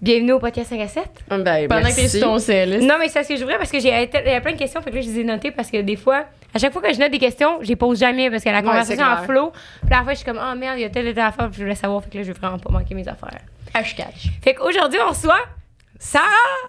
Bienvenue au podcast 5 à 7. Ben, Pendant que t'es merci. sur ton sel. Non, mais c'est ce que je voudrais parce que j'ai il y a plein de questions, fait que là, je les ai notées parce que des fois, à chaque fois que je note des questions, je les pose jamais parce que la Ouais, conversation c'est en flow. Puis la fois, je suis comme, oh merde, il y a telle et telle affaire, puis je voulais savoir, fait que là, je veux vraiment pas manquer mes affaires. Hashtag. Fait qu'aujourd'hui, on reçoit Sarah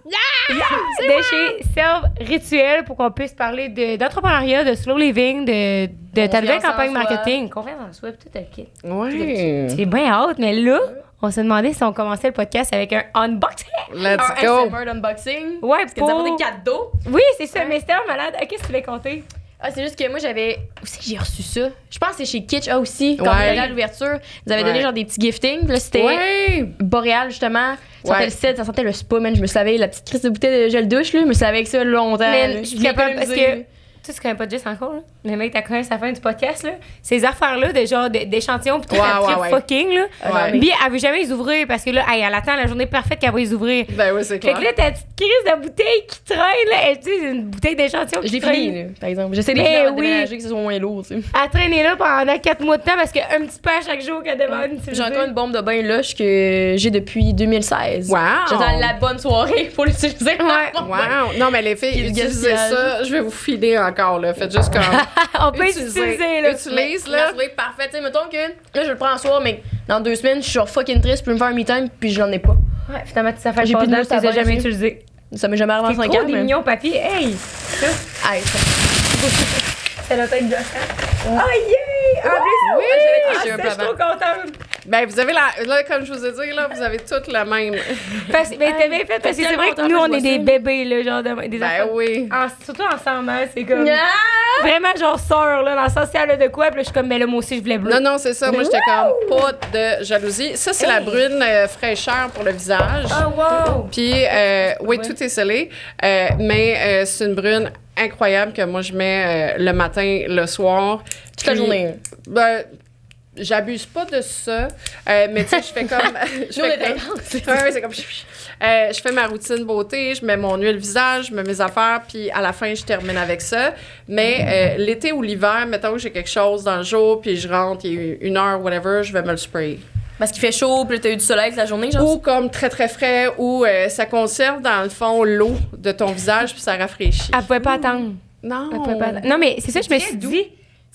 de chez Self Rituel pour qu'on puisse parler de- d'entrepreneuriat, de, slow living, de, de ta nouvelle campagne marketing, confiance en soi, tout le kit. Ouais. C'est bien hâte, mais là, on se demandait si on commençait le podcast avec un unboxing. Let's Un go. ASMR d'unboxing. Ouais, Parce que nous avons pour... des cadeaux. Oui, c'est ça, mais c'était un malade. Ah, Qu'est-ce que tu voulais compter? Ah, c'est juste que moi, j'avais. Où c'est que j'ai reçu ça? Je pense que c'est chez Kitsch ah, aussi. Quand Ouais. on allait à l'ouverture, ils avaient donné genre des petits giftings. Puis là, c'était Ouais. Boréal, justement. Ça sentait le ça sentait le spa, man. Je me savais la petite crise de bouteille de gel douche, là. Je me savais avec ça longtemps. Mais je suis capable parce que. Tu connais pas Jess encore, là? Le mec, t'as connu la fin du podcast, là. Ces affaires-là, de genre d'échantillons, pis tout, trip ouais. fucking, là. Ouais. Puis elle veut jamais les ouvrir parce que là, hey, elle attend la journée parfaite qu'elle va les ouvrir. Ben oui, c'est Fait clair. que là, ta petite crise de bouteille qui traîne, là, elle, tu sais, c'est une bouteille d'échantillon Je qui l'ai traîne. fini, là, par exemple. J'essaie de les Mais de oui. déménager, que ce soit moins lourd, tu sais. Elle traîne là pendant 4 mois de temps parce qu'un petit peu à chaque jour qu'elle demande. J'ai encore une bombe de bain lush que j'ai depuis 2016. Wow. J'attends la bonne soirée pour l'utiliser. Ouais. Wow. Non, mais les filles, utilisez ça. Je vais vous filer encore, là. Faites juste comme. On peut Utiliser. utiliser, là. Utilise, La là. soirée parfaite. Tu sais, mettons que là, je le prends en soir, mais dans deux semaines, je suis genre fucking triste, puis je me faire un me-time, puis je n'en ai pas. Ouais, finalement, tu sais, ça fait J'ai plus de as bain jamais aussi. utilisés. Ça m'est jamais arrivé C'est en 5 trop ans. des mais- mignons papier. Hey! Ça, Hey, ça- c'est la tête de Oh yeah! En plus, Oui. ah, un je suis plan. trop contente. Ben, vous avez la. Là, comme je vous ai dit, là, vous avez toutes la même. Parce, mais t'as bien fait parce que c'est vrai que nous, on est des bébés, là, genre, de, des Ben affaires. oui. En- surtout ensemble, hein, c'est comme. Ah! Vraiment, genre, sœur, là, dans le sens, si elle a de quoi, puis là, je suis comme, mais là, moi aussi, je voulais bleu. Non, non, c'est ça. Moi, j'étais comme pas de jalousie. Ça, c'est la brune euh, fraîcheur pour le visage. Oh, wow! Puis, euh, oui, Ouais. tout est scellé. Euh, mais c'est une brune incroyable que moi, je mets euh, le matin, le soir. Toute la journée. Ben, j'abuse pas de ça. Euh, mais tu sais, je fais comme. je fais est comme-. Ouais, ouais, c'est comme. Euh, je fais ma routine beauté, je mets mon huile visage, je mets mes affaires, puis à la fin, je termine avec ça. Mais euh, l'été ou l'hiver, mettons que j'ai quelque chose dans le jour, puis je rentre, il y a une heure, whatever, je vais me le sprayer. Parce qu'il fait chaud, puis là, t'as eu du soleil toute la journée, genre? Ou comme très, très frais, ou euh, ça conserve dans le fond l'eau de ton visage, puis ça rafraîchit. Elle pouvait pas attendre. non! Elle pouvait pas attendre. Non, mais c'est ça, je me suis doux. dit.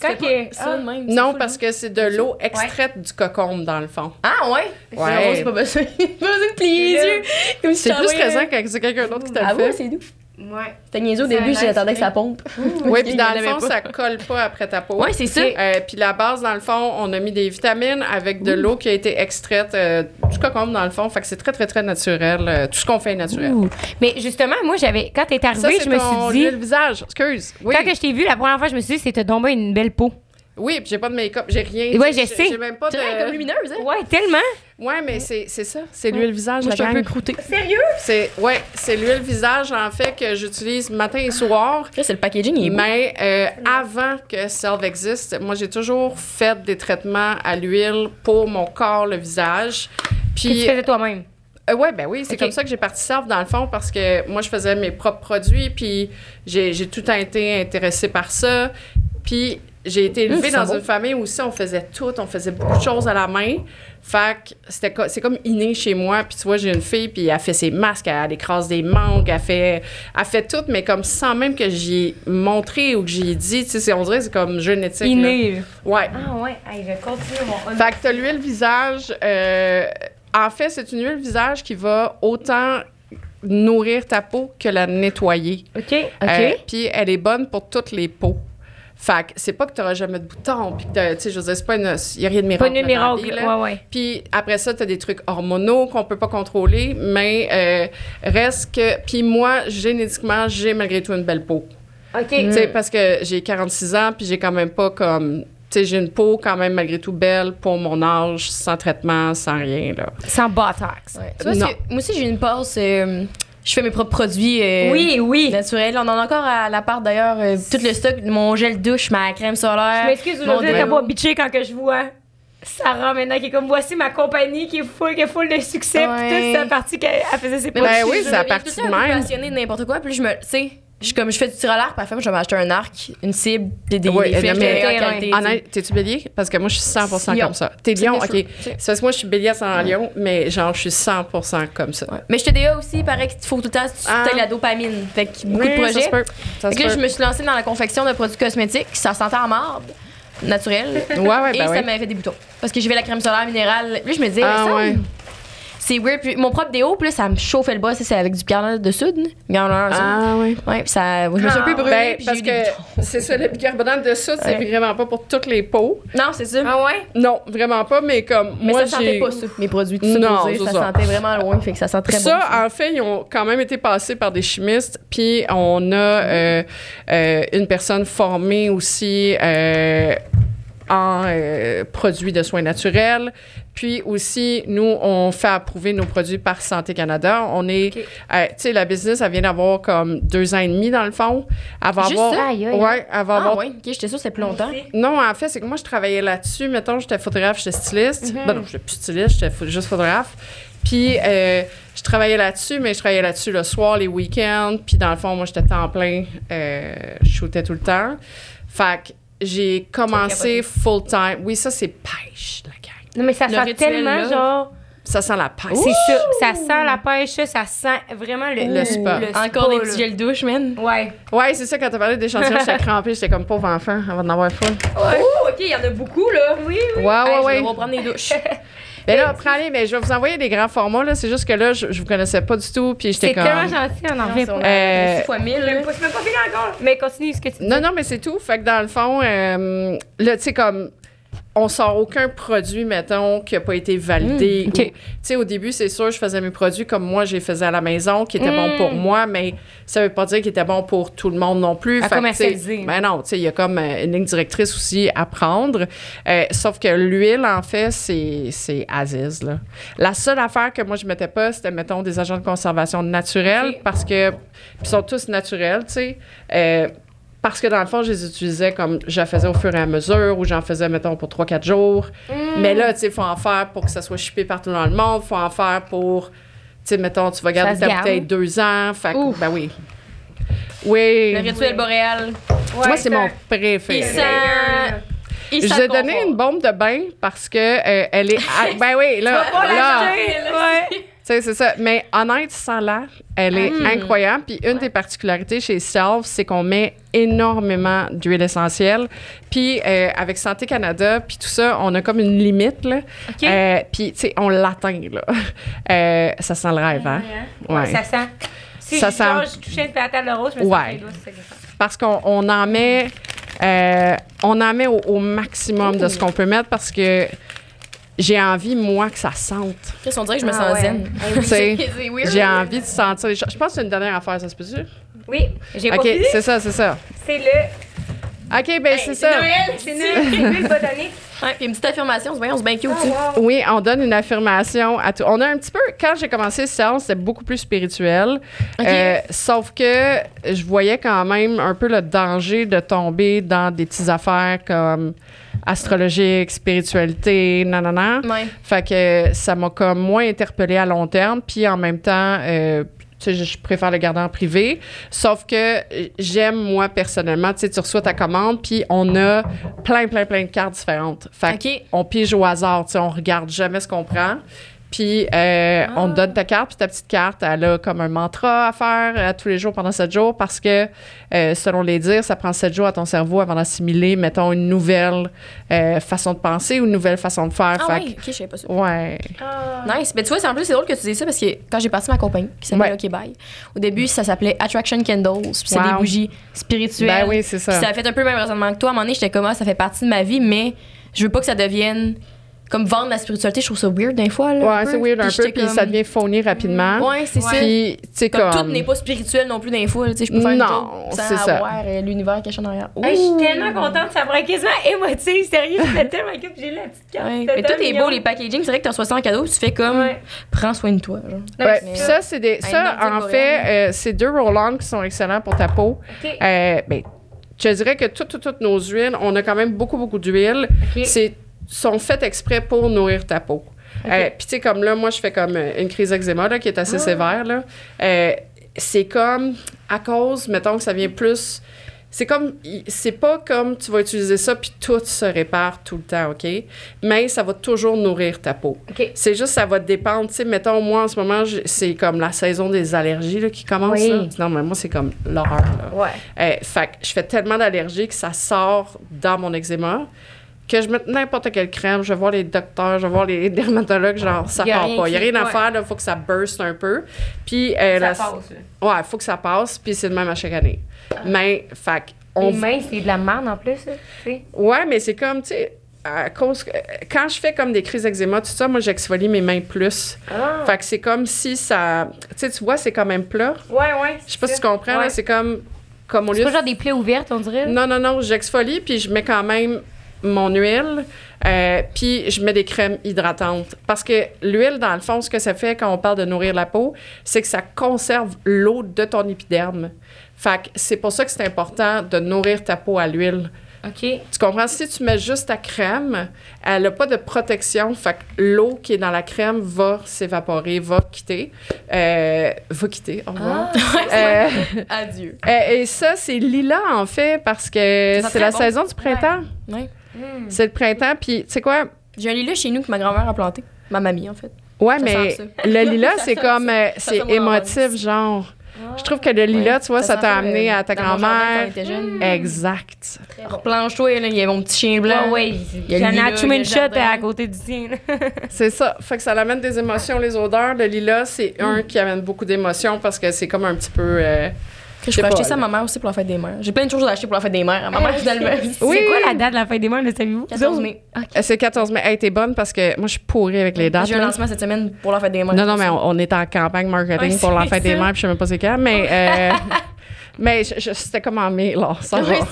Quand ça même. c'est Non, parce que c'est de l'eau extraite du cocombe, dans le fond. Ah, ouais? Ouais. C'est pas besoin. pas besoin de plier les yeux. C'est plus stressant quand c'est quelqu'un d'autre qui te le Ah ouais, fait. c'est doux. Ouais. T'as niaisé au C'est début, j'attendais que ça pompe. Oui, puis dans le fond, avait ça colle pas après ta peau. Ouais, c'est ça. Euh, puis la base, dans le fond, on a mis des vitamines avec de l'eau qui a été extraite euh, du cocombe, dans le fond. Fait que c'est très, très, très naturel. euh, tout ce qu'on fait est naturel. Ouh. Mais justement, moi, j'avais. Quand t'es Ça, arrivée, c'est je me ton suis dit. huile visage. Excuse. Oui, Quand que je t'ai vu la première fois, je me suis dit, c'était donc bien une belle peau. oui puis j'ai pas de make-up. J'ai rien. Ouais, J'ai- je sais. J'ai même pas C'est comme de... lumineuse, hein? Ouais, tellement. Ouais, mais c'est c'est ça. C'est l'huile visage, Moi, je suis un peu croûtée. Sérieux? C'est ouais, c'est l'huile visage en fait que j'utilise matin et soir. Là, c'est le packaging, il est beau. Mais euh, avant que Self existe, moi j'ai toujours fait des traitements à l'huile pour mon corps, le visage. Que tu Puis faisais toi-même. euh, ouais, ben oui, c'est comme ça que j'ai parti Self dans le fond parce que moi je faisais mes propres produits puis j'ai j'ai tout le temps été intéressée par ça. Puis j'ai été élevée Mmh, dans une famille où aussi on faisait tout, on faisait beaucoup de choses à la main. Fait que c'était co- c'est comme inné chez moi. Puis tu vois, j'ai une fille, puis elle fait ses masques, elle, elle écrase des mangues, elle fait, elle fait tout, mais comme sans même que j'y ai montré ou que j'y ai dit. Tu sais, on dirait que c'est comme génétique. là. Inné. Ouais. Ah ouais, hey, je continue mon Fait que t'as l'huile visage. euh, en fait, c'est une huile visage qui va autant nourrir ta peau que la nettoyer. OK, OK. Euh, Puis elle est bonne pour toutes les peaux. Fait que c'est pas que t'auras jamais de boutons, puis que t'as- tu sais, je veux dire, c'est pas une... Y a rien de miracle. pas. Ouais, ouais. Puis après ça, t'as des trucs hormonaux qu'on peut pas contrôler, mais euh, reste que... Puis moi, génétiquement, j'ai malgré tout une belle peau. OK. Tu sais, parce que j'ai 46 ans, puis j'ai quand même pas comme... Tu sais, j'ai une peau quand même malgré tout belle pour mon âge, sans traitement, sans rien, là. Sans botox. Ouais. Tu vois, Non. moi aussi, j'ai une passe. euh, je fais mes propres produits. euh, Oui, oui. Naturels. On en a encore à l'appart d'ailleurs. euh, tout le stock, mon gel douche, ma crème solaire. Je m'excuse aujourd'hui de t'avoir bitché quand que je vois Sarah maintenant qui est comme voici ma compagnie qui est full, qui est full de succès. Puis toute sa partie qu'elle elle faisait ses Ben moi, je- oui, c'est la partie de même. passionnée de n'importe quoi. Puis je me. Tu sais, Je suis comme, je fais du tir à l'arc, parfois, je vais m'acheter un arc, une cible, des, des, Ouais, des flèches de mais-. Honnête, t'es-tu bélier? Parce que moi, je suis 100 Lion. comme ça. T'es lion, OK. C'est parce que moi, je suis bélier sans lion, mais genre, je suis 100% comme ça. Ouais. Mais je TDA aussi, il paraît qu'il faut tout le temps tu Ah. la dopamine. Fait que beaucoup Oui, de Ça projets. se peut. Ça Fait que là, je me suis lancée dans la confection de produits cosmétiques. Ça sentait en marde, naturel. Ouais, ouais, et ben ça ouais. m'avait fait des boutons. Parce que j'ai fait la crème solaire minérale. Puis là, je me disais, Ah, ça, ouais. C'est weird. Puis mon propre déo, puis là, ça me chauffait le bas. C'est avec du bicarbonate de soude. Bicarbonate de soude. Ah, ouais. Ouais, puis ça, je me suis un peu brûlée. Ben, puis parce que c'est ça, le bicarbonate de soude, c'est Ouais. vraiment pas pour toutes les peaux. Non, c'est ça. Ah ouais? Non, vraiment pas, mais comme Mais moi, ça sentait j'ai. pas ça, mes produits. Tout ça, Non, dire, c'est ça, ça. sentait vraiment loin. Fait que ça sent très ça, bon. ça. en fait, ils ont quand même été passés par des chimistes, puis on a euh, euh, une personne formée aussi euh, en euh, produits de soins naturels. Puis aussi, nous, on fait approuver nos produits par Santé Canada. On est, euh, tu sais, la business, elle vient d'avoir comme deux ans et demi dans le fond. Elle va Juste avoir, ça? Aïe, aïe. ouais, elle va Ah, avoir ouais, ok, j'étais sûre que c'était plus longtemps. non, en fait, c'est que moi, je travaillais là-dessus. Mettons, j'étais photographe, j'étais styliste. Mhm. Ben non, j'étais plus styliste, j'étais juste photographe. Puis, euh, je travaillais là-dessus, mais je travaillais là-dessus le soir, les week-ends. Puis, dans le fond, moi, j'étais temps plein. Euh, je shootais tout le temps. Fait que j'ai commencé full-time. Oui, ça, c'est pêche, la gang. Non, mais ça Le sent tellement, là. genre. Ça sent la pêche. C'est ça. Ça sent la pêche, ça, ça sent vraiment le, Le spa. Encore des petits gels douche, man. Ouais. Ouais, c'est ça, quand t'as parlé d'échantillons, j'étais crampée. J'étais comme pauvre enfant, avant d'en avoir full. Oh, ok, il y en a beaucoup, là. Oui, oui. Ouais, Hey, ouais, ouais. vais reprendre des douches. Ben là, prends-les, mais je vais vous envoyer des grands formats, là. C'est juste que là, je, je vous connaissais pas du tout, puis j'étais C'est comme... tellement gentil, on en revient pas. a Euh, 6 fois 1000, là. Je me suis même pas fini encore. Mais continue ce que tu dis. Non, non, mais c'est tout. Fait que dans le fond, euh, là, tu sais, comme on sort aucun produit, mettons, qui n'a pas été validé. Mm. Ou- Tu sais, au début, c'est sûr, je faisais mes produits comme moi, je les faisais à la maison, qui étaient bons pour moi, mais ça veut pas dire qu'ils étaient bons pour tout le monde non plus. À Fait commercialiser. Ben non, tu sais, il y a comme euh, une ligne directrice aussi à prendre. Euh, sauf que l'huile, en fait, c'est c'est Aziz, là. La seule affaire que moi, je mettais pas, c'était, mettons, des agents de conservation naturels, Ok. parce que... Ils sont tous naturels, tu sais. Euh, parce que dans le fond, je les utilisais comme je la faisais au fur et à mesure, ou j'en faisais, mettons, pour 3-4 jours. Mm. Mais là, tu sais, il faut en faire pour que ça soit shippé partout dans le monde. Il faut en faire pour, tu sais, mettons, tu vas garder ta bouteille deux ans. Fait que, ben oui. Oui. Le rituel boréal. Moi, c'est mon préféré. Il sent. Il Je vous ai donné confort. une bombe de bain parce que euh, elle est. ah, ben oui, là. pas là. Tu sais, c'est ça. Mais honnête, sans là, elle est Mm. incroyable. Puis une des particularités chez Self, c'est qu'on met énormément d'huile essentielle. Puis euh, avec Santé Canada, puis tout ça, on a comme une limite, là. Euh, puis, tu sais, on l'atteint, là. Euh, ça sent le rêve, hein? Ouais, Ça sent. Si Ça je, sent- genre, je touchais une patate de rose, je me Ouais. douce. Parce qu'on on en met... on en met au, au maximum de ce qu'on peut mettre parce que j'ai envie, moi, que ça sente. Chris, on dirait que je me Ah sens ouais. zen. Eh oui. J'ai envie de sentir les choses. Je pense que c'est une dernière affaire, ça se peut-tu? Oui, j'ai pas OK, c'est ça, c'est ça. C'est le. OK, ben c'est ça. C'est nul. C'est botanique. Ouais, puis une petite affirmation, on se voit, on se bien Oh, wow. Oui, on donne une affirmation à tout. On a un petit peu, quand j'ai commencé Séance, c'était beaucoup plus spirituel. OK. Euh, sauf que je voyais quand même un peu le danger de tomber dans des petites affaires comme astrologique, spiritualité, nanana. Ouais. Fait que ça m'a comme moins interpellée à long terme. Puis en même temps, euh, tu sais, je, préfère le garder en privé. Sauf que j'aime, moi, personnellement, tu sais, tu reçois ta commande, puis on a plein, plein, plein de cartes différentes. Fait OK. on pige au hasard, tu sais, on regarde jamais ce qu'on prend. Puis euh, on te donne ta carte, puis ta petite carte, elle a comme un mantra à faire à tous les jours pendant sept jours parce que, euh, selon les dires, ça prend sept jours à ton cerveau avant d'assimiler, mettons, une nouvelle euh, façon de penser ou une nouvelle façon de faire. Ah Fait ouais, ok, je savais pas ça. que- ouais. Ah. Nice. Mais tu vois, c'est en plus, c'est drôle que tu dises ça parce que quand j'ai parti ma compagnie, qui s'appelle Ouais. OK Bye, au début, ça s'appelait Attraction Candles. Puis c'est Wow. des bougies spirituelles. Ben oui, c'est ça. Puis ça a fait un peu le même raisonnement que toi. À un moment donné, j'étais comme, ah, ça fait partie de ma vie, mais je veux pas que ça devienne comme vendre la spiritualité. Je trouve ça weird des fois. Là, Ouais, c'est weird un peu, puis ça devient phony rapidement. Ouais, c'est ça. Puis, tu sais, Comme, comme. tout n'est pas spirituel non plus d'un fois. là, tu sais, Je peux faire une Non, joke sans c'est ça. avoir euh, l'univers caché en arrière. Hey, je suis tellement contente, ça me rend quasiment émotive, sérieux, j'étais tellement cute, j'ai la petite carte. Ouais. Mais tout est beau, les packaging. C'est vrai que tu reçois ça en cadeau, puis tu fais comme, Ouais. prends soin de toi. Genre. Non, Ouais, mais puis ça- ça, c'est des. Ça, en fait, euh, c'est deux roll-on qui sont excellents pour ta peau. OK. Euh, ben, je te dirais que toutes, toutes, toutes nos huiles, on a quand même beaucoup, beaucoup d'huiles. C'est sont faites exprès pour nourrir ta peau. Euh, Puis, tu sais, comme là, moi, je fais comme euh, une crise d'eczéma là, qui est assez Ah. sévère. Là. Euh, c'est comme à cause, mettons que ça vient plus. C'est comme, c'est pas comme tu vas utiliser ça puis tout se répare tout le temps, OK? Mais ça va toujours nourrir ta peau. OK. C'est juste, ça va dépendre. Tu sais, mettons, moi, en ce moment, c'est comme la saison des allergies là, qui commence. Oui. là. Non, mais moi, c'est comme l'horreur. là. Ouais. Euh, fait que je fais tellement d'allergies que ça sort dans mon eczéma que je mette n'importe quelle crème, je vais voir les docteurs, je vais voir les dermatologues, genre, ça part pas. Il n'y a qui- rien à ouais. faire, il faut que ça burst un peu. Puis, euh, Ça la- passe. ouais, il faut que ça passe, puis c'est le même à chaque année. Mais, fait que on Les mains, c'est de la merde en plus, ça, tu. Ouais, mais c'est comme, tu sais, à cause quand je fais comme des crises d'eczéma, tout ça, moi, j'exfolie mes mains plus. Ah. Fait que c'est comme si ça. Tu sais, tu vois, c'est quand même plat. Ouais, ouais. Je sais pas si tu comprends, là, c'est comme. Comme au C'est pas de- genre des plaies ouvertes, on dirait. Non, non, non, j'exfolie, puis je mets quand même mon huile, euh, puis je mets des crèmes hydratantes. Parce que l'huile, dans le fond, ce que ça fait quand on parle de nourrir la peau, c'est que ça conserve l'eau de ton épiderme. Fait que c'est pour ça que c'est important de nourrir ta peau à l'huile. OK. Tu comprends? Si tu mets juste ta crème, elle n'a pas de protection. Fait que l'eau qui est dans la crème va s'évaporer, va quitter. Euh, va quitter, au revoir. Euh, Adieu. euh, et ça, c'est lila, en fait, parce que c'est la bon. saison du printemps. Ouais. C'est le printemps, puis tu sais quoi? J'ai un lilas chez nous que ma grand-mère a planté. Ma mamie, en fait. Ouais, Ça mais le lilas, c'est comme... euh, c'est émotif, genre. Je trouve que le lilas, Ouais. tu vois, ça t'a amené euh, à ta grand-mère. jeune. Exact. Replanche-toi, là, il y a mon petit chien blanc. Ouais, ouais. Il y a une le shot à côté du tien. C'est ça. Fait que ça amène des émotions, les odeurs. Le lilas, c'est un qui amène beaucoup d'émotions parce que c'est comme un petit peu... euh, Je sais peux acheter ça à ma mère aussi pour la fête des mères. J'ai plein de choses à acheter pour la fête des mères. À ma mère, finalement. Oui. C'est quoi la date de la fête des mères, le savez-vous? 14 mai. Euh, C'est 14 mai. Hey, t'es bonne parce que moi, je suis pourrie avec les dates. J'ai un lancement cette semaine pour la fête des mères. Non, non, mais on, on est en campagne marketing Ouais, pour la fête des mères, puis je sais même pas c'est quand. Mais, euh, mais je- je- c'était comme en mai, là. Ça va. Ça,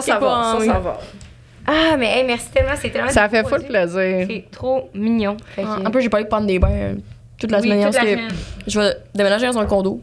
c'est ça va. en Ça, va. Ah, mais hey, merci tellement. C'est tellement Ça fait produits. plaisir. C'est trop mignon. Que- En plus, j'ai pas eu de prendre des bains euh, toute la Oui, semaine. toute parce la que semaine. Je vais déménager dans un condo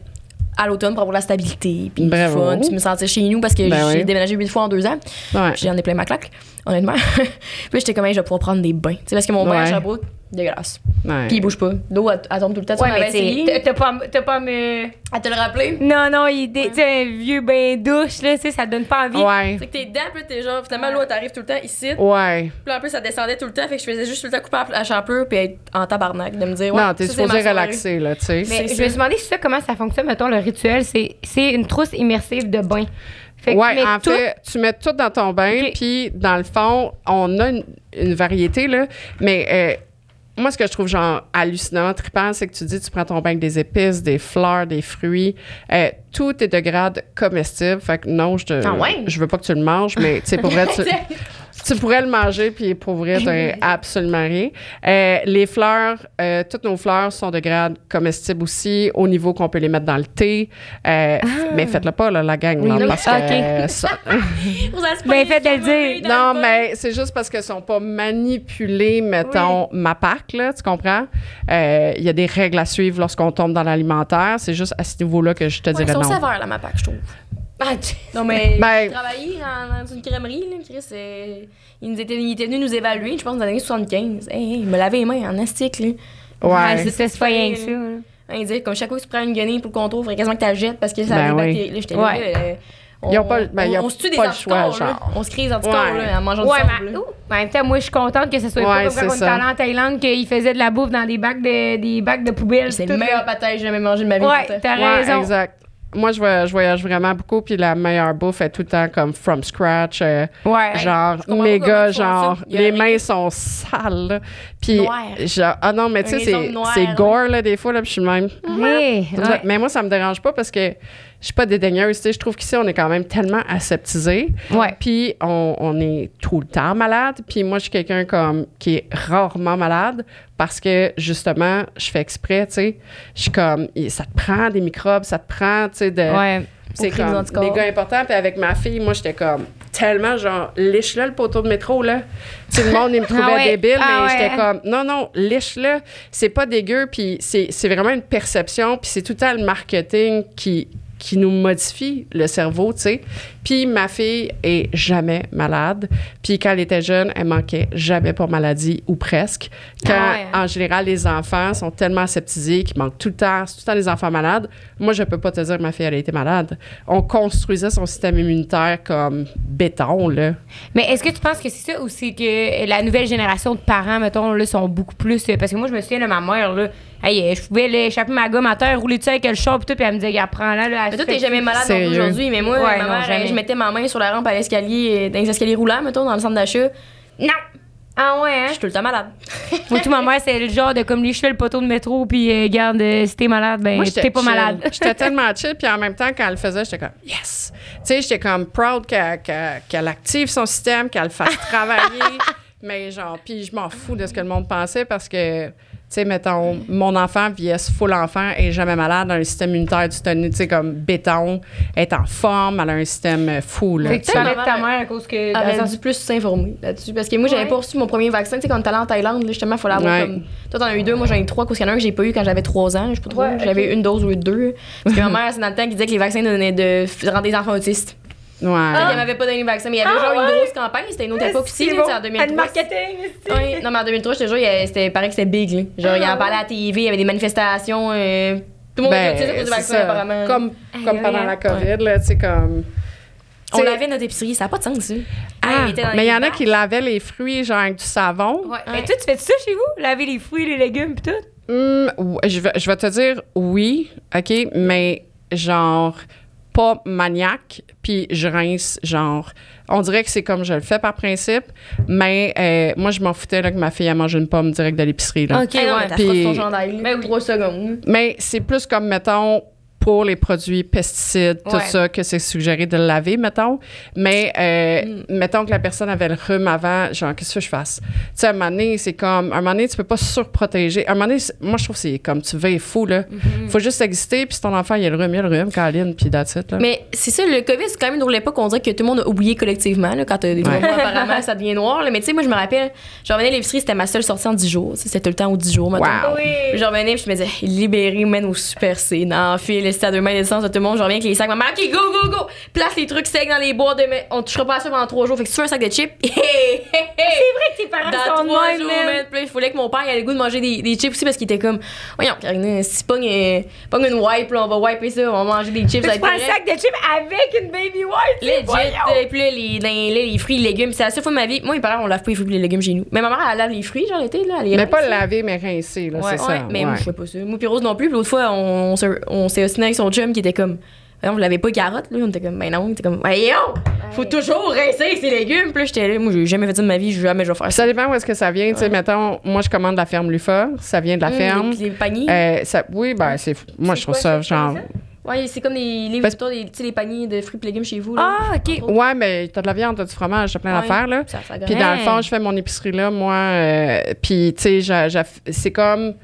à l'automne pour avoir la stabilité, puis du fun, puis me sentir chez nous parce que Ben j'ai oui. déménagé huit fois en deux ans. Ouais. J'en ai plein ma claque, honnêtement. puis j'étais comme, Hey, je vais pouvoir prendre des bains. Tu sais, parce que mon bain à Ouais. Sherbrooke, dégueulasse. ouais. Puis il bouge pas. L'eau, elle, elle tombe tout le temps. Tu Ouais, on mais t'as pas, t'as pas me. À te le rappeler? Non, non, il est tu sais, un vieux bain douche, là, tu sais, ça donne pas envie. Ouais. C'est que t'es dedans, puis t'es genre, finalement, l'eau, elle t'arrive tout le temps ici. Ouais. Puis là, en plus, ça descendait tout le temps. Fait que je faisais juste tout le temps couper à la chapelure, puis être en tabarnak, de me dire, ouais, non, t'es c'est supposé relaxer, là, tu sais. Mais C'est je me suis demandé si ça, comment ça fonctionne, mettons, le rituel. C'est, c'est une trousse immersive de bain. Fait que Ouais, en tout- fait, tu mets tout dans ton bain, puis dans le fond, on a une, une variété, là, mais euh, moi, ce que je trouve genre hallucinant, trippant, c'est que tu dis, tu prends ton bain avec des épices, des fleurs, des fruits, euh, tout est de grade comestible, fait que non, je te, Ah ouais? je veux pas que tu le manges, mais tu sais, pour vrai, tu, tu pourrais le manger, puis pour vrai, t'as absolument rien. Euh, les fleurs, euh, toutes nos fleurs sont de grade comestible aussi, au niveau qu'on peut les mettre dans le thé, euh, mais faites-le pas, là, la gang, Oui, là, là, parce ah, que ok. euh, ça- Ben, pogner fait de le sur dire. non, mais c'est juste parce qu'elles sont pas manipulées, mettons, ma PAC, là, tu comprends? Euh, Il y a des règles à suivre lorsqu'on tombe dans l'alimentaire. C'est juste à ce niveau-là que je te Ouais, dirais non. sévères, là, ma pack, je trouve. Ah, Non, mais Ben- j'ai travaillé dans, dans une crèmerie, là, Chris. euh, il, nous était, il était venu nous évaluer, je pense, dans les années 75. Hey, hey, il me lavait les mains en astique, là. Ouais, Ouais. c'est ça, c'est pas rien que ça. Hein, Il disait, comme chaque fois que tu prends une guenille pour le contour, il faudrait quasiment que tu la jettes parce que ça Ben oui. bactéries. Là, j'étais Ouais. là, euh, on, Ils ont pas- ben, on, ils ont on se tue des pas le choix, là. genre. On se crée des anticorps, Ouais. là, en mangeant Ouais, du mais sable, là. ouh, en même temps, moi, je suis contente que ce soit Ouais, pas comme c'est quand on était allé en Thaïlande, qu'ils faisaient de la bouffe dans des bacs de, des bacs de poubelle. C'est le meilleur pâté que j'ai jamais mangé de ma vie. Ouais, t'as Ouais, raison. exact. Moi, je voyage, vraiment beaucoup, puis la meilleure bouffe est tout le temps comme from scratch, euh, Ouais. genre méga, genre les mains sont sales, puis genre ah non mais tu sais c'est gore là des fois là, puis je suis même. Ouais. Mais moi ça me dérange pas parce que je suis pas dédaigneuse, tu sais, je trouve qu'ici on est quand même tellement aseptisé. Ouais. Puis on, on est tout le temps malade. Puis moi, je suis quelqu'un comme qui est rarement malade parce que justement, je fais exprès, tu sais. Je suis comme, ça te prend des microbes, ça te prend, tu sais, de. Ouais. C'est comme des gars importants. Puis avec ma fille, moi, j'étais comme tellement genre, liche-le le poteau de métro, là. Tu sais, le monde, il me trouvait Ah ouais. débile, Ah mais ouais. j'étais comme, non, non, liche-le. C'est pas dégueu. Puis c'est c'est vraiment une perception. Puis c'est tout le temps le marketing qui qui nous modifie le cerveau, tu sais. Puis ma fille est jamais malade. Puis quand elle était jeune, elle manquait jamais pour maladie ou presque. Quand, Ah ouais. en général, les enfants sont tellement aseptisés qu'ils manquent tout le temps, c'est tout le temps des enfants malades. Moi, je peux pas te dire que ma fille, elle a été malade. On construisait son système immunitaire comme béton, là. Mais est-ce que tu penses que c'est ça ou c'est que la nouvelle génération de parents, mettons, là, sont beaucoup plus. Parce que moi, je me souviens de ma mère, là. Hey, euh, je pouvais là, échapper ma gomme à terre, rouler dessus avec le char, pis tout, puis elle me disait, apprends-là, là. Mais toi, t'es jamais malade aujourd'hui, mais moi, Ouais, ma non, je mettais ma main sur la rampe à l'escalier, euh, dans les escaliers roulants, mettons, dans le centre d'achat. Non! Ah ouais, hein? Je suis tout le temps malade. Moi, tout, ma mère, c'est le genre de comme les cheveux, le poteau de métro, puis euh, garde, euh, si t'es malade, ben, Moi, j'étais t'es pas chill. malade. J'étais tellement chill, puis en même temps, quand elle le faisait, j'étais comme yes. Tu sais, j'étais comme proud qu'elle active son système, qu'elle le fasse travailler. Mais genre, puis je m'en fous de ce que le monde pensait parce que, sais, mettons, mon enfant, VS full enfant, est jamais malade, a un système immunitaire du tu sais, comme béton, elle est en forme, elle a un système fou, là. Fait que tu parlais de ta mère- à cause que. Elle sens- dû plus s'informer là-dessus. Parce que moi, j'avais Ouais. pas reçu mon premier vaccin. Tu sais, quand on est allé en Thaïlande, là, justement, il fallait avoir Ouais. comme. Toi, t'en as eu deux, moi, j'en ai eu trois, parce qu'il y en a un que j'ai pas eu quand j'avais trois ans. Je sais pas trop. Ouais, J'avais une dose ou deux. Parce que ma mère, c'est dans le temps qui disait que les vaccins donnaient de rendre des enfants autistes. Ouais. Fait qu'elle m'avait pas donné le vaccin. Mais il y avait Ah, genre ouais? une grosse campagne. C'était une autre époque aussi, bon. tu sais, en Elle 2003. marketing, c'est- Oui, non, mais en 2003, je te jure, c'était pareil que c'était big. Là. Genre, il en Ah, parlait à la TV, il y avait des manifestations. euh, tout le monde était autiste à cause du vaccin, ça. apparemment. Comme, comme pendant la COVID, là, tu sais, comme. on lavait notre épicerie, ça n'a pas de sens, ça. Ah, Elle était mais il y en a qui lavaient les fruits, genre avec du savon. Ouais. Mais toi, tu fais ça chez vous? Laver les fruits, les légumes, pis tout? Hum, ou- je, vais, je vais te dire oui, OK, mais genre pas maniaque, puis je rince, genre, on dirait que c'est comme je le fais par principe, mais euh, moi, je m'en foutais là, que ma fille a mangé une pomme direct de l'épicerie. là. Ok, Hey, non, ouais. mais t'as ton chandail, Ben oui. trois secondes. Mais c'est plus comme, mettons, pour les produits pesticides, tout Ouais. ça, que c'est suggéré de le laver, mettons. Mais, euh, mettons que la personne avait le rhume avant, genre, qu'est-ce que je fasse? Tu sais, à un moment donné, c'est comme, à un moment donné, tu peux pas surprotéger. À un moment donné, moi, je trouve que c'est comme, tu vas fou, là. Faut juste exister, puis si ton enfant, il a le rhume, il a le rhume, Caroline, puis that's it, là. Mais c'est ça, le COVID, c'est quand même une drôle d'époque. On dirait que tout le monde a oublié collectivement. Là, quand t'as des Ouais. moments, apparemment, ça devient noir. là. Mais tu sais, moi, je me rappelle, je revenais à l'épicerie, c'était ma seule sortie en 10 jours. C'était tout le temps aux 10 jours, mettons. Wow. Puis Je revenais, puis je me disais, libéré, mène au Super C, dans le fil, c'était à deux mètres de distance de tout le monde. Je reviens avec les sacs. Maman, OK, go, go, go. Place les trucs secs dans les boîtes. De... mais On touchera pas à ça pendant trois jours. Fait que tu veux un sac de chips, c'est vrai que tes parents dans sont de trois même, jours, man. Puis il fallait que mon père ait le goût de manger des, des chips aussi parce qu'il était comme, voyons, Karina, si pogne, euh, pogne une wipe, là, on va wiper ça, on va manger des chips. ça va Tu prends un sac de chips avec une baby wipe? Legit, euh, puis là, les, les, les, les fruits, les légumes, c'est la seule fois de ma vie. Moi, mes parents, on lave pas les fruits et les légumes chez nous. Mais ma mère, elle lave les fruits, genre l'été, là. Elle les mais rince, pas là. laver, mais rincer, là, Ouais, c'est ouais, ça. mais moi, je fais pas ça. Moi, puis Rose non plus. Puis l'autre fois, on, se- on s'est avec son chum qui était comme, non, vous l'avez pas carotte, là. On était comme, ben non. Il était comme, voyons, faut toujours rincer ses légumes. Puis là, j'étais là, moi, j'ai jamais fait ça de ma vie, jamais je vais faire ça. Ça dépend où est-ce que ça vient. Tu sais, mettons, moi, je commande la ferme Lufa, ça vient de la Hum, ferme. Les, les paniers. Euh, ça, oui, ben, c'est. Moi, je trouve quoi, ça, genre. Ouais, c'est comme des livres Parce- sais, les paniers de fruits et légumes chez vous, là. Ah, ok. Ouais, mais t'as de la viande, t'as du fromage, t'as plein Ouais. d'affaires, là. Ça, ça Puis dans le fond, je fais mon épicerie là, moi. euh, puis, tu sais, c'est comme.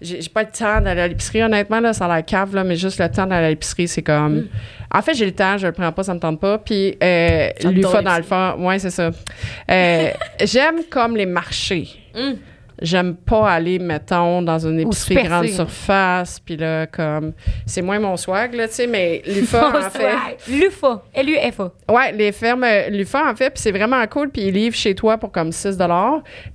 J'ai pas le temps d'aller à l'épicerie, honnêtement, là, ça a l'air cave, là, mais juste le temps d'aller à l'épicerie, c'est comme. Mm. En fait, j'ai le temps, je le prends pas, ça me tente pas. Puis, euh, l'UFA dans le fond, ouais, c'est ça. Euh, J'aime comme les marchés. Hum. J'aime pas aller, mettons, dans une épicerie grande surface, puis là, comme. C'est moins mon swag, là, tu sais, mais l'UFA, en fait. Lufa. L-U-F-A. Ouais, les fermes Lufa, en fait, puis c'est vraiment cool, puis ils livrent chez toi pour comme 6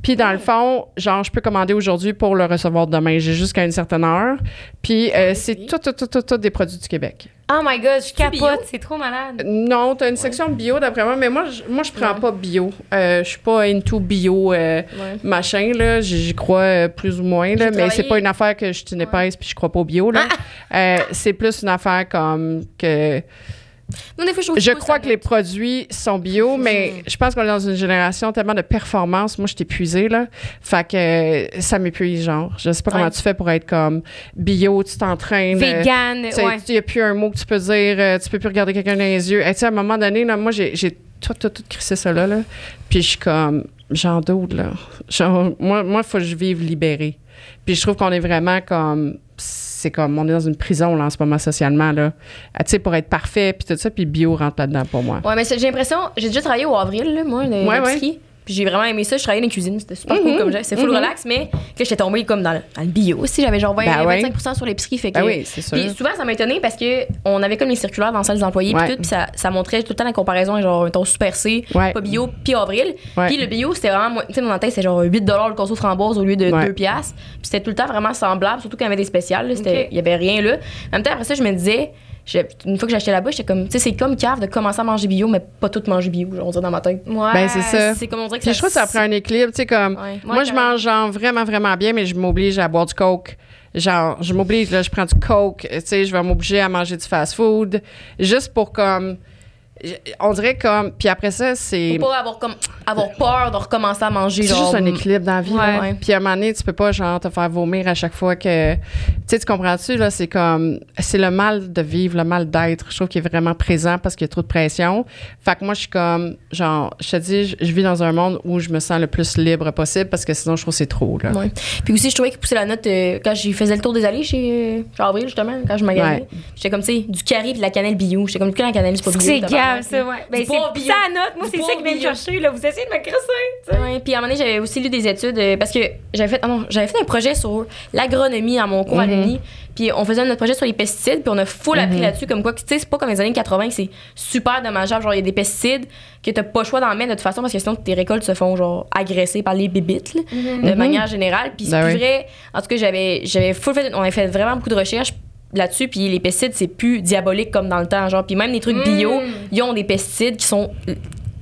Puis dans le fond, genre, je peux commander aujourd'hui pour le recevoir demain. J'ai jusqu'à une certaine heure. Puis euh, c'est tout, tout, tout, tout, tout des produits du Québec. Oh my god, je capote. C'est trop malade. Non, t'as une section bio d'après moi, mais moi, je, moi, je prends Ouais. pas bio. Euh, je suis pas into bio, euh, Ouais. machin, là. J'y crois euh, plus ou moins, là. Mais travaillé- c'est pas une affaire que je suis une épaisse puis je crois pas au bio, là. Euh, c'est plus une affaire comme que... Non, des fois, je Je crois que les produits sont bio, mais je pense qu'on est dans une génération tellement de performance. Moi, je suis épuisée, là. Fait que euh, ça m'épuise, genre. Je sais pas comment Ouais. tu fais pour être comme bio, tu t'entraînes. euh, Vegan, tu sais, ouais. Il n'y a plus un mot que tu peux dire, euh, tu peux plus regarder quelqu'un dans les yeux. Et tu à un moment donné, là, moi, j'ai tout, tout, tout crissé ça là, là. Puis je suis comme, j'en doute, là. Genre, moi, moi, il faut que je vive libérée. Puis je trouve qu'on est vraiment comme, c'est comme, on est dans une prison, là, en ce moment, socialement, là. Ah, Tu sais, pour être parfait, puis tout ça, puis bio rentre là-dedans pour moi. Ouais, mais j'ai l'impression, j'ai déjà travaillé au avril, là, moi, le Ouais, l'épicerie. Puis j'ai vraiment aimé ça. Je travaillais dans la cuisine. C'était super cool comme j'ai. C'est full Mhm. relax, mais que j'étais tombée comme dans le, dans le bio aussi. J'avais genre 20, Ben ouais. 25% sur l'épicerie. Fait que. Ben oui, c'est sûr. Puis souvent, ça m'a étonné parce que on avait comme les circulaires dans la salle des employés. Puis tout. Puis ça, ça montrait tout le temps la comparaison. Genre, un ton super C, Ouais. pas bio, puis avril. Ouais. Puis le bio, c'était vraiment. Tu sais, dans tête, c'était genre 8 le conso framboise au lieu de Ouais. 2 piastres. Puis c'était tout le temps vraiment semblable, surtout quand il y avait des spéciales. Il y avait rien là. En même temps, après ça, je me disais. Une fois que j'ai acheté là-bas, j'étais comme, tu sais, c'est comme cave de commencer à manger bio, mais pas tout manger bio, genre, on dirait dans ma tête. Ouais. Ben, c'est ça. C'est comme on dirait que Puis je trouve que ça prend un équilibre, tu sais, comme. Ouais. Moi, Ouais, je mange genre vraiment, vraiment bien, mais je m'oblige à boire du coke. Genre, je m'oblige, là, je prends du coke, tu sais, je vais m'obliger à manger du fast-food, juste pour comme. Je- On dirait comme. Puis après ça, c'est. Faut pas avoir, comme, avoir peur de recommencer à manger, C'est juste un équilibre dans la vie. Ouais. Puis à un moment donné, tu peux pas, genre, te faire vomir à chaque fois que. Tu sais, tu comprends-tu, là? C'est comme. C'est le mal de vivre, le mal d'être. Je trouve qu'il est vraiment présent parce qu'il y a trop de pression. Fait que moi, je suis comme. Genre, je te dis, je, je vis dans un monde où je me sens le plus libre possible parce que sinon, je trouve que c'est trop, là. Ouais. Puis aussi, je trouvais qu'il poussait la note euh, quand j'ai faisais le tour des allées chez, euh, chez Avril, justement, quand je magasinais. Ouais. J'étais comme, tu sais, du carré puis de la cannelle bio. J'étais comme, que la cannelle, c'est pas bio. Grave, ça, ouais. Ben, c'est bio. ça note. Moi, c'est ça qui vient me chercher, là. Vous essayez de me crosser, tu sais. Ouais, puis à un moment donné, j'avais aussi lu des études euh, parce que j'avais fait, ah non, j'avais fait un projet sur l'agronomie à mon cours à Mhm. l'UNI. Puis on faisait notre projet sur les pesticides, puis on a full appris Mhm. là-dessus, comme quoi, que, tu sais, c'est pas comme les années 80 que c'est super dommageable. Genre, il y a des pesticides que t'as pas le choix d'en mettre de toute façon parce que sinon tes récoltes se font, genre, agresser par les bébites, là, de Mhm. manière générale. Puis c'est Ben vrai. En tout cas, j'avais, j'avais full fait, on avait fait vraiment beaucoup de recherches là-dessus, puis les pesticides, c'est plus diabolique comme dans le temps. Genre, puis même les trucs bio, Mm. ils ont des pesticides qui sont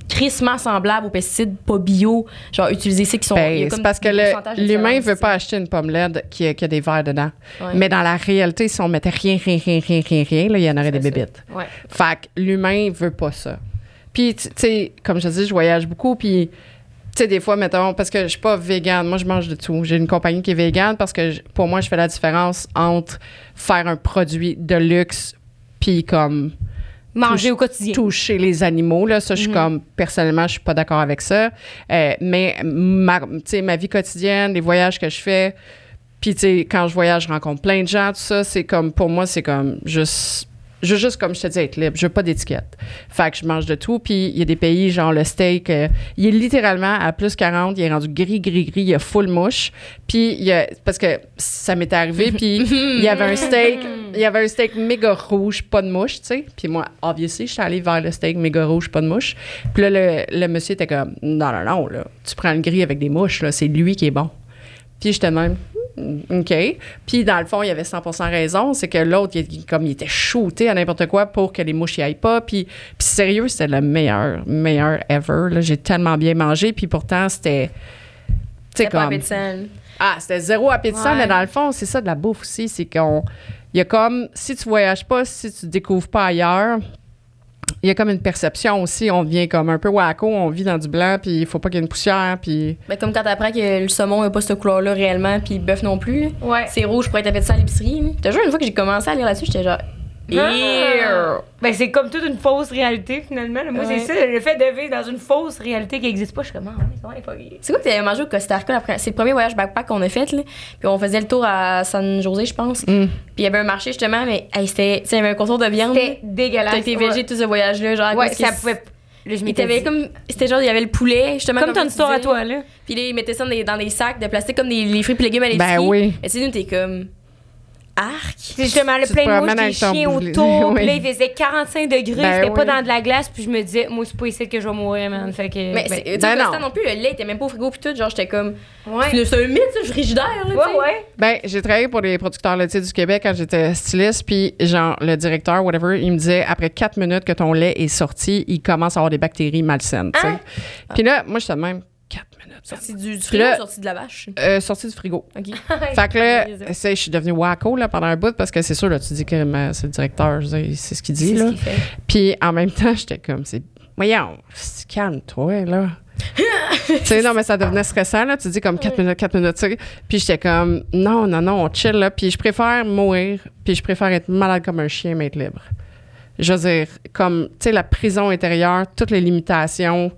crissement semblables aux pesticides pas bio, genre utilisés, c'est qui sont. Ben, c'est parce que l'humain différence, veut pas acheter une pomme laide qui a, qui a des verres dedans. Ouais. Mais dans la réalité, si on mettait rien, rien, rien, rien, rien, rien, là, il y en aurait des bébites. Ouais. Fait que l'humain veut pas ça. Puis, tu tu sais, comme je te dis, je voyage beaucoup, puis, tu sais, des fois, mettons, parce que je suis pas végane, moi, je mange de tout. J'ai une compagnie qui est végane parce que, je- pour moi, je fais la différence entre faire un produit de luxe puis comme Manger touche- au quotidien. toucher les animaux. Là, ça, je suis comme, personnellement, je suis pas d'accord avec ça. Euh, mais ma, tu sais, ma vie quotidienne, les voyages que je fais, puis, tu sais, quand je voyage, je rencontre plein de gens, tout ça, c'est comme, pour moi, c'est comme juste. Je veux juste, comme je te dis, être libre. Je veux pas d'étiquette. Fait que je mange de tout. Puis il y a des pays, genre le steak, euh, il est littéralement à plus 40, il est rendu gris, gris, gris, il y a full mouche. Puis il y a, parce que ça m'est arrivé, puis il y avait un steak, il y avait un steak méga rouge, pas de mouche, tu sais. Puis moi, obviously, je suis allée vers le steak méga rouge, pas de mouche. Puis là, le, monsieur était comme, non, non, non, tu prends le gris avec des mouches, c'est lui qui est bon. Puis j'étais même, OK. Puis dans le fond, il y avait 100 raison. C'est que l'autre, il, comme il était shooté à n'importe quoi pour que les mouches y aillent pas. Puis, puis sérieux, c'était le meilleur, meilleur ever. là. J'ai tellement bien mangé. Puis pourtant, c'était. C'était pas comme. appétissant. Ah, c'était zéro appétissant, Ouais. mais dans le fond, c'est ça de la bouffe aussi. C'est qu'on. Il y a comme. Si tu voyages pas, si tu découvres pas ailleurs, il y a comme une perception aussi. On devient comme un peu wacko, on vit dans du blanc, puis il faut pas qu'il y ait une poussière, puis. Ben, comme quand t'apprends que le saumon n'a pas cette couleur-là réellement, puis le bœuf non plus. Ouais. C'est rouge pour être appétissant à l'épicerie. T'as juste une fois que j'ai commencé à lire là-dessus, j'étais genre. Ah. Ben, c'est comme toute une fausse réalité, finalement. Moi, Ouais. c'est ça, le fait de vivre dans une fausse réalité qui n'existe pas. Je suis comme, ah, vraiment fucké. C'est quoi que t'avais mangé au Costa Rica? la première- C'est le premier voyage backpack qu'on a fait, là. Puis on faisait le tour à San José, je pense. Mm. Puis il y avait un marché, justement, mais hey, c'était. Tu il y avait un contour de viande. C'était dégueulasse. T'as été Ouais. végé tout ce voyage-là, genre. Ouais, ça pouvait. Là, je Il comme. C'était genre, il y avait le poulet, justement. Comme ton tu histoire à toi, là. Puis là, ils mettaient ça dans des, dans des sacs de plastique comme des les fruits et légumes à l'épicerie. Ben oui. Et tu sais, nous, t'es comme. Arc. C'est justement le plein de mouches, des chiens autour. Oui. Puis là, il faisait 45 degrés. Ben C'était pas oui. dans de la glace. Puis je me disais, moi, c'est pas ici que je vais mourir, man. Fait que. Mais ben, c'est- tu sais, ben non. non plus, le lait était même pas au frigo puis tout. Genre, j'étais comme. ouais. C'est un mythe, ça, le frigidaire, là. tu sais. Ouais, ouais. Ben, j'ai travaillé pour les producteurs laitiers du Québec quand j'étais styliste, puis genre, le directeur, whatever, il me disait, après quatre minutes que ton lait est sorti, il commence à avoir des bactéries malsaines, tu sais. Hein? Puis là, moi, j'étais de même. Sorti du, frigo là- ou sorti de la vache? Euh, sorti du frigo. OK. Fait que là, je suis devenue wacko là, pendant un bout parce que c'est sûr, là, tu dis que c'est le directeur, c'est ce qu'il dit. Ce fait. Puis en même temps, j'étais comme, c'est. Voyons, calme-toi, là. tu sais, non, mais ça devenait stressant, là. Tu dis comme 4 minutes, 4 minutes. Puis j'étais comme, non, non, non, on chill, là. Puis je préfère mourir, puis je préfère être malade comme un chien, mais être libre. Je veux dire, comme, tu sais, la prison intérieure, toutes les limitations.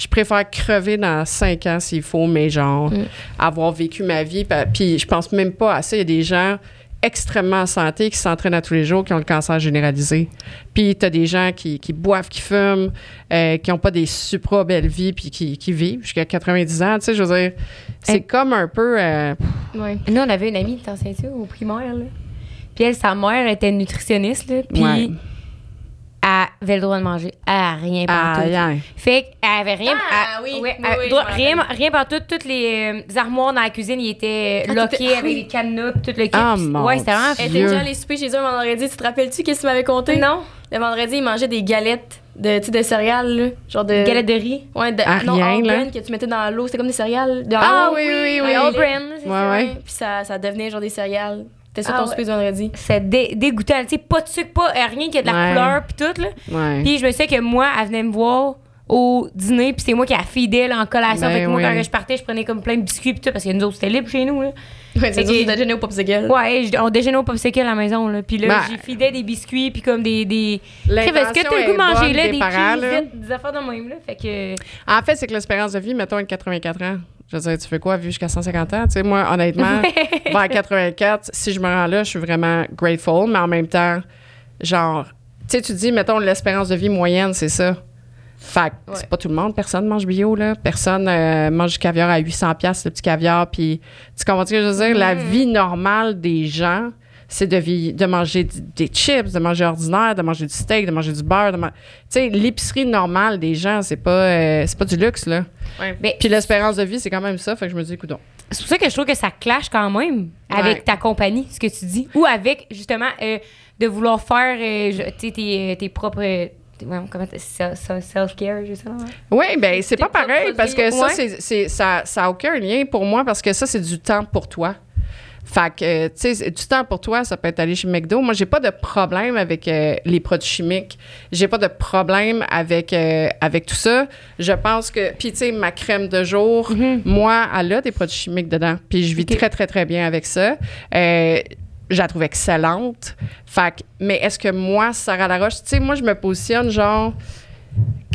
Je préfère crever dans 5 ans s'il faut, mais genre, Mm. avoir vécu ma vie. Puis je pense même pas à ça. Il y a des gens extrêmement en santé, qui s'entraînent à tous les jours, qui ont le cancer généralisé. Puis tu as des gens qui, qui boivent, qui fument, euh, qui n'ont pas des supra belles vies, puis qui, qui vivent jusqu'à 90 ans. Tu sais, je veux dire, c'est Hey. comme un peu. euh, Ouais. Nous, on avait une amie, t'en sais ça, au primaire, là. Puis elle, sa mère était nutritionniste, là. Puis Ouais. Elle avait le droit de manger. Elle a rien ah, partout. yeah. Fait qu'elle avait rien. Ah, elle- oui, ouais, oui, oui, droit- rien, rien partout. Toutes les euh, armoires dans la cuisine, ils étaient Ah, lockés tout est- ah, avec oui. des cadenas, tout le kit. Ah, Puis- mon ouais, c'était vraiment. Elle était déjà allée souper chez eux un vendredi. Tu te rappelles-tu qu'est-ce qu'il m'avait conté? Non, Le vendredi, il mangeait des galettes de, tu sais, de céréales, là. Genre de. galette de riz. Ouais, de. Ah, non, rien, all là. que tu mettais dans l'eau. C'était comme des céréales. De Ah oui, oui, oui. Ouais, all Ouais, ouais. Puis ça, ça devenait genre des céréales. C'était ça Ah ton ouais. souper du vendredi? C'est dé- dégoûtant. Tu sais, pas de sucre, pas euh, rien qui a de la Ouais. couleur, puis tout, là. Ouais. Puis je me sais que moi, elle venait me voir au dîner, puis c'est moi qui la fidèle en collation. Ben fait que moi, oui. quand je partais, je prenais comme plein de biscuits, puis tout, parce que nous autres, c'était libre chez nous, là. Ouais, c'est que- déjeuner au popsicle. Ouais, on déjeunait au popsicle à la maison, là. Puis là, Ben- j'ai fidé des biscuits, puis comme des. des... Est-ce que t'as le goût de manger, là, des des parents, là? cheesettes, des affaires de même, là? Fait que. En fait, c'est que l'espérance de vie, mettons, est de 84 ans. Je veux dire, tu fais quoi, vivre jusqu'à 150 ans? Tu sais, moi, honnêtement, vers 84, si je me rends là, je suis vraiment grateful, mais en même temps, genre, tu sais, tu dis, mettons, l'espérance de vie moyenne, c'est ça. Fait que Ouais. c'est pas tout le monde. Personne mange bio, là. Personne euh, mange du caviar à 800 pièces le petit caviar. Puis, tu comprends ce que je veux dire? La vie normale des gens, c'est de, manger des chips, de manger ordinaire, de manger du steak, de manger du beurre. Tu sais, l'épicerie normale des gens, c'est pas, euh, c'est pas du luxe, là. Puis l'espérance de vie, c'est quand même ça. Fait que je me dis, écoute c'est pour ça que je trouve que ça clash quand même avec Ouais. ta compagnie, ce que tu dis. Ou avec, justement, euh, de vouloir faire euh, tes, tes propres. comment self-care, je sais pas. Oui, ben c'est pas pareil parce que ça, ouais. c'est, c'est- ça, ça a aucun lien pour moi parce que ça, c'est du temps pour toi. Fait que, tu sais, du temps pour toi, ça peut être aller chez McDo. Moi, j'ai pas de problème avec euh, les produits chimiques. J'ai pas de problème avec, euh, avec tout ça. Je pense que, puis tu sais, ma crème de jour, moi, elle a des produits chimiques dedans. Puis je vis très, très, très bien avec ça. Euh, je la trouve excellente. Fait que, mais est-ce que moi, Sarah Laroche, tu sais, moi, je me positionne genre,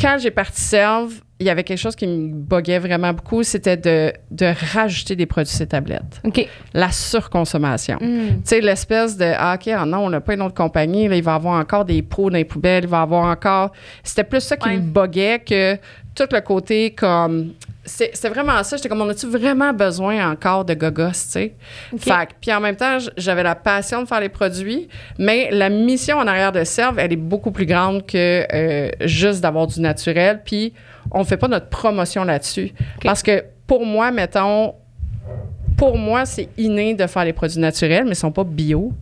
quand j'ai parti Serve, il y avait quelque chose qui me boguait vraiment beaucoup, c'était de, de rajouter des produits sur tablettes. OK. La surconsommation. Mm. Tu sais, l'espèce de Ah, OK, ah non, on n'a pas une autre compagnie, là, il va y avoir encore des pots dans les poubelles, il va y avoir encore. C'était plus ça qui Ouais. me boguait que tout le côté comme. C'est vraiment ça. J'étais comme, on a-tu vraiment besoin encore de gogos, tu sais? Fait que- puis en même temps, j'avais la passion de faire les produits, mais la mission en arrière de Serve, elle est beaucoup plus grande que euh, juste d'avoir du naturel. Puis on fait pas notre promotion là-dessus. Parce que pour moi, mettons, pour moi, c'est inné de faire les produits naturels, mais ils sont pas bio.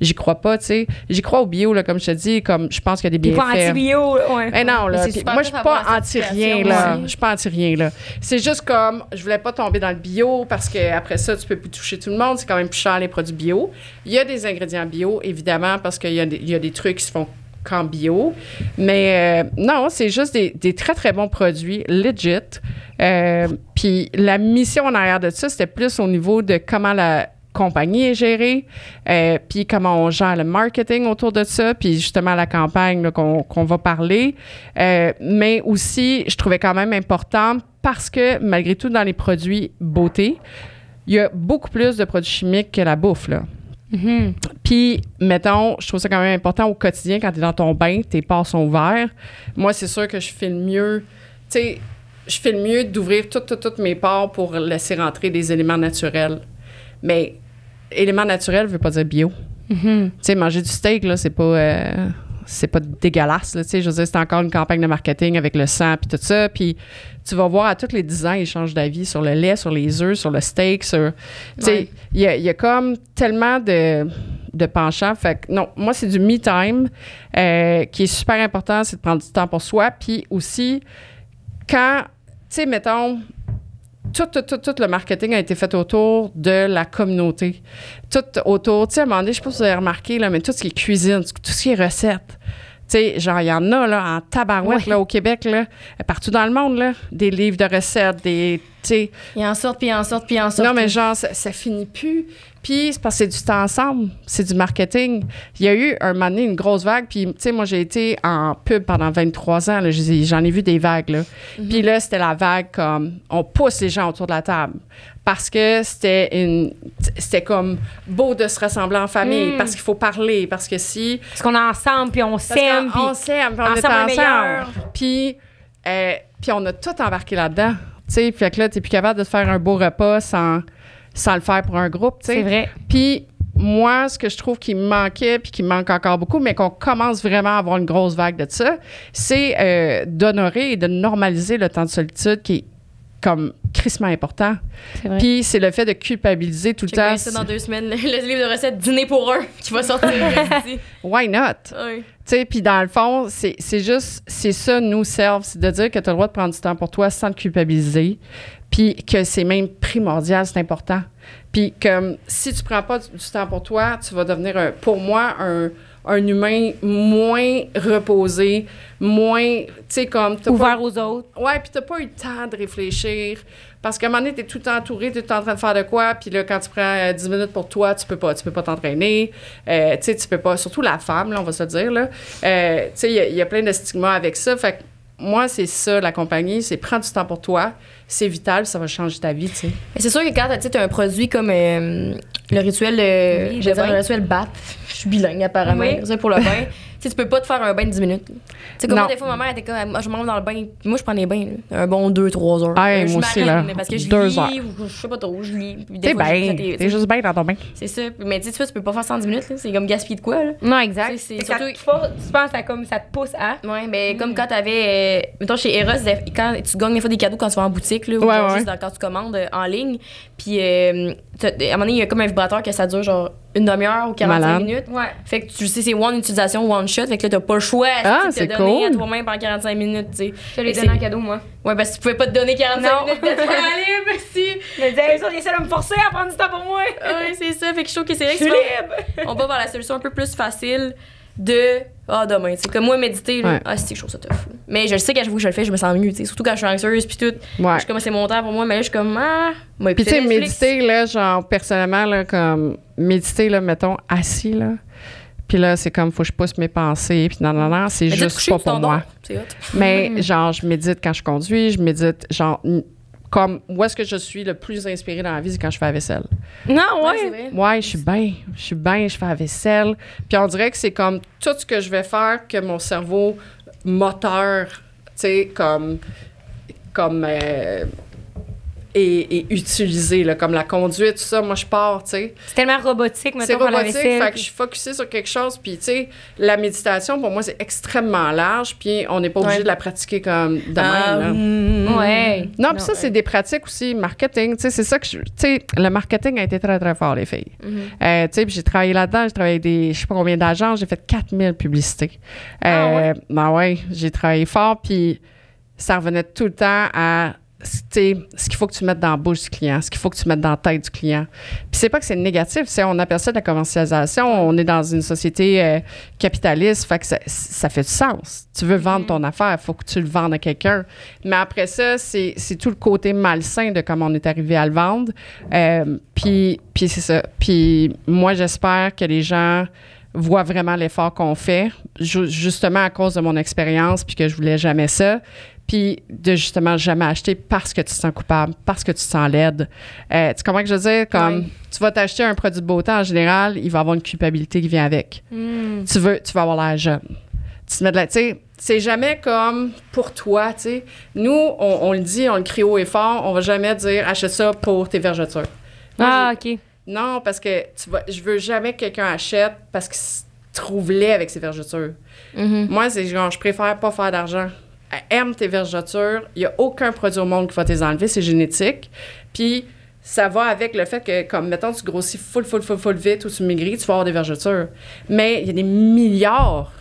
J'y crois pas, tu sais. J'y crois au bio, là, comme je te dis, comme je pense qu'il y a des T'es pas bienfaits. anti-bio, ouais. Eh non, là. Mais puis moi, je suis pas anti-rien, là. Je suis pas anti-rien, là. C'est juste comme, je voulais pas tomber dans le bio parce que après ça, tu peux plus toucher tout le monde. C'est quand même plus cher, les produits bio. Il y a des ingrédients bio, évidemment, parce qu'il y, y a des trucs qui se font qu'en bio. Mais euh, non, c'est juste des, très, très bons produits, legit. Euh, Puis la mission en arrière de ça, c'était plus au niveau de comment la compagnie est gérée, euh, puis comment on gère le marketing autour de ça, puis justement la campagne qu'on va parler. Mais aussi, je trouvais quand même important parce que malgré tout, dans les produits beauté, il y a beaucoup plus de produits chimiques que la bouffe. Là. Mhm. Puis, mettons, je trouve ça quand même important au quotidien, quand tu es dans ton bain, tes pores sont ouverts. Moi, c'est sûr que je fais le mieux. Tu sais, je fais le mieux d'ouvrir toutes, toutes, toutes mes pores pour laisser rentrer des éléments naturels. Mais éléments naturels veut pas dire bio. Mhm. Tu sais, manger du steak, là, c'est pas. euh, c'est pas dégueulasse, là, tu sais. Je veux dire, c'est encore une campagne de marketing avec le sang puis tout ça. Puis tu vas voir à tous les 10 ans, ils changent d'avis sur le lait, sur les œufs, sur le steak, sur... Tu sais, Ouais. il y, a, il y a comme tellement de, de penchants. Fait que non, moi, c'est du me time euh, qui est super important, c'est de prendre du temps pour soi. Puis aussi, quand, tu sais, mettons, tout, tout, tout, tout le marketing a été fait autour de la communauté. Tout autour, tu sais, à un moment donné, je sais pas si vous avez remarqué, là, mais tout ce qui est cuisine, tout ce qui est recette. Tu sais, genre, il y en a, là, en tabarouette, là, au Québec, là, partout dans le monde, là, des livres de recettes, des, tu sais, Il en sortent, puis il en sortent, puis il en sortent. non, mais genre, ça, ça finit plus. Puis c'est parce que c'est du temps ensemble, c'est du marketing. Il y a eu un moment donné une grosse vague, puis tu sais, moi j'ai été en pub pendant 23 ans, là, j'en ai vu des vagues. Là. Puis là, c'était la vague comme on pousse les gens autour de la table. Parce que c'était une c'était comme beau de se rassembler en famille, Mm. parce qu'il faut parler, parce que si Parce qu'on est ensemble, puis on s'aime, on s'aime, puis on est ensemble. Puis, euh, puis on a tout embarqué là-dedans. Tu sais, fait que là, t'es plus capable de te faire un beau repas sans, sans le faire pour un groupe, tu sais. c'est vrai. Puis moi, ce que je trouve qui me manquait, puis qui me manque encore beaucoup, mais qu'on commence vraiment à avoir une grosse vague de ça, c'est euh, d'honorer et de normaliser le temps de solitude qui est comme crissement important. Puis c'est le fait de culpabiliser tout le temps. ça dans deux semaines, le, le livre de recettes Dîner pour un qui va sortir. Why not? Ouais. Tu sais, puis dans le fond, c'est juste, c'est ça, nous, serve, c'est de dire que tu as le droit de prendre du temps pour toi sans te culpabiliser, puis que c'est même primordial, c'est important. Puis que si tu prends pas du, du temps pour toi, tu vas devenir, un- pour moi, un, un humain moins reposé, moins, tu sais, comme... t'as pas- Ouvert aux autres. Ouais, puis t'as pas eu le temps de réfléchir. Parce qu'à un moment donné, t'es tout entouré, t'es tout en train de faire de quoi, puis là, quand tu prends euh, 10 minutes pour toi, tu peux pas, tu peux pas t'entraîner. Euh, tu sais, tu peux pas, surtout la femme, là, on va se le dire, là. Euh, tu sais, il y a- il y, a plein de stigmas avec ça. Fait que moi, c'est ça, la compagnie, c'est prendre du temps pour toi. C'est vital, ça va changer ta vie, tu sais. C'est sûr que quand tu as un produit comme euh, le rituel, euh, Oui, je le dire, bain. le rituel BAT, je suis bilingue apparemment, Oui. c'est pour le bain. tu sais, tu peux pas te faire un bain de 10 minutes. Tu sais, comme moi, des fois, ma mère était comme, moi, je m'en vais dans le bain. Puis moi, je prends des bains, là, un bon 2-3 heures. Ah, Euh, moi aussi, là, Parce que je deux lis, heures. ou je sais pas trop, je lis. T'es bien, t'es juste bien dans ton bain. C'est ça. Mais tu sais, tu peux pas faire 110 minutes, là. C'est comme gaspiller de quoi, là. Non, exact. C'est surtout- tu penses à comme ça te pousse à? Ouais, mais comme quand t'avais. Euh, mettons, chez Eros, quand tu gagnes des fois des cadeaux quand tu vas en boutique, là, ou Ouais, genre ouais. juste dans- quand tu commandes euh, en ligne. Puis, euh, à un moment donné, il y a comme un vibrateur que ça dure genre une demi-heure ou 45 Malade. minutes. Ouais. Fait que tu sais, c'est one utilisation, one shot. Fait que là, t'as pas le choix Ah, de c'est te donner à toi-même pendant 45 minutes, tu sais? Je l'ai donné en cadeau, moi. Ouais, parce que tu pouvais pas te donner 45 Non. minutes de libre, si. Me disais, ils essaient de me forcer à prendre du temps pour moi. Ouais, c'est ça. Fait que je trouve que c'est vrai Je que on va vers la solution un peu plus facile de ah demain c'est comme moi méditer là, Ouais. ah c'est que je trouve ça tough mais je le sais qu'à chaque fois que je le fais je me sens mieux tu sais surtout quand je suis anxieuse puis tout Ouais. je suis comme c'est mon temps pour moi mais là je suis comme ah moi Puis tu sais, méditer, là, genre, personnellement, là, comme, méditer, là, mettons, assis, là. Puis là, c'est comme, faut que je pousse mes pensées, puis non, non, non, c'est juste pas pour moi. Mais genre, je médite quand je conduis, je médite, genre, comme, où est-ce que je suis le plus inspirée dans la vie, c'est quand je fais la vaisselle. Non, ouais, Ouais, je suis bien, je suis bien, je fais la vaisselle. Puis on dirait que c'est comme tout ce que je vais faire que mon cerveau moteur, tu sais, comme, comme, euh, est utilisé, là, comme la conduite, tout ça. Moi, je pars, tu sais. C'est tellement robotique, C'est pour la robotique, fait que je suis focusée sur quelque chose. Puis, tu sais, la méditation, pour moi, c'est extrêmement large. Puis, on n'est pas obligé Ouais. de la pratiquer comme de Ah, même. là. mm, Ouais. Non, puis ça, c'est des pratiques aussi, marketing. Tu sais, c'est ça que je. Tu sais, le marketing a été très, très fort, les filles. Mhm. Euh, tu sais, puis j'ai travaillé là-dedans, j'ai travaillé des, je sais pas combien d'agences, j'ai fait 4000 publicités. Ah Euh, Ben ouais, j'ai travaillé fort, puis ça revenait tout le temps à, ce qu'il faut que tu mettes dans la bouche du client, ce qu'il faut que tu mettes dans la tête du client. Puis c'est pas que c'est négatif, c'est on appelle ça de la commercialisation, on est dans une société euh, capitaliste, fait que ça, ça fait du sens. Tu veux vendre ton affaire, il faut que tu le vendes à quelqu'un. Mais après ça, c'est tout le côté malsain de comment on est arrivé à le vendre. Euh, puis puis c'est ça. Puis moi, j'espère que les gens voient vraiment l'effort qu'on fait, ju- justement à cause de mon expérience, puis que je voulais jamais ça, puis de justement jamais acheter parce que tu te sens coupable, parce que tu te sens laide. Euh, tu comprends ce que je veux dire? Comme tu vas t'acheter un produit de beauté, en général, il va avoir une culpabilité qui vient avec. Hmm. Tu veux, tu vas avoir l'air jeune. Tu te mets de la, tu sais, c'est jamais comme pour toi, tu sais. Nous, on, on le dit, on le crie haut et fort, on va jamais dire achète ça pour tes vergetures. Moi, Ah, OK. non, parce que tu vas, je veux jamais que quelqu'un achète parce qu'il se trouve laid avec ses vergetures. Mhm. Moi, c'est genre, je préfère pas faire d'argent. Aime tes vergetures. Il n'y a aucun produit au monde qui va les enlever. C'est génétique. Puis, ça va avec le fait que, comme, mettons, tu grossis full, full, full, full vite ou tu maigris, tu vas avoir des vergetures. Mais il y a des milliards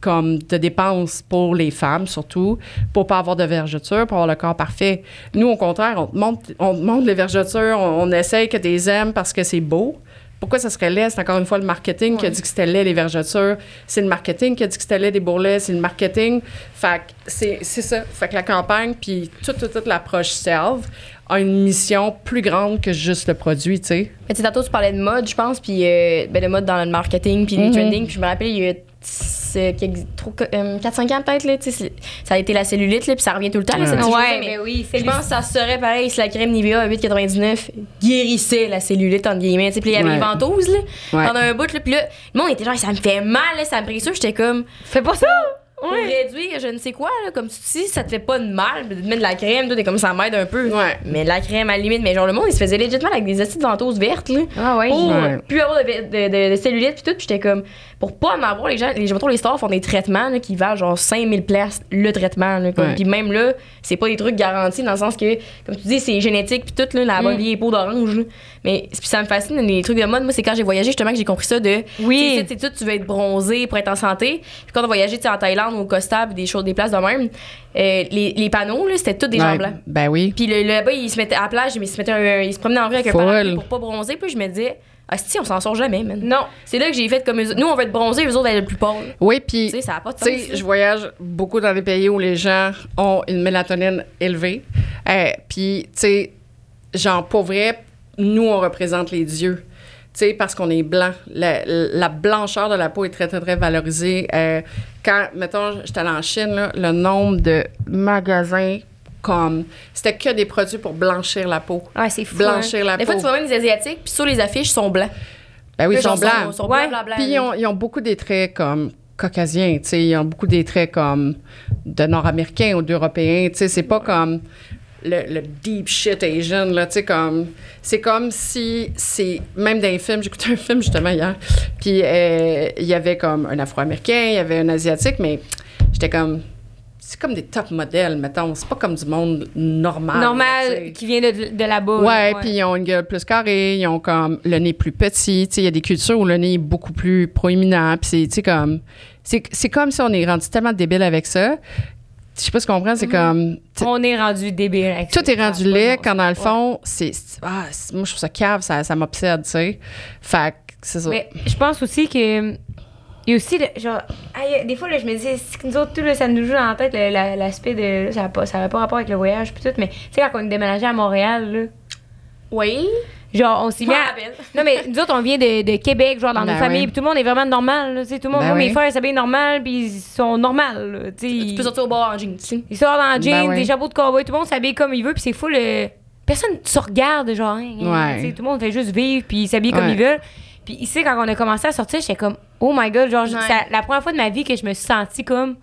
comme de dépenses pour les femmes, surtout, pour pas avoir de vergetures, pour avoir le corps parfait. Nous, au contraire, on te montre, on te les vergetures, on, on essaye que tu les aimes parce que c'est beau, Pourquoi ça serait laid? C'est encore une fois le marketing qui a dit que c'était laid, les vergetures. C'est le marketing qui a dit que c'était laid, des bourrelets. C'est le marketing. Fait que c'est c'est ça. Fait que la campagne, puis toute, toute, toute l'approche self a une mission plus grande que juste le produit, tu sais. Mais tu tantôt, tu parlais de mode, je pense, puis euh, ben, de mode dans le marketing, puis les Mhm. trending. Puis je me rappelle, il y a c'est quelques- trop- euh, 4-5 ans peut-être, là, ça a été la cellulite, là, puis ça revient tout le temps, là, cette Ouais. chose-là, mais mais oui, c'est Je pense que ça serait pareil si la crème Nivea à 8,99 guérissait la cellulite, entre guillemets. Tu sais, Puis il y avait Ouais. les ventouses, là, Ouais. pendant un bout, là, puis là, le monde était genre, ça me fait mal, là, ça me brise J'étais comme, Fais pas ça! Pour réduire, je ne sais quoi, là, comme tu dis, ça te fait pas de mal, de mettre de la crème, toi, t'es comme ça m'aide un peu. Ouais. Mais la crème, à la limite, mais genre, le monde, il se faisait légitimement avec des acides ventouses vertes, là. Ah ouais. Pour Ouais. plus avoir de, de, de- de cellulite puis tout, puis j'étais comme pour pas en avoir les gens les gens les stores font des traitements là, qui valent genre 5000 places le traitement là, comme Ouais. puis même là, c'est pas des trucs garantis dans le sens que comme tu dis c'est génétique puis tout là, la bonne vieille peau d'orange. Mais puis ça me fascine les trucs de mode, moi c'est quand j'ai voyagé justement que j'ai compris ça de Oui. tu sais, c'est tout tu veux être bronzé pour être en santé. Puis quand on voyageait tu sais, en Thaïlande ou au Costa puis des choses des places de même, euh, les, les panneaux là, c'était tous des gens Ouais, blancs. Ben oui. Puis le, le- là-bas, il se mettait à la plage, mais il se un- promenait en rue avec un parapluie pour pas bronzer. Puis je me disais, ah si, on s'en sort jamais, man. Non. C'est là que j'ai fait comme eux- nous, on veut être bronzés, eux autres, être le plus pauvres. Oui, Tu puis sais, ça a pas de Tu sens. sais, là. je voyage beaucoup dans des pays où les gens ont une mélatonine élevée. Euh, Puis, tu sais, genre, pour vrai, nous, on représente les dieux. Sais, parce qu'on est blanc. La, la blancheur de la peau est très, très, très valorisée. Euh, quand, mettons, j'étais allée en Chine, là, le nombre de magasins comme... C'était que des produits pour blanchir la peau. Ouais, c'est fou. Blanchir la Des peau. fois, tu vois même des Asiatiques, puis sur les affiches, ils sont blancs. Ben oui, ils sont blancs. sont Ouais. blancs, blancs, blancs. Puis ils ont, ils ont beaucoup des traits comme caucasiens, tu sais, ils ont beaucoup des traits comme de nord-américains ou d'européens, tu sais, c'est pas comme le, le deep shit Asian, là, tu sais, comme, c'est comme si, c'est, même dans les films, j'écoutais un film justement hier, puis euh, il y avait comme un afro-américain, il y avait un asiatique, mais j'étais comme, c'est comme des top modèles, mettons, c'est pas comme du monde normal. Normal, qui vient de, de là-bas. Ouais, puis ils ont une gueule plus carrée, ils ont comme le nez plus petit. Tu sais, il y a des cultures où le nez est beaucoup plus proéminent. Puis c'est, tu sais, comme. C'est, c'est comme si on est rendu tellement débile avec ça. Je sais pas ce qu'on comprend, c'est comme. tu- On est rendu débile avec. Tout est rendu Ah, laid quand dans le fond, c'est. c'est- Ah, moi, je trouve ça cave, ça, ça m'obsède, tu sais. Fait que c'est ça. Mais je pense aussi que. Il y a aussi, le- genre, aïe, des fois, là, je me dis, c'est que nous autres, tout, là, ça nous joue dans la tête, la- l'aspect de. là, ça n'a pas, ça pas rapport avec le voyage, puis tout, mais tu sais, quand on est déménagé à Montréal, là, Oui. Genre, on à- rappelle. Non, mais nous autres, on vient de, de Québec, genre, dans Ben nos familles, oui. puis tout le monde est vraiment normal, là, tu sais, tout le monde, Ben moi, mes oui. frères, ils s'habillent normal, puis ils sont normales, là, tu sais. Tu ils- peux sortir au bar en jeans. tu sais. Ils sortent dans le jean, Ben des oui. chapeaux de cowboy, tout le monde s'habille comme il veut, puis c'est fou le. Personne se regarde, genre, hein, hein, Ouais. tu sais, tout le monde fait juste vivre, puis s'habille comme Ouais. ils veulent. Puis ici, quand on a commencé à sortir, j'étais comme, oh my god, genre, Ouais. c'est la première fois de ma vie que je me suis sentie comme,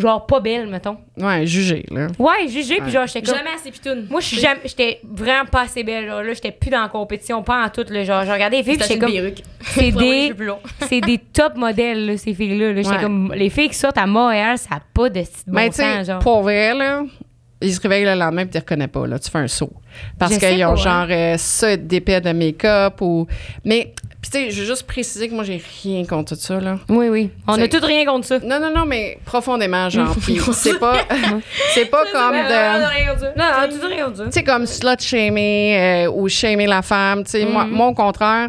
genre, pas belle, mettons. Ouais, jugé, là. Ouais, jugé, puis genre, j'étais comme. Jamais assez pitoune. Moi, je suis jamais, j'étais vraiment pas assez belle, genre, là, j'étais plus dans la compétition, pas en tout, là, genre, je regardais les filles, j'étais comme, c'est des, c'est des top modèles, là, ces filles-là, là. J'étais Ouais. comme, les filles qui sortent à Montréal, ça a pas de bon Mais tu sais, sens, genre. pour vrai, là, ils se réveillent le lendemain et tu ne reconnais pas, là. Tu fais un saut. Parce qu'ils ont pas, genre euh, ça d'épais de make-up ou. Mais, tu sais, je veux juste préciser que moi, j'ai rien contre tout ça, là. Oui, oui. On C'est- a tout rien contre ça. Non, non, non, mais profondément, genre. c'est pas. c'est pas comme de. Non, non, dis rien contre ça. Tu sais, comme slut shamer euh, ou shamer la femme. Tu sais, moi, moi, au contraire,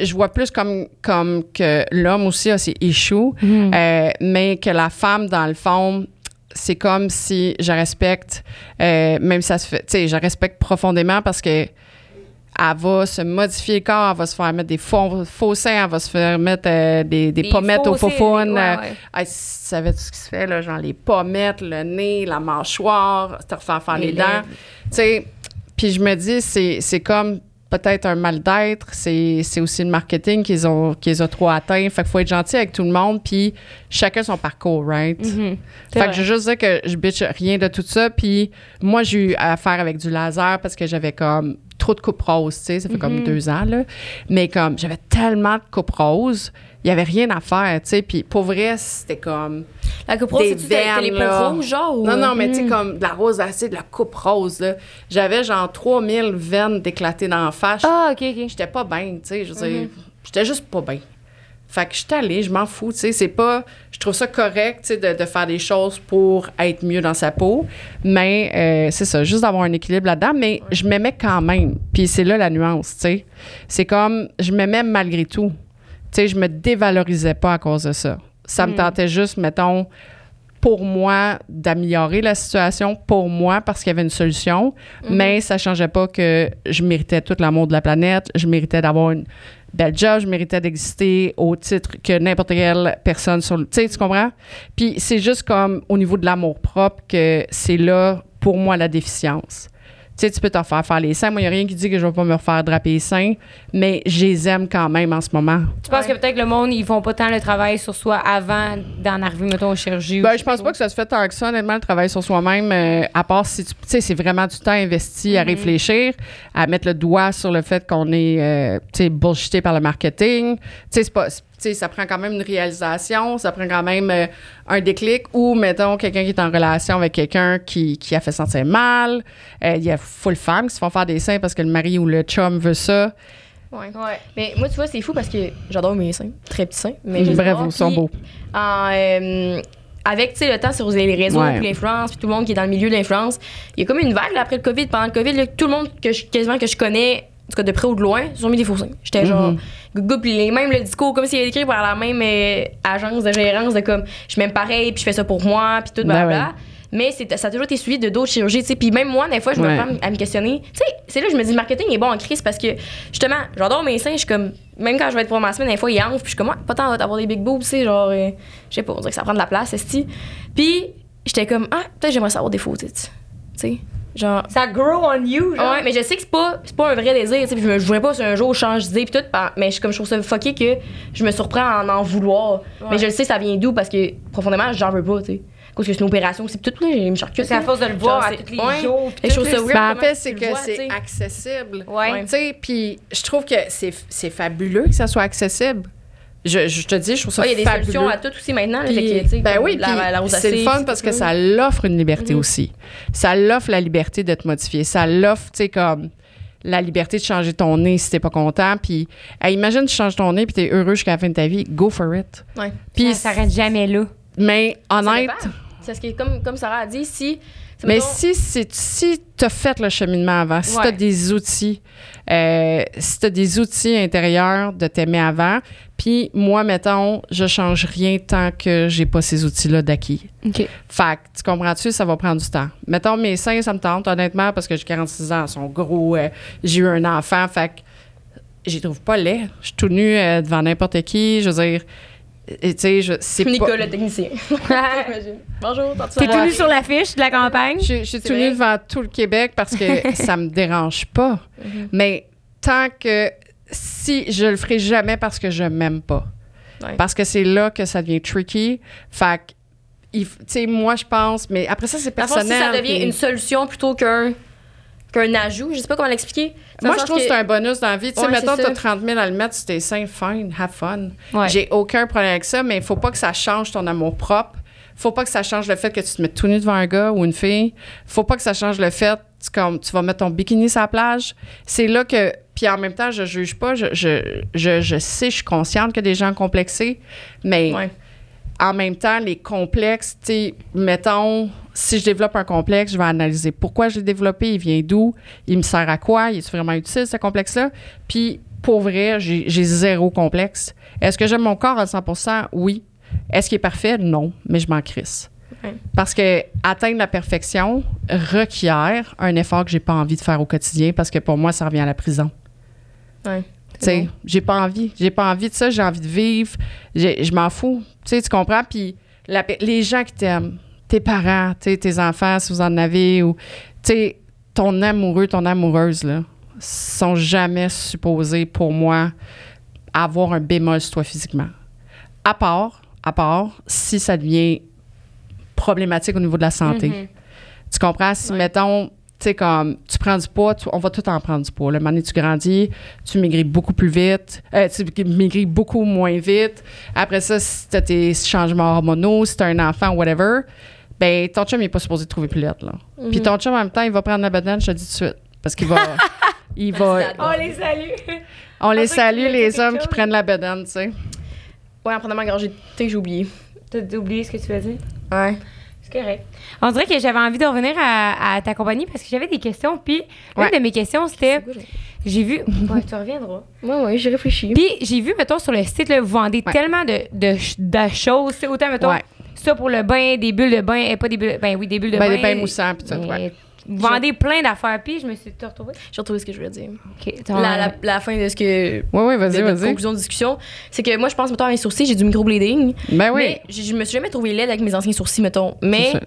je vois plus comme, comme que l'homme aussi a ses issues, euh, mais que la femme, dans le fond, c'est comme si je respecte, euh, même si ça se fait, tu sais, je respecte profondément parce que elle va se modifier le corps, elle va se faire mettre des faux, faux seins, elle va se faire mettre euh, des, des, Des pommettes aux faux faufounes. ouais, euh, ouais. Hey, tu savais tout ce qui se fait, là, genre les pommettes, le nez, la mâchoire, te refaire faire les, Les dents. Tu sais, puis je me dis, c'est comme peut-être un mal d'être, c'est, aussi le marketing qu'ils ont, qu'ils ont trop atteint. Fait qu'il faut être gentil avec tout le monde, puis chacun son parcours, right? Mhm. Fait vrai. que je veux juste dire que je bitch rien de tout ça. Puis moi, j'ai eu affaire avec du laser parce que j'avais comme trop de coupe rose, tu sais. Ça fait comme Mhm. deux ans, là. Mais comme j'avais tellement de coupe rose, il y avait rien à faire, tu sais. Puis pour vrai, c'était comme... La coupe rose, t'as les peaux rouges, genre? Non, non, mais tu sais, Mhm. comme de la rose acide, de la coupe rose, là. J'avais genre 3000 veines d'éclatées dans la face. Ah, ok, ok. J'étais pas bien, tu sais. Je veux dire, j'étais juste pas bien. Fait que je suis allée, je m'en fous, tu sais, c'est pas... Je trouve ça correct, tu sais, de, de faire des choses pour être mieux dans sa peau, mais euh, c'est ça, juste d'avoir un équilibre là-dedans, mais je m'aimais quand même, puis c'est là la nuance, tu sais. C'est comme, je m'aimais malgré tout. Sais, je me dévalorisais pas à cause de ça. Ça me tentait juste, mettons, pour moi, d'améliorer la situation, pour moi, parce qu'il y avait une solution, mais ça changeait pas que je méritais tout l'amour de la planète, je méritais d'avoir une belle job, je méritais d'exister au titre que n'importe quelle personne sur le... Tu sais, tu comprends? Puis c'est juste comme au niveau de l'amour propre que c'est là, pour moi, la déficience. Tu sais, tu peux te faire faire les seins. Moi, il n'y a rien qui dit que je vais pas me refaire draper les seins, mais je les aime quand même en ce moment. Tu penses que peut-être le monde, ils font pas tant le travail sur soi avant d'en arriver, mettons, aux chirurgies? Ben, je pense pas que ça se fait tant que ça, honnêtement, le travail sur soi-même, euh, à part si tu tu sais, c'est vraiment du temps investi à réfléchir, à mettre le doigt sur le fait qu'on est, euh, tu sais, bullshité par le marketing. Tu sais, c'est pas. C'est- tu sais, ça prend quand même une réalisation, ça prend quand même euh, un déclic ou, mettons, quelqu'un qui est en relation avec quelqu'un qui, qui a fait sentir mal. Euh, Il y a full femmes qui se font faire des seins parce que le mari ou le chum veut ça. Ouais. Ouais. Mais moi, tu vois, c'est fou parce que j'adore mes seins. Très petits seins. Mais Bref, ils sont beaux. euh, avec tu sais, le temps sur les réseaux, Ouais. puis l'influence, puis tout le monde qui est dans le milieu de l'influence, il y a comme une vague là, après le COVID. Pendant le COVID, là, tout le monde que je, quasiment que je connais, en tout cas de près ou de loin, ils ont mis des faux seins. J'étais genre, Mhm. gogo, puis les mêmes le discours, comme s'il avait écrit par la même euh, agence de gérance, de comme, je m'aime pareil, puis je fais ça pour moi, puis tout, Ben blablabla. ouais. Mais c'est- ça a toujours été suivi de d'autres chirurgies, tu sais. Puis même moi, des fois, je me Ouais. prends à me questionner. Tu sais, c'est là que je me dis, le marketing est bon en crise parce que, justement, j'adore mes seins. Je suis comme, même quand je vais être pour ma semaine, des fois, ils enflent. Puis je suis comme, Ouais, pas tant d'avoir des big boobs, tu sais. Genre, euh, je sais pas, on dirait que ça prend de la place, esti. Puis j'étais comme, ah, peut-être j'aimerais savoir des photos, tu sais. Genre. Ça grow on you, genre. Ouais, mais je sais que c'est pas, c'est pas un vrai désir, tu Je, me- je voudrais pas si un jour je change d'idée, puis tout. Mais je, comme je trouve ça fucké que je me surprends à en, en vouloir. Mais je le sais, ça vient d'où parce que profondément, j'en veux pas, tu sais. Parce que c'est une opération, c'est tout, là, j'ai me charcute. C'est à force de le voir Genre, à tous les ouais. jours. Je ça tout, weird. Ben, en fait, c'est que c'est accessible. Ouais. Tu sais, puis je trouve que c'est c'est fabuleux que ça soit accessible. Je, je te dis, je trouve ça Ouais, il y a des fabuleux. solutions à tout aussi maintenant. là, Puis, fait que, tu sais, ben oui, la- la rosacée, c'est le fun parce tout que ça. l'offre une liberté Mhm. aussi. Ça l'offre la liberté de te modifier. Ça l'offre, tu sais, comme la liberté de changer ton nez si t'es pas content. Puis, hey, imagine tu changes ton nez puis t'es heureux jusqu'à la fin de ta vie. Go for it. Ouais. Puis, ça s'arrête jamais là. mais honnête. C'est ce qui est comme, comme Sarah a dit, si. Mais mettons- si, si, si tu as fait le cheminement avant, si Ouais. tu as des outils, euh, si tu as des outils intérieurs de t'aimer avant, puis moi, mettons, je change rien tant que j'ai pas ces outils-là d'acquis. OK. Fait que, tu comprends-tu, ça va prendre du temps. Mettons, mes seins, ça me tente, honnêtement, parce que j'ai 46 ans, ils sont gros, euh, j'ai eu un enfant, fait que j'y trouve pas laid. Je suis tout nue euh, devant n'importe qui, je veux dire, tu sais, je- c'est pas... Nicolas, le technicien. Bonjour, T'es tout nu sur l'affiche de la campagne? Je, je suis tout nue devant tout le Québec parce que ça me dérange pas. Mhm. Mais tant que si je le ferai jamais parce que je m'aime pas. Ouais. Parce que c'est là que ça devient tricky. Fait que, tu sais, moi, je pense, mais après ça, c'est le fond, si personnel. ça devient puis- une solution plutôt qu'un qu'un ajout, je sais pas comment l'expliquer. Moi, je trouve que que- c'est un bonus dans la vie. Tu sais, Ouais, mettons, t'as ça. 30 000 à le mettre sur tes seins, fine, have fun. Ouais. J'ai aucun problème avec ça, mais il faut pas que ça change ton amour propre. faut pas que ça change le fait que tu te mettes tout nu devant un gars ou une fille. faut pas que ça change le fait tu, comme, tu vas mettre ton bikini sur la plage. C'est là que... Puis en même temps, je juge pas. Je, je, je, je sais, je suis consciente a des gens complexés, mais Ouais. en même temps, les complexes, tu sais, mettons, si je développe un complexe, je vais analyser pourquoi je l'ai développé, il vient d'où, il me sert à quoi, il est vraiment utile, ce complexe-là? Puis, pour vrai, j'ai zéro complexe. Est-ce que j'aime mon corps à 100% Oui. Est-ce qu'il est parfait? Non, mais je m'en crisse. Parce que atteindre la perfection requiert un effort que j'ai pas envie de faire au quotidien parce que pour moi, ça revient à la prison. Ouais. Tu sais, j'ai pas envie. J'ai pas envie de ça. J'ai envie de vivre. Je m'en fous. Tu sais, tu comprends? Puis la les gens qui t'aiment, tes parents, tes enfants, si vous en avez, ou, ton amoureux, ton amoureuse, là, sont jamais supposés, pour moi, avoir un bémol sur toi physiquement. À part, à part, si ça devient problématique au niveau de la santé. Mhm. Tu comprends? Si, mettons, tu sais, comme, tu prends du poids, tu- on va tout en prendre du poids. Le moment donné, tu grandis, tu maigris beaucoup plus vite, euh, tu maigris beaucoup moins vite. Après ça, si tu as tes changements hormonaux, si tu as un enfant, whatever, ben ton chum, il n'est pas supposé te trouver plus laide, là. Puis ton chum, en même temps, il va prendre la banane, je te dis tout de suite. Parce qu'il va... il va... On les salue. On les salue, les hommes qui prennent la banane, tu sais. Ouais, en prenant ma gorgée de thé, j'ai oublié. T'as oublié ce que tu veux dire? Ouais. C'est correct. On dirait que j'avais envie de revenir à, à ta compagnie parce que j'avais des questions. Puis, Ouais. une de mes questions, c'était j'ai vu. Ouais, tu reviendras. Ouais, ouais, j'ai réfléchi. Puis, j'ai vu, mettons, sur le site, là, vous vendez Ouais. tellement de, de, de choses. C'est autant, mettons, Ouais. Ça pour le bain, des bulles de bain, et pas des bulles. Ben oui, des bulles de Ben, bain. des bains moussants, puis tout, mais ouais. Vous vendez plein d'affaires. Puis, je me suis t'as retrouvé. J'ai retrouvé ce que je voulais dire. OK. La, la, la fin de ce que. Oui, oui, vas-y, vas-y. conclusion de discussion, c'est que moi, je pense, mettons, à mes sourcils, j'ai du microbleeding. Ben oui. Mais je, je me suis jamais trouvé laide avec mes anciens sourcils, mettons. Mais ça.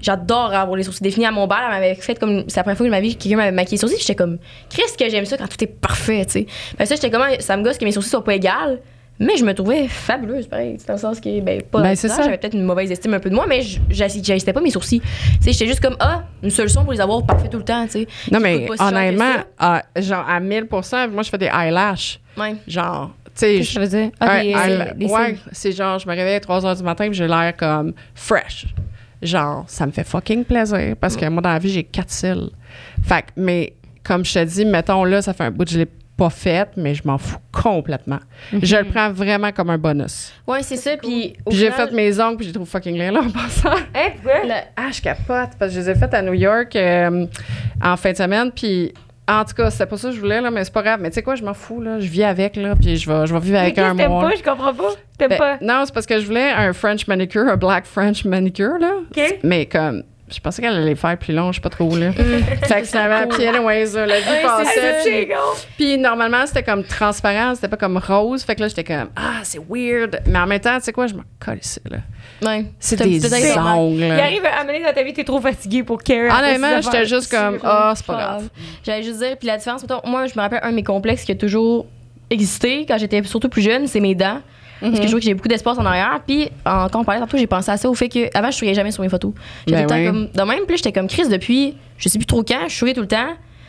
j'adore avoir les sourcils définis à mon bal. Elle m'avait fait comme. C'est la première fois de ma vie que quelqu'un m'avait maquillé les sourcils. J'étais comme, Christ, que j'aime ça quand tout est parfait, tu sais. Fait que ça, j'étais comme, ça me gosse que mes sourcils soient pas égales. Mais je me trouvais fabuleuse, pareil. Dans le sens que, ben, pas. Ben, c'est ça. J'avais peut-être une mauvaise estime un peu de moi, mais je- j'assistais pas mes sourcils. Tu sais, j'étais juste comme, ah, une solution pour les avoir parfaits tout le temps, tu sais. Non, mais honnêtement, ah, genre à 1000 moi, je fais des eyelashes. Ouais. Genre, tu sais, veut dire? Ah, un des, euh, des ouais, c'est genre, je me réveille à 3 h du matin et j'ai l'air comme fresh. Genre, ça me fait fucking plaisir parce que moi, dans la vie, j'ai quatre cils. Fait que, mais comme je te dis, mettons là, ça fait un bout que je l'ai pas fait, mais je m'en fous complètement. Je le prends vraiment comme un bonus. Ouais, c'est ça. Puis, j'ai final, fait mes ongles, puis j'ai trouvé fucking laid là en passant. Hein, pourquoi? le- Ah, je capote parce que je les ai faites à New York euh, en fin de semaine. Puis, en tout cas, c'était pas ça que je voulais, là, mais c'est pas grave. Mais tu sais quoi, je m'en fous, là. Je vis avec, là. Puis je vais, je vais vivre avec Mais un mois. Pas? Je comprends pas. T'aimes Ben, pas? non, c'est parce que je voulais un French manicure, un black French manicure, là. OK. Mais comme, je pensais qu'elle allait faire plus long, je sais pas trop, là. fait que finalement, puis anyways, la vie Ouais, passait. puis- normalement, c'était comme transparent, c'était pas comme rose. Fait que là, j'étais comme, ah, c'est weird. Mais en même temps, tu sais quoi, je m'en colle ici, là. Ouais. C'est des ongles. Il arrive à amener dans ta vie, t'es trop fatigué pour care. Honnêtement, j'étais juste comme, ah, c'est pas grave. J'allais juste dire, puis la différence, mettons, moi, je me rappelle un de mes complexes qui a toujours existé quand j'étais surtout plus jeune, c'est mes dents. Parce Mhm. que je vois que j'ai beaucoup d'espace en arrière. Puis, en- quand on parlait tantôt, j'ai pensé à ça au fait que avant je souriais jamais sur mes photos. J'étais Ben tout le oui. temps comme. De même, là, j'étais comme Chris depuis, je sais plus trop quand, je souriais tout le temps.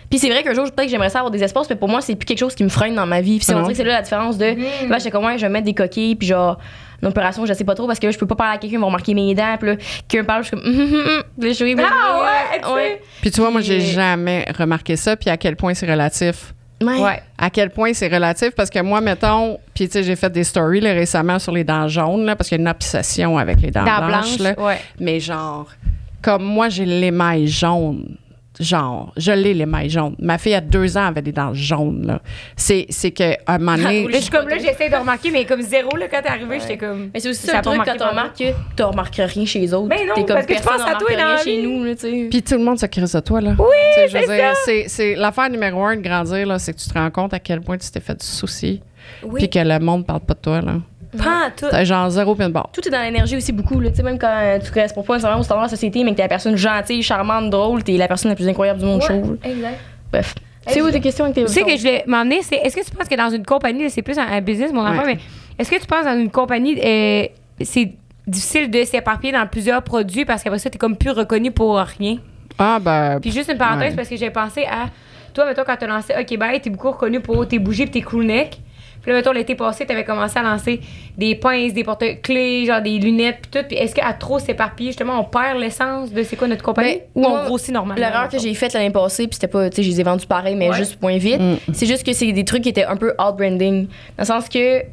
Puis c'est vrai qu'un jour, peut-être que j'aimerais ça avoir des espaces, mais pour moi, c'est plus quelque chose qui me freine dans ma vie. Puis c'est- Ah on non? dirait que c'est là la différence de. Mm. Là, j'étais comme, ouais, je vais mettre des coquilles, puis genre, une opération, je sais pas trop, parce que là, je peux pas parler à quelqu'un, ils vont remarquer mes dents, puis là, quelqu'un parle, je suis comme, hum, hum, hum. Je là, Ah je- ouais, tu sais. Puis tu vois, moi, j'ai jamais remarqué ça, puis à quel point c'est relatif. Ouais. Ouais. À quel point c'est relatif, parce que moi, mettons, puis tu sais, j'ai fait des stories là, récemment sur les dents jaunes, là, parce qu'il y a une obsession avec les dents Dents blanches. blanches. là. Ouais. Mais genre, comme moi, j'ai l'émail jaune. Genre, je l'ai l'émail jaune. Ma fille, à deux ans, avait des dents jaunes, là. C'est, c'est que, à un moment donné, Là, je suis comme là, j'essaie de remarquer, mais comme zéro, là, quand t'es arrivé, j'étais comme. Mais c'est aussi Ça a le truc remarqué quand tu pendant- remarques que tu remarques rien chez les autres. Ben non, T'es comme parce que tu personne penses à toi remarque la chez nous, là, tu sais. Puis tout le monde se crise de toi, là. Oui, je veux c'est dire, ça. c'est, c'est l'affaire numéro un de grandir, là, c'est que tu te rends compte à quel point tu t'es fait du souci. Oui. Puis que le monde parle pas de toi, là. Pas tout. T'as genre zéro pin de barre. Tout est dans l'énergie aussi beaucoup, là. Tu sais, même quand euh, tu corresponds pas nécessairement au standard de la société, mais que t'es la personne gentille, charmante, drôle, t'es la personne la plus incroyable du monde, je trouve. exact. Bref. C'est où tes questions avec tes Tu sais que je voulais m'emmener, c'est est-ce que tu penses que dans une compagnie, c'est plus un, un business, mon enfant, Ouais. mais est-ce que tu penses dans une compagnie, euh, c'est difficile de s'éparpiller dans plusieurs produits parce qu'après ça, t'es comme plus reconnu pour rien? Ah, ben. Puis juste une parenthèse Ouais. parce que j'ai pensé à toi, mettons, quand t'as lancé OK Bye, t'es beaucoup reconnu pour tes bougies et tes crew neck. Puis là, mettons, l'été passé, t'avais commencé à lancer des pinces, des porte-clés, genre des lunettes, puis tout. Puis est-ce qu'à trop s'éparpiller, justement, on perd l'essence de c'est quoi notre compagnie? Ben, ou on grossit normalement? L'erreur que j'ai faite l'année passée, puis c'était pas, tu sais, je les ai vendus pareil, mais Ouais. juste point vite. Mm. C'est juste que c'est des trucs qui étaient un peu out-branding. Dans le sens que,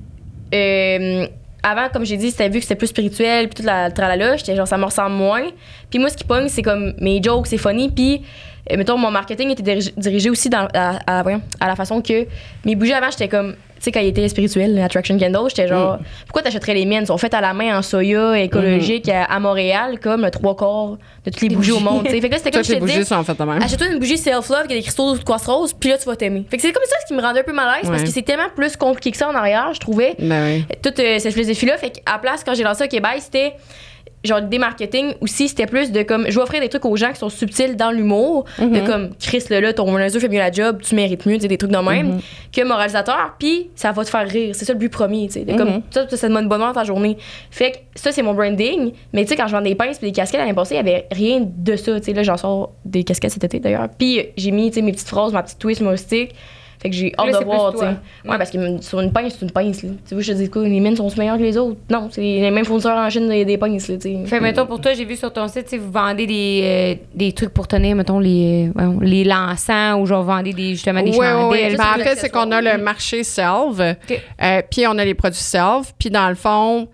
euh, avant, comme j'ai dit, c'était vu que c'était plus spirituel, puis toute la tralala, j'étais genre, ça me ressemble moins. Puis moi, ce qui pogne, c'est comme mes jokes, c'est funny, puis. euh, mettons, mon marketing était dirigé, aussi dans, à, à- la façon que mes bougies avant, j'étais comme, sais, quand ils étaient spirituels, Attraction Candle, j'étais genre, pourquoi t'achèterais les miennes? Elles sont faites à la main en soya écologique à, à Montréal, comme le trois quarts de toutes les bougies au monde. tu sais. Fait que là, c'était comme je te même. Achète-toi une bougie self-love qui a des cristaux de quartz rose, puis là, tu vas t'aimer. Fait que c'est comme ça ce qui me rendait un peu mal à l'aise parce que c'est tellement plus compliqué que ça en arrière, je trouvais. Ben oui. Toute euh, cette philosophie-là. Fait qu'à la place, quand j'ai lancé OK Bye, c'était genre des marketing aussi, c'était plus de comme, je vais offrir des trucs aux gens qui sont subtils dans l'humour, Mhm. de comme, Chris, là, là, ton laser fait mieux la job, tu mérites mieux, des trucs de même, Mhm. que moralisateur, puis ça va te faire rire. C'est ça le but premier, tu sais. de Comme, Mhm. ça, ça te donne bonne humeur ta journée. Fait que ça, c'est mon branding. Mais tu sais, quand je vends des pinces et des casquettes l'année passée, il y avait rien de ça. Tu sais, là, j'en sors des casquettes cet été d'ailleurs. Puis euh, j'ai mis, tu sais, mes petites phrases, ma petite twist humoristique. Fait que j'ai hâte Là, de voir, tu sais. Ouais, parce que sur une pince, c'est une pince, là. Tu vois, je te dis quoi, les mines sont meilleures que les autres? Non, c'est les mêmes fournisseurs en Chine des, des pinces, là, tu sais. Fait, mettons, pour toi, j'ai vu sur ton site, tu sais, vous vendez des, euh, des trucs pour tenir, mettons, les, euh, les lançants ou genre vendez des, justement des Oui, oui, chandelles. oui. Ben, en fait, c'est qu'on a le marché Selve, euh, puis on a les produits Selve, puis dans le fond,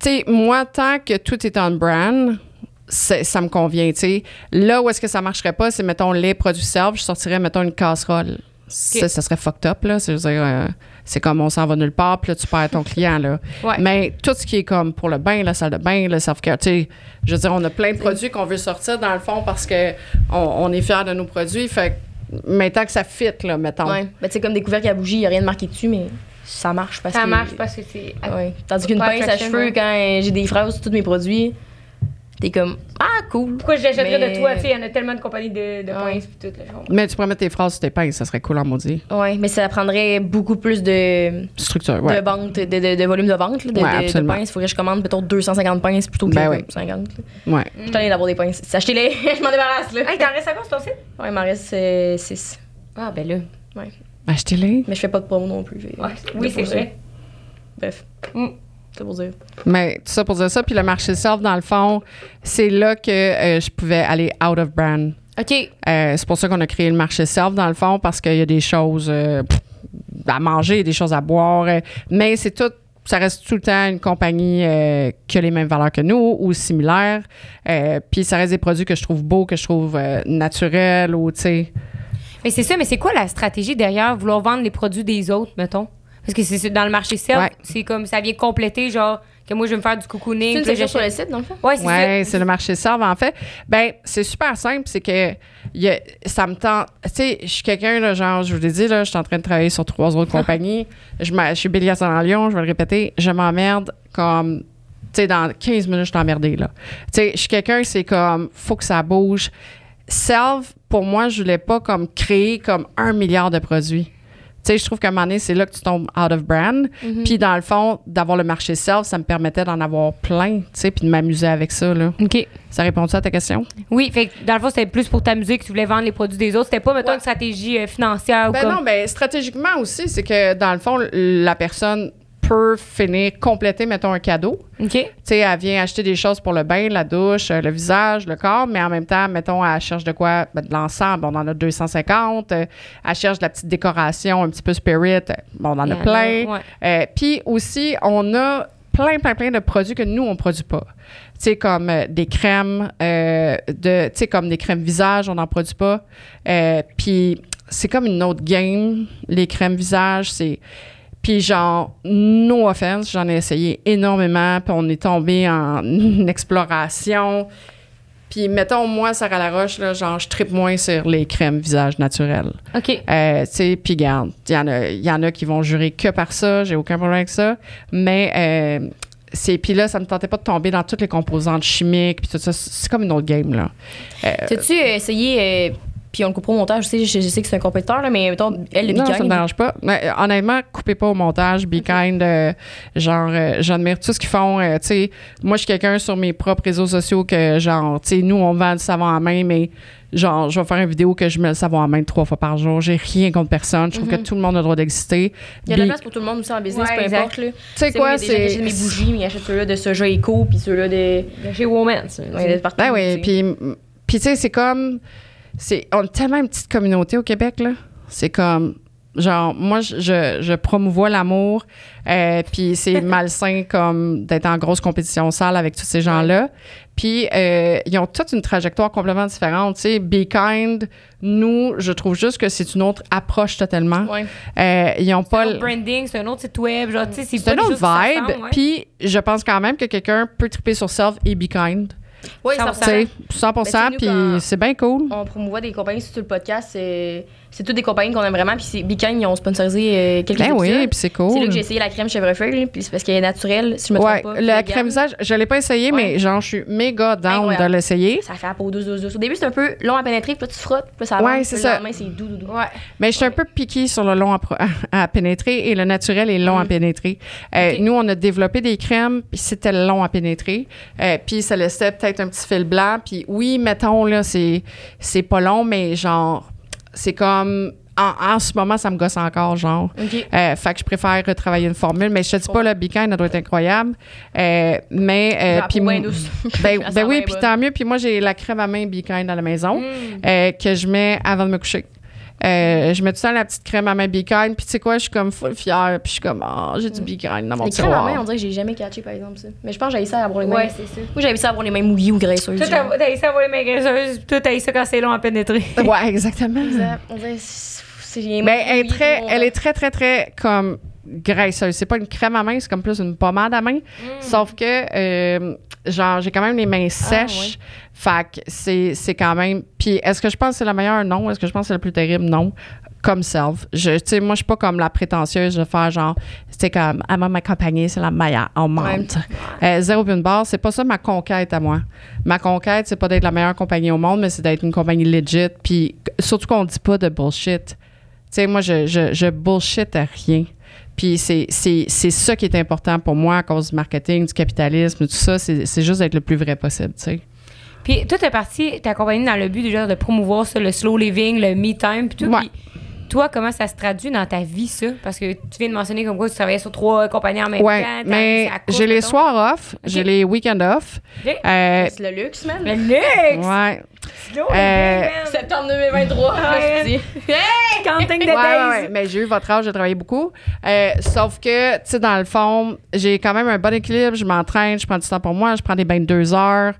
tu sais, moi, tant que tout est on brand, ça me convient, tu sais. Là où est-ce que ça marcherait pas, c'est, mettons, les produits Selve, je sortirais, mettons, une casserole. Ça, ça serait fucked up, là. C'est, euh, c'est comme on s'en va nulle part, puis là, tu perds ton client, là. Ouais. Mais tout ce qui est comme pour le bain, la salle de bain, le self-care, tu sais, je veux dire, on a plein de produits qu'on veut sortir, dans le fond, parce que on, est fiers de nos produits. Fait tant que ça fit, là, mettons. Ouais. Ben, tu sais, comme des couvercles à bougie, il n'y a rien de marqué dessus, mais ça marche parce Ça que. marche parce que c'est. Ouais. Tandis qu'une pince à cheveux, ouais. quand j'ai des fraises sur tous mes produits, t'es comme, ah, cool. Pourquoi je l'achèterais Mais- de toi? Tu sais, il y en a tellement de compagnies de, de Ouais. pinces pis tout. Là, comprends. Mais tu pourrais mettre tes phrases sur tes pinces, ça serait cool en maudit. Ouais, mais ça prendrait beaucoup plus de, Structure, ouais. de vente, de, de, de volume de vente, là, de, Ouais, de- pinces. Il faudrait que je commande peut-être 250 pinces plutôt que Ben comme oui. 50. là. Ouais. Je suis allée d'avoir des pinces. Achetez-les, je m'en débarrasse, là. Hey, t'en restes à quoi ton site? Ouais, il m'en reste 6. Ah, ben là. Ouais. Achetez-les. Mais je fais pas de promo non plus. Ouais, oui, c'est vrai. Bref. Mm. C'est pour dire. Mais tout ça pour dire ça. Puis le marché self, dans le fond, c'est là que euh, je pouvais aller out of brand. OK. Euh, c'est pour ça qu'on a créé le marché self, dans le fond, parce qu'il y a des choses euh, à manger, des choses à boire. mais c'est tout. Ça reste tout le temps une compagnie euh, qui a les mêmes valeurs que nous ou similaires. Euh, puis ça reste des produits que je trouve beaux, que je trouve euh, naturels ou, tu sais. Mais c'est ça, mais c'est quoi la stratégie derrière vouloir vendre les produits des autres, mettons? Parce que c'est dans le marché self, Ouais. c'est comme ça vient compléter, genre, que moi je vais me faire du cocooning. C'est une sur le site, dans le fond? Ouais, c'est Ouais, ça. c'est le marché Serve, en fait. Ben, c'est super simple, c'est que il y a- ça me tente. Tu sais, je suis quelqu'un, là, genre, je vous l'ai dit, là, je suis en train de travailler sur trois autres compagnies. Je, suis Bélias en Lyon, je vais le répéter, je m'emmerde comme. Tu sais, dans 15 minutes, je suis emmerdée, là. Tu sais, je suis quelqu'un, c'est comme, faut que ça bouge. Self, pour moi, je voulais pas comme créer comme un milliard de produits. Sais, je trouve qu'à un moment donné, c'est là que tu tombes out of brand. Puis, dans le fond, d'avoir le marché self, ça me permettait d'en avoir plein, tu sais, puis de m'amuser avec ça, là. OK. Ça répond-tu à ta question? Oui, fait que dans le fond, c'était plus pour t'amuser que tu voulais vendre les produits des autres. C'était pas, mettons, Ouais. une stratégie euh, financière ou Ben comme. non, ben stratégiquement aussi, c'est que dans le fond, la personne peut finir compléter, mettons, un cadeau. OK. Tu sais, elle vient acheter des choses pour le bain, la douche, euh, le visage, le corps, mais en même temps, mettons, elle cherche de quoi? Ben, de l'ensemble, on en a 250. euh, elle cherche de la petite décoration un petit peu spirit, bon, on en a plein. Euh, Puis aussi, on a plein, plein, plein de produits que nous, on ne produit pas. Tu sais, comme euh, des crèmes, de, tu sais, comme des crèmes visage, on n'en produit pas. Puis c'est comme une autre game, les crèmes visage, c'est... Puis genre, no offense, j'en ai essayé énormément, puis on est tombé en exploration. Puis mettons, moi, Sarah Laroche, là, genre, je tripe moins sur les crèmes visage naturelles. OK. Euh, tu sais, puis garde, il y, en a- il y en a qui vont jurer que par ça, j'ai aucun problème avec ça. Mais euh, c'est puis là, ça me tentait pas de tomber dans toutes les composantes chimiques, puis tout ça. C'est comme une autre game, là. Euh, T'as-tu essayé, euh, puis on le coupera au montage, je sais, je, je sais que c'est un compétiteur, là, mais mettons, elle, le non, ça me Kind. dérange pas. Mais, euh, honnêtement, coupez pas au montage, be kind. euh, genre, euh, j'admire tout ce qu'ils font. euh, tu sais, moi, je suis quelqu'un sur mes propres réseaux sociaux que, genre, tu sais, nous, on vend du savon à main, mais genre, je vais faire une vidéo que je mets le savon à main trois fois par jour. J'ai rien contre personne. Je trouve que tout le monde a le droit d'exister. Il y a de la place pour tout le monde aussi en business, Ouais, peu exact. importe. Là. Tu sais quoi, oui, il y a des gens qui c'est. achètent mes bougies, mais ils achètent ceux-là de Soja Eco, puis ceux-là de. Chez Woman. Ben oui, puis tu sais, c'est comme. C'est On a tellement une petite communauté au Québec, là. C'est comme. Genre, moi, je, je, promouvois l'amour, euh, puis c'est malsain comme d'être en grosse compétition sale avec tous ces gens-là. Puis, euh, ils ont toute une trajectoire complètement différente. Tu sais, Be Kind, nous, je trouve juste que c'est une autre approche totalement. Ouais. Euh, ils ont pas. le- branding, c'est un autre site web. Genre, tu sais, c'est une autre vibe. Puis, je pense quand même que quelqu'un peut triper sur self et Be Kind. Oui, 100%. Tu sais, 100 Ben, c'est nous puis quand- c'est bien cool. on promouvoit des compagnies sur le podcast. C'est, c'est toutes des compagnies qu'on aime vraiment. Puis c'est Bican, ils ont sponsorisé euh, quelques Ben oui, puis c'est C'est là cool. que j'ai essayé la crème chèvrefeuille, là, puis c'est parce qu'elle est naturelle, si je me Ouais, trompe pas. la crème visage, je l'ai pas essayé, Ouais. mais genre, je suis méga down de l'essayer. Ça fait la peau douce, douce, douce. Au début, c'est un peu long à pénétrer, puis là, tu frottes, puis là, ça Ouais, avance, c'est ça. Le lendemain, c'est doux, doux, doux. Ouais. Mais je suis un peu piquée sur le long à, pénétrer et le naturel est long à pénétrer. Euh. Nous, on a développé des crèmes, puis c'était long à pénétrer. Euh, puis ça laissait peut-être un petit fil blanc. Puis oui, mettons, là, c'est, c'est pas long, mais genre, c'est comme en, en ce moment, ça me gosse encore, genre. Euh, fait que je préfère retravailler une formule. Mais je te dis pas, le Beacon, elle doit être incroyable. Euh, mais. euh, puis. Ben, ben oui, puis tant mieux. Puis moi, j'ai la crème à main Beacon à la maison Mm. euh, que je mets avant de me coucher. Euh, je mets tout temps la petite crème à main Beacon. Puis tu sais quoi, je suis comme full fière. Puis je suis comme, oh, j'ai du Beacon dans mon Les crèmes à main, on dirait que j'ai jamais catché, par exemple, ça. Mais je pense que j'avais ça à avoir les mains. Ouais, c'est ça. Moi, j'avais ça à avoir les mains mouillées ou graisseuses. Toi, t'as ça avoir les mains graisseuses, toi, t'as ça quand c'est long à pénétrer. Ouais, exactement. Exact. On dirait c'est les mains Mais elle est, très, elle est très, très, très comme graisseuse. C'est pas une crème à main, c'est comme plus une pommade à main. Sauf que, euh, genre, j'ai quand même les mains sèches. Fait que c'est c'est quand même. Puis, est-ce que je pense que c'est la meilleure? Non. Est-ce que je pense que c'est la plus terrible? Non. Comme self. Je, tu sais, moi, je suis pas comme la prétentieuse de faire genre, c'est comme, elle m'a m'accompagner, c'est la meilleure. On monte. Euh, zéro une barre, c'est pas ça ma conquête à moi. Ma conquête, c'est pas d'être la meilleure compagnie au monde, mais c'est d'être une compagnie legit. Puis, surtout qu'on dit pas de bullshit. Tu sais, moi, je, je, je bullshit à rien. Puis c'est, c'est, c'est ça qui est important pour moi à cause du marketing, du capitalisme, tout ça. C'est, c'est juste d'être le plus vrai possible, tu sais. Puis toi, t'es parti, t'es accompagné dans le but déjà de promouvoir ça, le slow living, le me time, puis tout. Ouais. Puis toi, comment ça se traduit dans ta vie, ça? Parce que tu viens de mentionner comme quoi tu travaillais sur trois compagnies en même Ouais, temps. mais j'ai les soirs off, j'ai les week-ends off. Ok. Euh, C'est le luxe, man. Le luxe! ouais. Euh! Septembre 2023. Ouais. hostie. Counting the Ouais, ouais, days! ouais, mais j'ai eu votre âge, j'ai travaillé beaucoup. Euh, sauf que, tu sais, dans le fond, j'ai quand même un bon équilibre. Je m'entraîne, je prends du temps pour moi, je prends des bains de deux heures.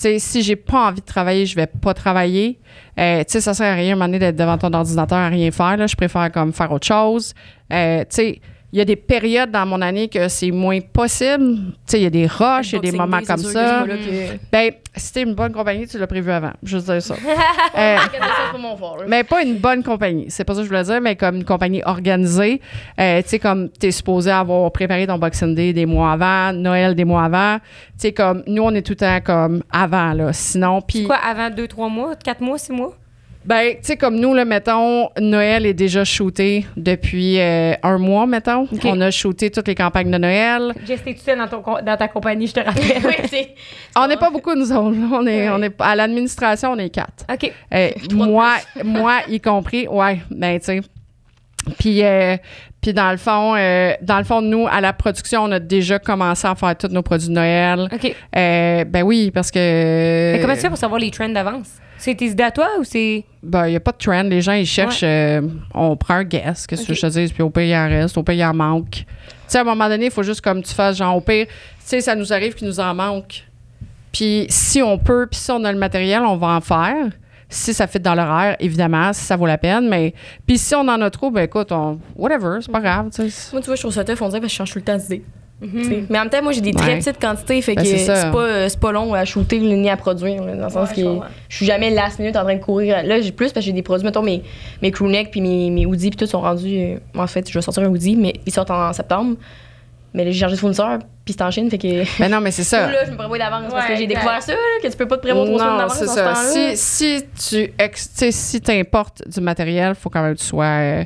Tu sais, si j'ai pas envie de travailler, je vais pas travailler. Euh, tu sais, ça sert à rien, à un moment donné, d'être devant ton ordinateur à rien faire. Là. Je préfère comme faire autre chose. Euh, tu sais, il y a des périodes dans mon année que c'est moins possible. Tu sais, il y a des rushs, il y a des moments comme ça. que- Ben, si t'es une bonne compagnie, tu l'as prévu avant. Juste dire ça. Euh, mais pas une bonne compagnie. C'est pas ça que je voulais dire, mais comme une compagnie organisée. Euh, tu sais, comme t'es supposé avoir préparé ton Boxing Day des mois avant, Noël des mois avant. Tu sais, comme nous, on est tout le temps comme avant, là. Sinon, puis. Quoi, avant deux, trois mois, quatre mois, six mois? Ben, tu sais, comme nous, là, mettons, Noël est déjà shooté depuis euh, un mois, mettons. On a shooté toutes les campagnes de Noël. Jess, t'es tout seul dans, ton, dans ta compagnie, je te rappelle. Oui, c'est- On n'est pas beaucoup, nous autres. On est, Ouais. on est, à l'administration, on est quatre. OK. Euh, moi, moi y compris, ouais, ben tu sais. Puis, euh, puis dans le fond, euh, dans le fond, nous à la production, on a déjà commencé à faire tous nos produits de Noël. OK. Euh, ben oui, parce que. Mais comment tu fais pour savoir les trends d'avance? C'est tes idées à toi ou c'est. Ben, il n'y a pas de trend. Les gens, ils cherchent. euh, on prend un guess, qu'est-ce que je te dis, puis au pire, il en reste, au pire, il en manque. Tu sais, à un moment donné, il faut juste comme tu fasses, genre, au pire, tu sais, ça nous arrive qu'il nous en manque. Puis si on peut, puis si on a le matériel, on va en faire. Si ça fit dans l'horaire, évidemment, si ça vaut la peine. Mais puis si on en a trop, ben écoute, on, whatever, c'est pas grave. tu sais. Moi, tu vois, je trouve ça tough, on dirait, que je change tout le temps d'idée. Sais. Mais en même temps, moi, j'ai des très Ouais. petites quantités, fait Ben, que c'est pas, euh, c'est pas long à shooter ni à produire, là, dans le sens Ouais, que je suis jamais last minute en train de courir. Là, j'ai plus parce que j'ai des produits, mettons, mes, mes crewnecks puis mes, mes hoodies puis tout sont rendus. euh, en fait, je vais sortir un hoodie, mais ils sortent en septembre. Mais là, j'ai changé de fournisseur, puis c'est en Chine, fait que. Ben non, mais c'est ça. Là, je me prévois d'avance parce que j'ai découvert ça, là, que tu peux pas te prévoir Non, d'avance c'est dans ce ça. temps-là. Si, si tu ex, si importes du matériel, faut quand même que tu sois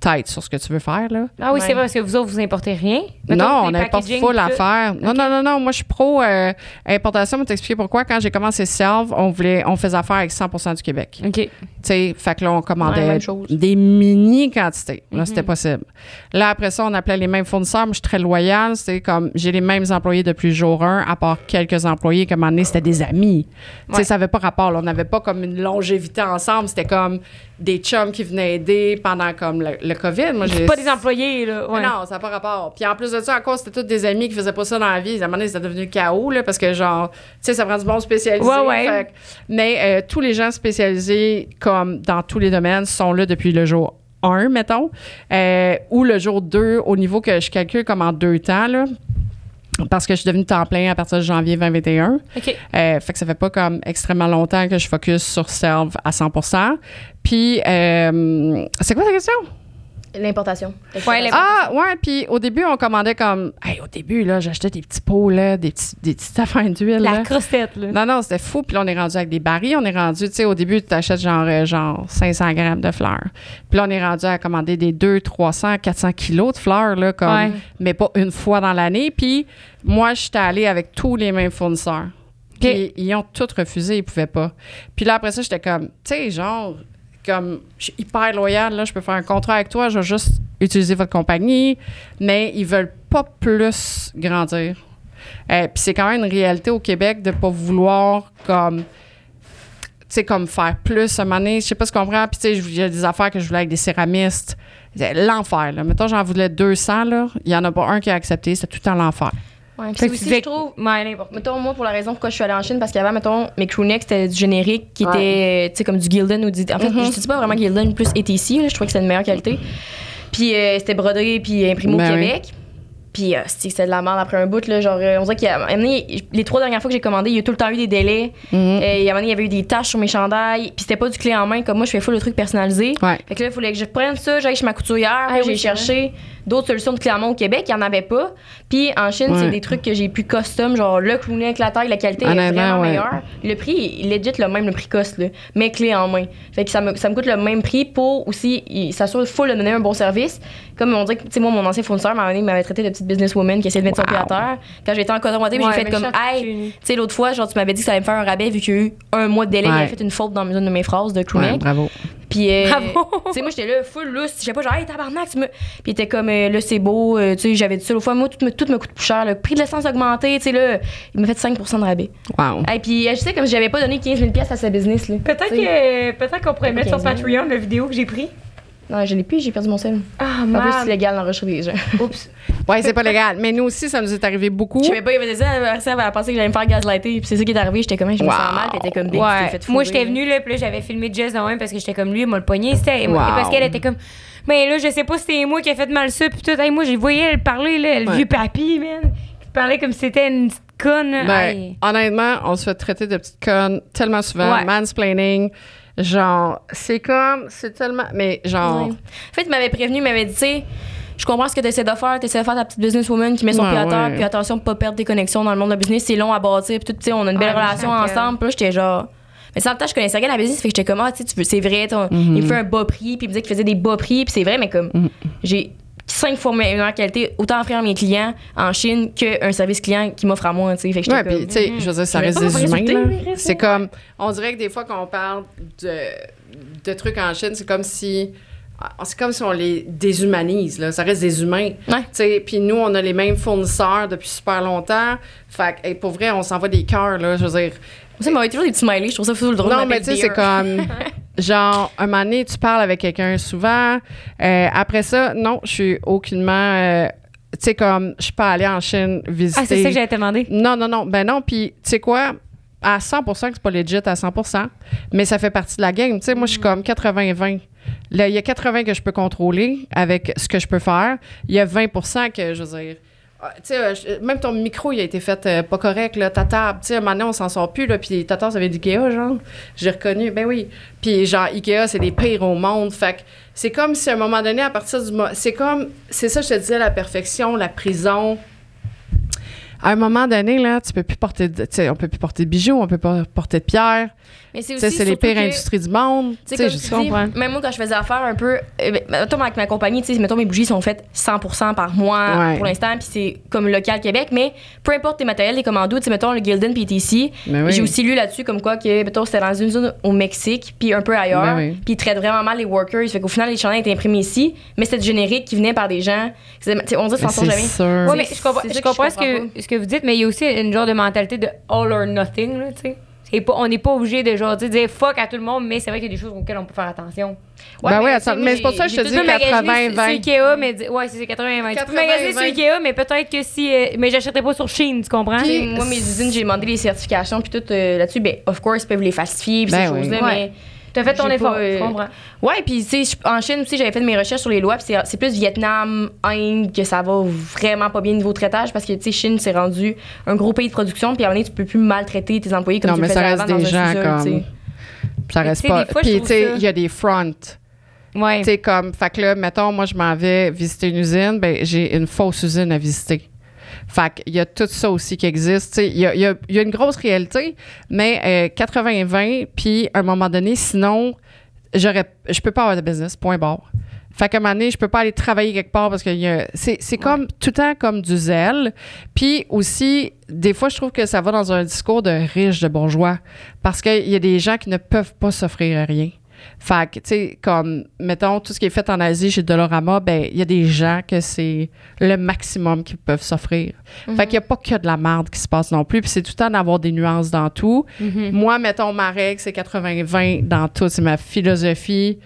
tight sur ce que tu veux faire. Là. Ah oui, Ouais. c'est vrai, parce que vous autres, vous importez rien. Mettons, non, on importe full tout. l'affaire. Non, non, non, non. Moi, je suis pro euh, importation. Je vais t'expliquer pourquoi. Quand j'ai commencé Selve, on voulait, on faisait affaire avec 100% du Québec. OK. Tu sais, fait que là, on commandait des mini quantités. Là, c'était Mhm. possible. Là, après ça, on appelait les mêmes fournisseurs. Moi, je suis très loyale. C'était comme, j'ai les mêmes employés depuis le jour 1, à part quelques employés que, à un moment donné, c'était des amis. Tu sais, Ouais. ça n'avait pas rapport. là. On n'avait pas comme une longévité ensemble. C'était comme des chums qui venaient aider pendant comme le, le COVID. Moi, j'ai C'est pas des employés, là. Ouais. non, ça n'a pas rapport. Puis en plus de ça, cause c'était tous des amis qui faisaient pas ça dans la vie. À un moment donné, c'était devenu chaos, là, parce que genre, tu sais, ça prend du bon spécialisé. Ouais, ouais. Fait mais euh, tous les gens spécialisés, comme dans tous les domaines, sont là depuis le jour 1, mettons, euh, ou le jour 2, au niveau que je calcule comme en deux temps, là. Parce que je suis devenue temps plein à partir de janvier 2021. OK. Euh, fait que ça fait pas comme extrêmement longtemps que je focus sur Self à 100 Puis, euh, c'est quoi ta question? L'importation. Ouais. Ah, ouais, puis au début, on commandait comme. Hey, au début, là, j'achetais des petits pots, là, des, petits, des petites affaires d'huile. La là. crossette, là. Non, non, c'était fou. Puis là, on est rendu avec des barils. On est rendu, tu sais, au début, tu t'achètes genre, euh, genre 500 grammes de fleurs. Puis là, on est rendu à commander des 200, 300, 400 kilos de fleurs, là, comme, Ouais. mais pas une fois dans l'année. Puis moi, j'étais allée avec tous les mêmes fournisseurs. Puis ils ont tous refusé, ils pouvaient pas. Puis là, après ça, j'étais comme, tu sais, genre, comme, je suis hyper loyale, là, je peux faire un contrat avec toi, je vais juste utiliser votre compagnie, mais ils veulent pas plus grandir. Euh, Puis c'est quand même une réalité au Québec de pas vouloir comme tu comme faire plus à un moment donné, je sais pas ce qu'on comprend. Puis, tu sais, il y a des affaires que je voulais avec des céramistes. L'enfer, là. Mettons, j'en voulais 200, là. Il y en a pas un qui a accepté. C'était tout le temps l'enfer. Ouais, puis aussi, je trouve, Ouais, n'importe Mettons, moi, pour la raison pourquoi je suis allée en Chine, parce qu'avant, mettons, mes crewnecks, c'était du générique qui était, tu sais, comme du Gildan ou du. En fait, je dis pas vraiment Gildan, plus ETC, là, je trouvais que c'était de meilleure qualité. Puis euh, c'était brodé puis imprimé au Ben oui. Puis euh, c'est- c'était de la merde après un bout, là. Genre, euh, on dirait qu'il y a. donné, les trois dernières fois que j'ai commandé, il y a tout le temps eu des délais. Mhm. Euh, et à un moment donné, il y avait eu des taches sur mes chandails. Puis c'était pas du clé en main. Comme moi, je fais full le truc personnalisé. Ouais. Fait que là, il fallait que je prenne ça, j'aille chez ma couturière. Ah oui, j'ai cherché d'autres solutions de clé en main au Québec. Il y en avait pas. Puis en Chine, Ouais. c'est des trucs que j'ai pu custom, genre le clowneck, la taille, la qualité est Honnêtement, vraiment ouais. meilleure. Le prix, il est legit le même, le prix coste, là, mais clé en main. Fait que ça me, ça me coûte le même prix pour aussi il s'assure full de donner un bon service. Comme on dit que, tu sais, moi, mon ancien fournisseur m'a donné, m'avait traité de petite businesswoman qui essayait de mettre son pied à terre. Quand j'étais en coton Ouais, j'ai fait comme, hey, tu sais, l'autre fois, genre, tu m'avais dit que ça allait me faire un rabais vu qu'il y a eu un mois de délai. Il Ouais. avait fait une faute dans une de mes phrases de. Ouais, bravo. Puis, euh, Bravo. tu sais, moi, j'étais là, full lousse. Je sais pas, genre, hey, tabarnak, tu me. Puis, il était comme, euh, là, c'est beau. euh, tu sais, j'avais dit ça l'autre fois. Moi, tout me, tout me coûte plus cher. Le prix de l'essence a augmenté. Tu sais, là, il m'a fait 5 de rabais. Wow. Et puis, euh, je sais, comme si j'avais pas donné 15 000 pièces à sa business, là. Peut-être qu'on pourrait Pas mettre sur 15 000. Patreon la vidéo que j'ai pris. Non, je l'ai plus, j'ai perdu mon sel. Ah, En plus, c'est légal d'enregistrer des gens. Oups. Ouais, c'est pas légal. Mais nous aussi, ça nous est arrivé beaucoup. Je savais pas, il avait dit ça, elle, elle a pensé que j'allais me faire gaslighter. Puis, c'est ça qui est arrivé. J'étais comme, je me sens Wow. mal. Puis, elle était comme, big, tu t'es Ouais. fait Moi, j'étais venue, là, puis là, j'avais filmé Jess de même parce que j'étais comme lui, moi, le poignet, c'était. et moi- Wow. et Parce qu'elle était comme. Mais là, je sais pas si c'est moi qui ai fait mal ça, puis tout. Hey, moi, je voyais elle parler, là, le Ouais. vieux papy, man. Qui parlait comme si c'était une petite conne. Ben, honnêtement, on se fait traiter de petites connes tellement souvent. Ouais. Mansplaining. Genre, c'est comme, c'est tellement. Mais genre. Ouais. En fait, il m'avait prévenu, il m'avait dit, tu sais, je comprends ce que tu essaies de faire. Tu essaies de faire ta petite businesswoman qui met son Ouais, pied à terre. ouais. Puis attention, de pas perdre tes connexions dans le monde de la business. C'est long à bâtir. Puis tout, tu sais, on a une belle Ouais, relation ensemble. Puis là, j'étais genre. Mais sans le temps, je connaissais rien à la business. Fait que j'étais comme, ah, tu sais, tu veux- c'est vrai. Mhm. Il me fait un bas prix. Puis il me disait qu'il faisait des bas prix. Puis c'est vrai, mais comme, j'ai cinq fois meilleure qualité, autant offrir à mes clients en Chine qu'un service client qui m'offre à moi. Fait que Ouais, puis, tu sais, je veux dire, ça reste des humains, C'est comme, on dirait que des fois, quand on parle de, de trucs en Chine, c'est comme si, ah, c'est comme si on les déshumanise, là. Ça reste des humains. Puis nous, on a les mêmes fournisseurs depuis super longtemps. Fait que, hey, pour vrai, on s'envoie des cœurs, là. Je veux dire, Ça m'avait toujours des petits smileys. Je trouve ça full drôle. non, mais tu sais, c'est comme. Genre, un moment donné, tu parles avec quelqu'un souvent. Euh, après ça, non, je suis aucunement. euh, tu sais, comme, je suis pas allée en Chine visiter. Ah, c'est ça que j'allais te demander. Non, non, non. Ben non. Puis, tu sais quoi? À 100 que c'est pas legit à 100% mais ça fait partie de la game. Tu sais, moi, je suis comme 80-20. Là, il y a 80 que je peux contrôler avec ce que je peux faire. Il y a 20% que, je veux dire, sais, euh, même ton micro, il a été fait euh, pas correct, là, ta table. Tu sais, maintenant, on s'en sort plus, là, puis ta table, ça avait d'IKEA, genre. J'ai reconnu, ben oui. Puis, genre, IKEA, c'est les pires au monde. Fait que c'est comme si, à un moment donné, à partir du... C'est comme... C'est ça, je te disais, la perfection, la prison à un moment donné, là, tu peux plus porter de, tu sais, on peut plus porter de bijoux, on peut pas porter de pierres. Mais c'est aussi c'est les pires que- industries du monde. Tu sais, je dis, comprends. même moi, quand je faisais affaire un peu, euh, mettons, avec ma compagnie, tu sais, mettons, mes bougies sont faites 100 par mois Ouais. pour l'instant, puis c'est comme local Québec, mais peu importe tes matériels, les commandos, tu sais, mettons, le Gildan puis ici, Ben oui. j'ai aussi lu là-dessus comme quoi que, mettons, c'était dans une zone au Mexique, puis un peu ailleurs, Ben oui. puis ils traitent vraiment mal les workers, fait qu'au final, les chandails étaient imprimés ici, mais c'était du générique qui venait par des gens, on dit s'en jamais. sûr. Ouais, mais je comprends, je comprends ce, que, ce que vous dites, mais il y a aussi une genre de mentalité de all or nothing, là, tu sais. C'est Pas, on n'est pas obligé de genre dire fuck à tout le monde, mais c'est vrai qu'il y a des choses auxquelles on peut faire attention. Ben oui, tu attends, sais, moi, mais c'est pour ça que je te dis Tu peux magasiner 80-20. sur Ikea, mais ouais, c'est 80-20. Tu peux 80-20. magasiner sur Ikea, mais peut-être que si. euh, mais j'achèterais pas sur Chine, tu comprends? Puis moi, mes usines, j'ai demandé les certifications, puis tout euh, là-dessus, ben, of course, ils peuvent les falsifier, puis Ben ces oui. choses-là, Ouais. mais. T'as fait ton effort, euh, je comprends. Ouais, puis tu sais, en Chine aussi, j'avais fait mes recherches sur les lois, puis c'est- plus Vietnam, Inde que ça va vraiment pas bien niveau traitage, parce que tu sais, Chine, c'est rendu un gros pays de production, puis à un moment donné, tu peux plus maltraiter tes employés comme Non, tu mais le ça faisais reste avant dans des un gens sous-sol, comme-. Ça reste pas. Puis, tu sais, il y a des fronts. Ouais. Tu sais, comme, fait que là, mettons, moi, je m'en vais visiter une usine, ben, j'ai une fausse usine à visiter. Fait qu'il y a tout ça aussi qui existe. Il y a, il y a- il y a une grosse réalité, mais euh, 80-20, puis à un moment donné, sinon, j'aurais, je peux pas avoir de business, point barre. Fait qu'à un moment donné, je peux pas aller travailler quelque part parce que c'est, c'est comme tout le temps comme du zèle. Puis aussi, des fois, je trouve que ça va dans un discours de riche, de bourgeois. Parce qu'il y a des gens qui ne peuvent pas s'offrir rien. Fait que, tu sais, comme, mettons, tout ce qui est fait en Asie chez Dolorama, ben, il y a des gens que c'est le maximum qu'ils peuvent s'offrir. Fait qu'il n'y a pas que de la merde qui se passe non plus. Puis c'est tout le temps d'avoir des nuances dans tout. Mm-hmm. Moi, mettons, ma règle, c'est 80-20 dans tout. C'est ma philosophie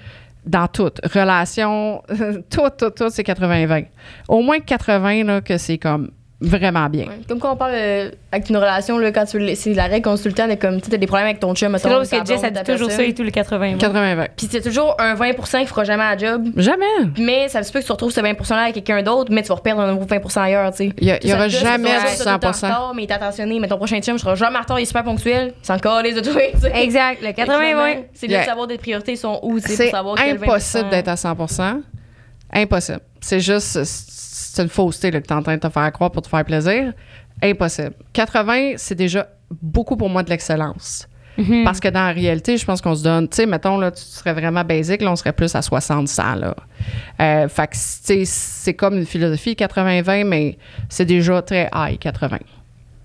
dans tout. Relation, tout, tout, tout, c'est 80-20. Au moins 80, là, que c'est comme vraiment bien. Ouais. Comme quand on parle euh, avec une relation, là, quand tu c'est la règle consultante, et comme tu as des problèmes avec ton chum, C'est drôle parce que Jess, elle dit toujours ça et tout, le 80. 80-20. Puis c'est toujours un 20 qui fera jamais la job. Jamais. Mais ça se peut que tu retrouves ce 20% là avec quelqu'un d'autre, mais tu vas reperdre un nouveau 20% ailleurs, tu sais. Il y, a- aura jamais du vas être tout le temps en 100 retard, mais il est attentionné. Mais ton prochain chum, je serai jamais en retard, il est super ponctuel. De toi, tu sais. Exact, le Fait que finalement, 80-20. C'est de savoir des priorités sont où, C'est pour savoir quel 20 impossible d'être à 100 Impossible. C'est juste, c'est une fausseté là, que tu es en train de te faire croire pour te faire plaisir. Impossible. 80, c'est déjà beaucoup pour moi de l'excellence. Mhm. Parce que dans la réalité, je pense qu'on se donne, tu sais, mettons, là, tu serais vraiment basique, là, on serait plus à 60-100, là. Euh, fait que, tu sais, c'est comme une philosophie 80-20, mais c'est déjà très high, 80.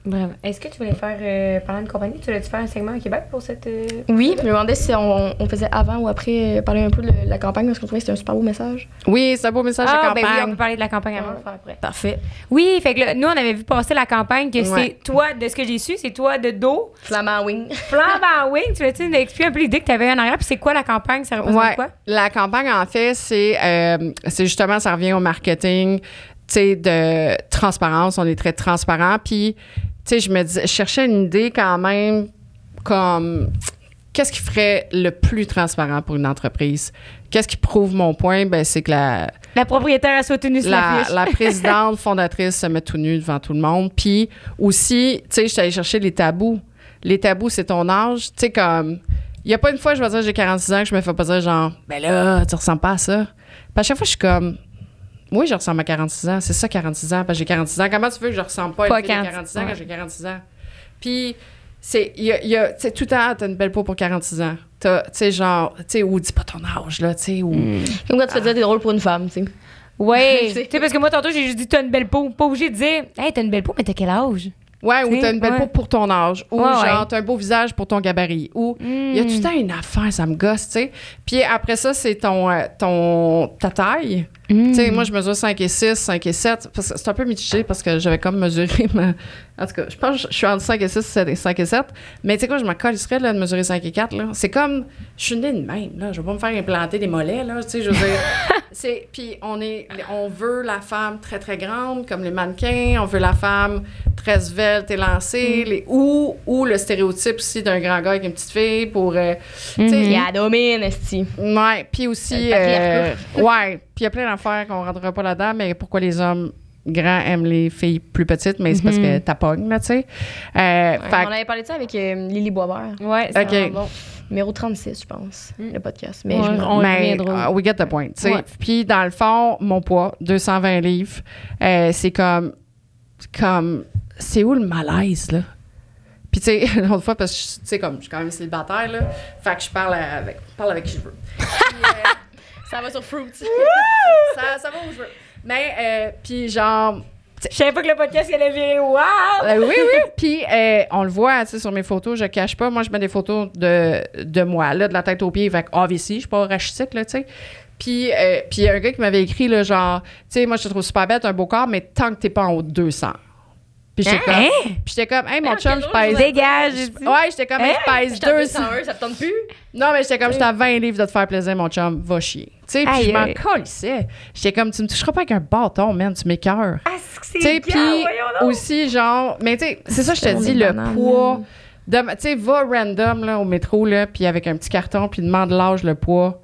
Bravo. Est-ce que tu voulais faire, euh, parlant de compagnie, tu voulais-tu faire un segment à Québec pour cette. euh, Oui, je me demandais si on, on faisait avant ou après euh, parler un peu de la campagne parce qu'on trouvait que c'était un super beau message. Oui, c'est un beau message Ah, de ben campagne. oui, on peut parler de la campagne avant, on va faire après. Parfait. Oui, fait que là, nous, on avait vu passer la campagne que Ouais. c'est toi, de ce que j'ai su, c'est toi de dos, Flamand Wing. flambe en wing. Tu veux-tu nous expliquer un peu l'idée que tu avais en arrière? Puis c'est quoi la campagne? Ça représente Ouais. quoi? La campagne, en fait, c'est euh, c'est justement, ça revient au marketing, sais, de transparence. On est très transparent. Puis, tu sais, je me dis, je cherchais une idée quand même comme qu'est-ce qui ferait le plus transparent pour une entreprise? Qu'est-ce qui prouve mon point? Ben, c'est que la, La propriétaire a soit tenue sur la, la présidente fondatrice se met tout nue devant tout le monde. Puis aussi, tu sais, je suis allée chercher les tabous. Les tabous, c'est ton âge. Tu sais, comme, il n'y a pas une fois, je vais dire j'ai 46 ans, que je me fais pas dire genre, ben là, tu ressembles pas à ça. Puis à chaque fois, je suis comme, oui, je ressemble à 46 ans. C'est ça, 46 ans, parce que j'ai 46 ans. Comment tu veux que je ressemble pas à Pas une fille de 40, 46 ans ouais. quand j'ai 46 ans? Puis, c'est, il y a, y a- tu sais, tout le temps, t'as une belle peau pour 46 ans. T'as, tu sais, genre, tu sais, ou dis pas ton âge, là, tu sais, ou... Comme quand tu fais dire t'es drôle pour une femme, tu sais. Ouais. Tu sais, parce que moi, tantôt, j'ai juste dit, t'as une belle peau. Pas obligé de dire, hey, t'as une belle peau, mais t'as quel âge? Ouais, ou t'as une belle ouais. peau pour ton âge. Ou Ouais, genre, ouais. t'as un beau visage pour ton gabarit. Ou il y a tout le temps une affaire, ça me gosse, tu sais. Puis après ça, c'est ton, euh, ton, ta taille. Tu sais, moi, je mesure 5 et 6, 5 et 7. Parce que c'est un peu mitigé parce que j'avais comme mesuré ma. En tout cas, je pense que je suis entre 5 et 6, 7 et 5 et 7. Mais tu sais quoi, je m'en là, de mesurer 5 et 4. Là. C'est comme. Je suis née de même, là. Je vais pas me faire implanter des mollets, là. Tu sais, je veux dire. puis on, est, on veut la femme très, très grande, comme les mannequins. On veut la femme très svelte et lancée. Les, ou, ou le stéréotype aussi d'un grand gars avec une petite fille pour. euh, tu sais, Il y a domine, esti. Ouais, puis aussi. Euh, ouais, puis il y a plein d'affaires qu'on ne rentrera pas là-dedans, mais pourquoi les hommes grands aiment les filles plus petites, mais c'est parce que t'as pogne, là, tu sais. Euh, fait on avait parlé de ça avec euh, Lily Boisvert. Ouais, c'est Ok. vraiment bon. Numéro 36, je pense, le podcast. Mais Ouais, je me- on mais, uh, we get the point, tu sais. Ouais. Puis dans le fond, mon poids, 220 livres, euh, c'est comme, comme, c'est où le malaise, là? Puis tu sais, l'autre fois, parce que, je- tu sais, comme, je suis quand même célibataire, là, fait que je parle avec, parle avec qui je veux. Puis, euh, Ça va sur Fruit. ça, ça va où je veux. Mais, euh, puis genre, Je savais pas que le podcast allait virer. Wow! Euh, oui, oui. Puis, euh, on le voit, tu sais, sur mes photos, je cache pas. Moi, je mets des photos de, de moi, là, de la tête aux pieds. Fait que, ici, je suis pas rachitique, là, tu sais. Puis, euh, puis un gars qui m'avait écrit, là, genre, tu sais, moi, je te trouve super bête, un beau corps, mais tant que t'es pas en haut de 200. Puis j'étais comme, Hein? puis j'étais comme, hey, mon Hein, chum, je pèse. Dégage. Ouais, j'étais comme, hey, je pèse 200. 201, ça te tente plus? Non, mais j'étais comme, j'étais à 20 livres de te faire plaisir, mon chum, va chier. Tu sais, puis je m'en colissais. J'étais comme, tu me toucheras pas avec un bâton, man, tu m'écœures. Ah, c'est que c'est Tu sais, puis aussi, genre, mais tu sais, c'est ça, je te dis, le poids. Tu sais, va random, là, au métro, là, puis avec un petit carton, puis demande l'âge, le poids,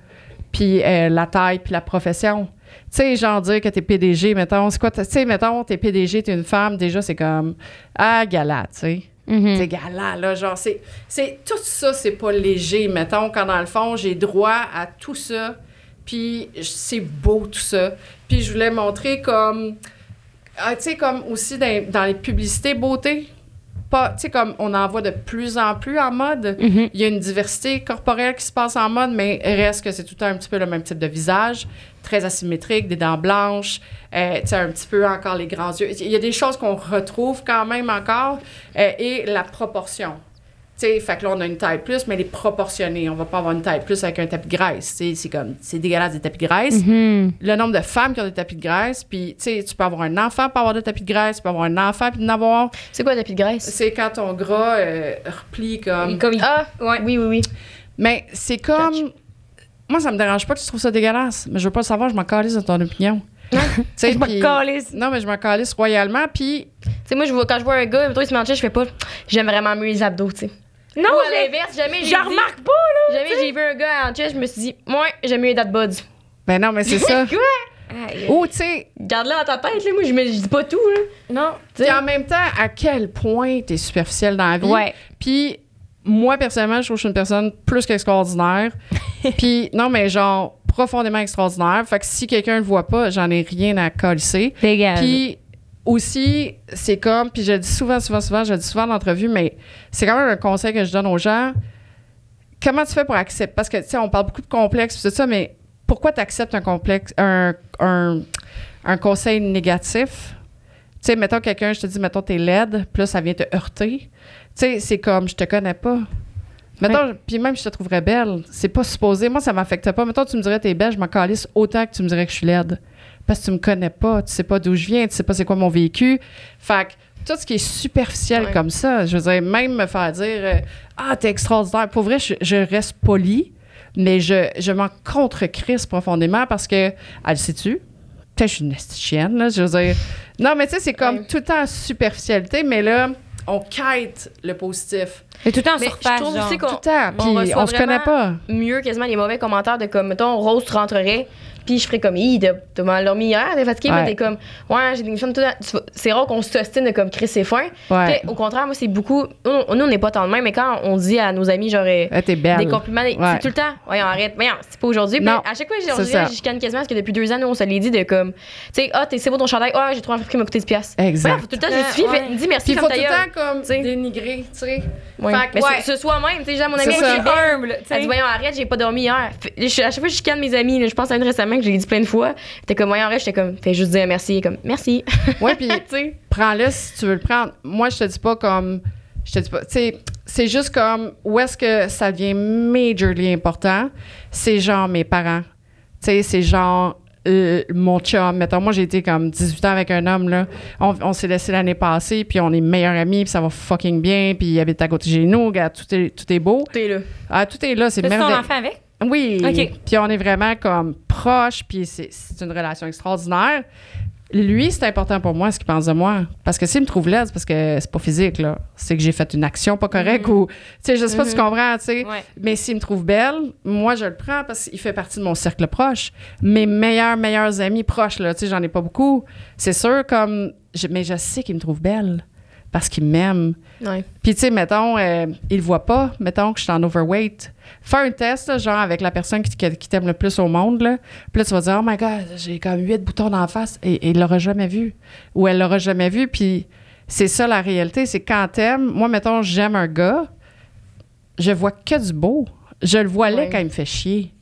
puis euh, la taille, puis la profession. Tu sais, genre dire que t'es PDG, mettons, c'est quoi, tu sais, mettons, t'es PDG, t'es une femme, déjà, c'est comme, ah, gala, tu sais. Mhm. C'est gala, là, genre, c'est, c'est, tout ça, c'est pas léger, mettons, quand dans le fond, j'ai droit à tout ça, puis c'est beau, tout ça. Puis je voulais montrer comme, ah, tu sais, comme aussi dans, dans les publicités beauté, pas, tu sais, comme on en voit de plus en plus en mode, Mhm. il y a une diversité corporelle qui se passe en mode, mais reste que c'est tout le temps un petit peu le même type de visage, très asymétrique, des dents blanches, euh, tu sais, un petit peu encore les grands yeux. Il y a des choses qu'on retrouve quand même encore, euh, et la proportion. Tu sais, fait que là, on a une taille plus, mais elle est proportionnée. On va pas avoir une taille plus avec un tapis de graisse. C'est comme, c'est dégueulasse des tapis de graisse. Le nombre de femmes qui ont des tapis de graisse, puis tu sais, tu peux avoir un enfant pour avoir des tapis de graisse, tu peux avoir un enfant puis d'en avoir. C'est quoi le tapis de graisse? C'est quand ton gras euh, replie comme. Comme il- Ah, Ouais. oui, oui, oui. Mais c'est comme. Moi, ça me dérange pas que tu trouves ça dégueulasse, mais je veux pas le savoir, je m'en calisse de ton opinion. Je me puis- calisse. Non, mais je m'en calisse royalement, puis Tu sais, moi, je vois, quand je vois un gars, il se chest, je fais pas. J'aime vraiment mieux les abdos, tu sais. Non, Ou à j'ai- l'inverse, jamais j'ai je dit- remarque pas, là. Jamais j'ai vu un gars en chest, je me suis dit, moi, j'aime mieux les dad buds. Ben non, mais c'est ça. Aïe. Ou, tu sais, Garde-le dans ta tête, là. Moi, je, me, je dis pas tout, là. Non. puis en même temps, à quel point t'es superficiel dans la vie? Ouais. Puis moi, personnellement, je trouve que je suis une personne plus qu'extraordinaire. Puis non, mais genre profondément extraordinaire. Fait que si quelqu'un le voit pas, j'en ai rien à colisser. Dégage. Puis aussi, c'est comme, puis je le dis souvent, souvent, souvent, je le dis souvent en entrevue, mais c'est quand même un conseil que je donne aux gens. Comment tu fais pour accepter? Parce que, tu sais, on parle beaucoup de complexes, tout ça, mais pourquoi tu acceptes un complexe, un, un, un conseil négatif? Tu sais, mettons quelqu'un, je te dis, mettons, t'es laide, puis là, ça vient te heurter. Tu sais, c'est comme, je te connais pas. Mettons, puis même, je te trouverais belle. C'est pas supposé. Moi, ça m'affecte pas. Mettons, tu me dirais, t'es belle, je m'en calisse autant que tu me dirais que je suis laide. Parce que tu me connais pas. Tu sais pas d'où je viens. Tu sais pas c'est quoi mon vécu. Fait que tout ce qui est superficiel Ouais. comme ça, je veux dire, même me faire dire, euh, ah, t'es extraordinaire. Pour vrai, je, je reste polie, mais je, je m'en contre-crisse profondément parce que, elle? Peut-être que je suis une chienne, là. Je veux dire, non, mais tu sais, c'est comme Ouais. tout le temps en superficialité, mais là, on quête le positif. Mais tout le temps en Mais surface, je trouve genre. aussi qu'on Tout le temps. on on se connaît pas. mieux quasiment les mauvais commentaires de comme, mettons, Rose, tu rentrerais, puis je ferais comme, Hi, t'as mal dormi hier, t'es fatigué, Ouais. mais t'es comme, ouais, j'ai des femmes tout C'est rare qu'on s'ostine de comme Chris et fin. Ouais. Au contraire, moi, c'est beaucoup. Nous, nous, on n'est pas tant de même, mais quand on dit à nos amis, genre, euh, des compliments, Ouais. c'est tout le temps. Voyons, arrête. Voyons, c'est pas aujourd'hui. À chaque fois, c'est on je chicane quasiment parce que depuis deux ans, nous, on se l'est dit de comme, tu sais, ah, t'es- c'est beau ton chandail, ah, j'ai trouvé un prix qui m'a coûté 10 piastres. Exact. Faut tout le temps justifier, Ouais. fais- dis merci, Puis il faut comme tout le temps comme T'sais. dénigrer, tu sais. Ouais. Fait que, Mais ouais. ce, ce soi-même, tu sais, genre, mon ami, C'est est belle, humble, tu Elle dit, voyons, arrête, j'ai pas dormi hier. Je- à chaque fois, je chicane mes amis. je pense à une récemment que j'ai dit plein de fois. T'es comme, voyons, arrête, j'étais comme, fais juste dire merci. Comme, merci. Ouais, puis tu sais. prends-le si tu veux le prendre. Moi, je te dis pas comme. Je te dis pas. Tu sais, c'est juste comme où est-ce que ça devient majorly important? C'est genre mes parents. Tu sais, c'est genre euh, mon chum. Mettons, moi, j'ai été comme 18 ans avec un homme, là. On, on s'est laissé l'année passée, puis on est meilleurs amis, puis ça va fucking bien, puis il habite à côté de chez nous. Regarde, tout est, tout est beau. T'es là. Ah, tout est là, c'est C'est ton merveilleux. enfant avec? Oui. Puis on est vraiment comme proches, puis c'est une relation extraordinaire. Lui, c'est important pour moi ce qu'il pense de moi. Parce que s'il me trouve laide, c'est parce que c'est pas physique, là. C'est que j'ai fait une action pas correcte ou. Tu sais, je sais pas si tu comprends, tu sais. Ouais. Mais s'il me trouve belle, moi, je le prends parce qu'il fait partie de mon cercle proche. Mes meilleurs, meilleurs amis proches, là, tu sais, j'en ai pas beaucoup. C'est sûr, comme. je- mais je sais qu'il me trouve belle parce qu'il m'aime. Ouais. Puis, tu sais, mettons, euh, il le voit pas, mettons que je suis en overweight. Fais un test, là, genre avec la personne qui, t'aime le plus au monde, là. Puis là, tu vas dire, oh my God, j'ai comme huit boutons d'en face. Et, et il l'aura jamais vu. Ou elle l'aura jamais vu. Puis, c'est ça la réalité. C'est quand t'aimes. Moi, mettons, j'aime un gars, je vois que du beau. Je le vois Ouais. quand il me fait chier.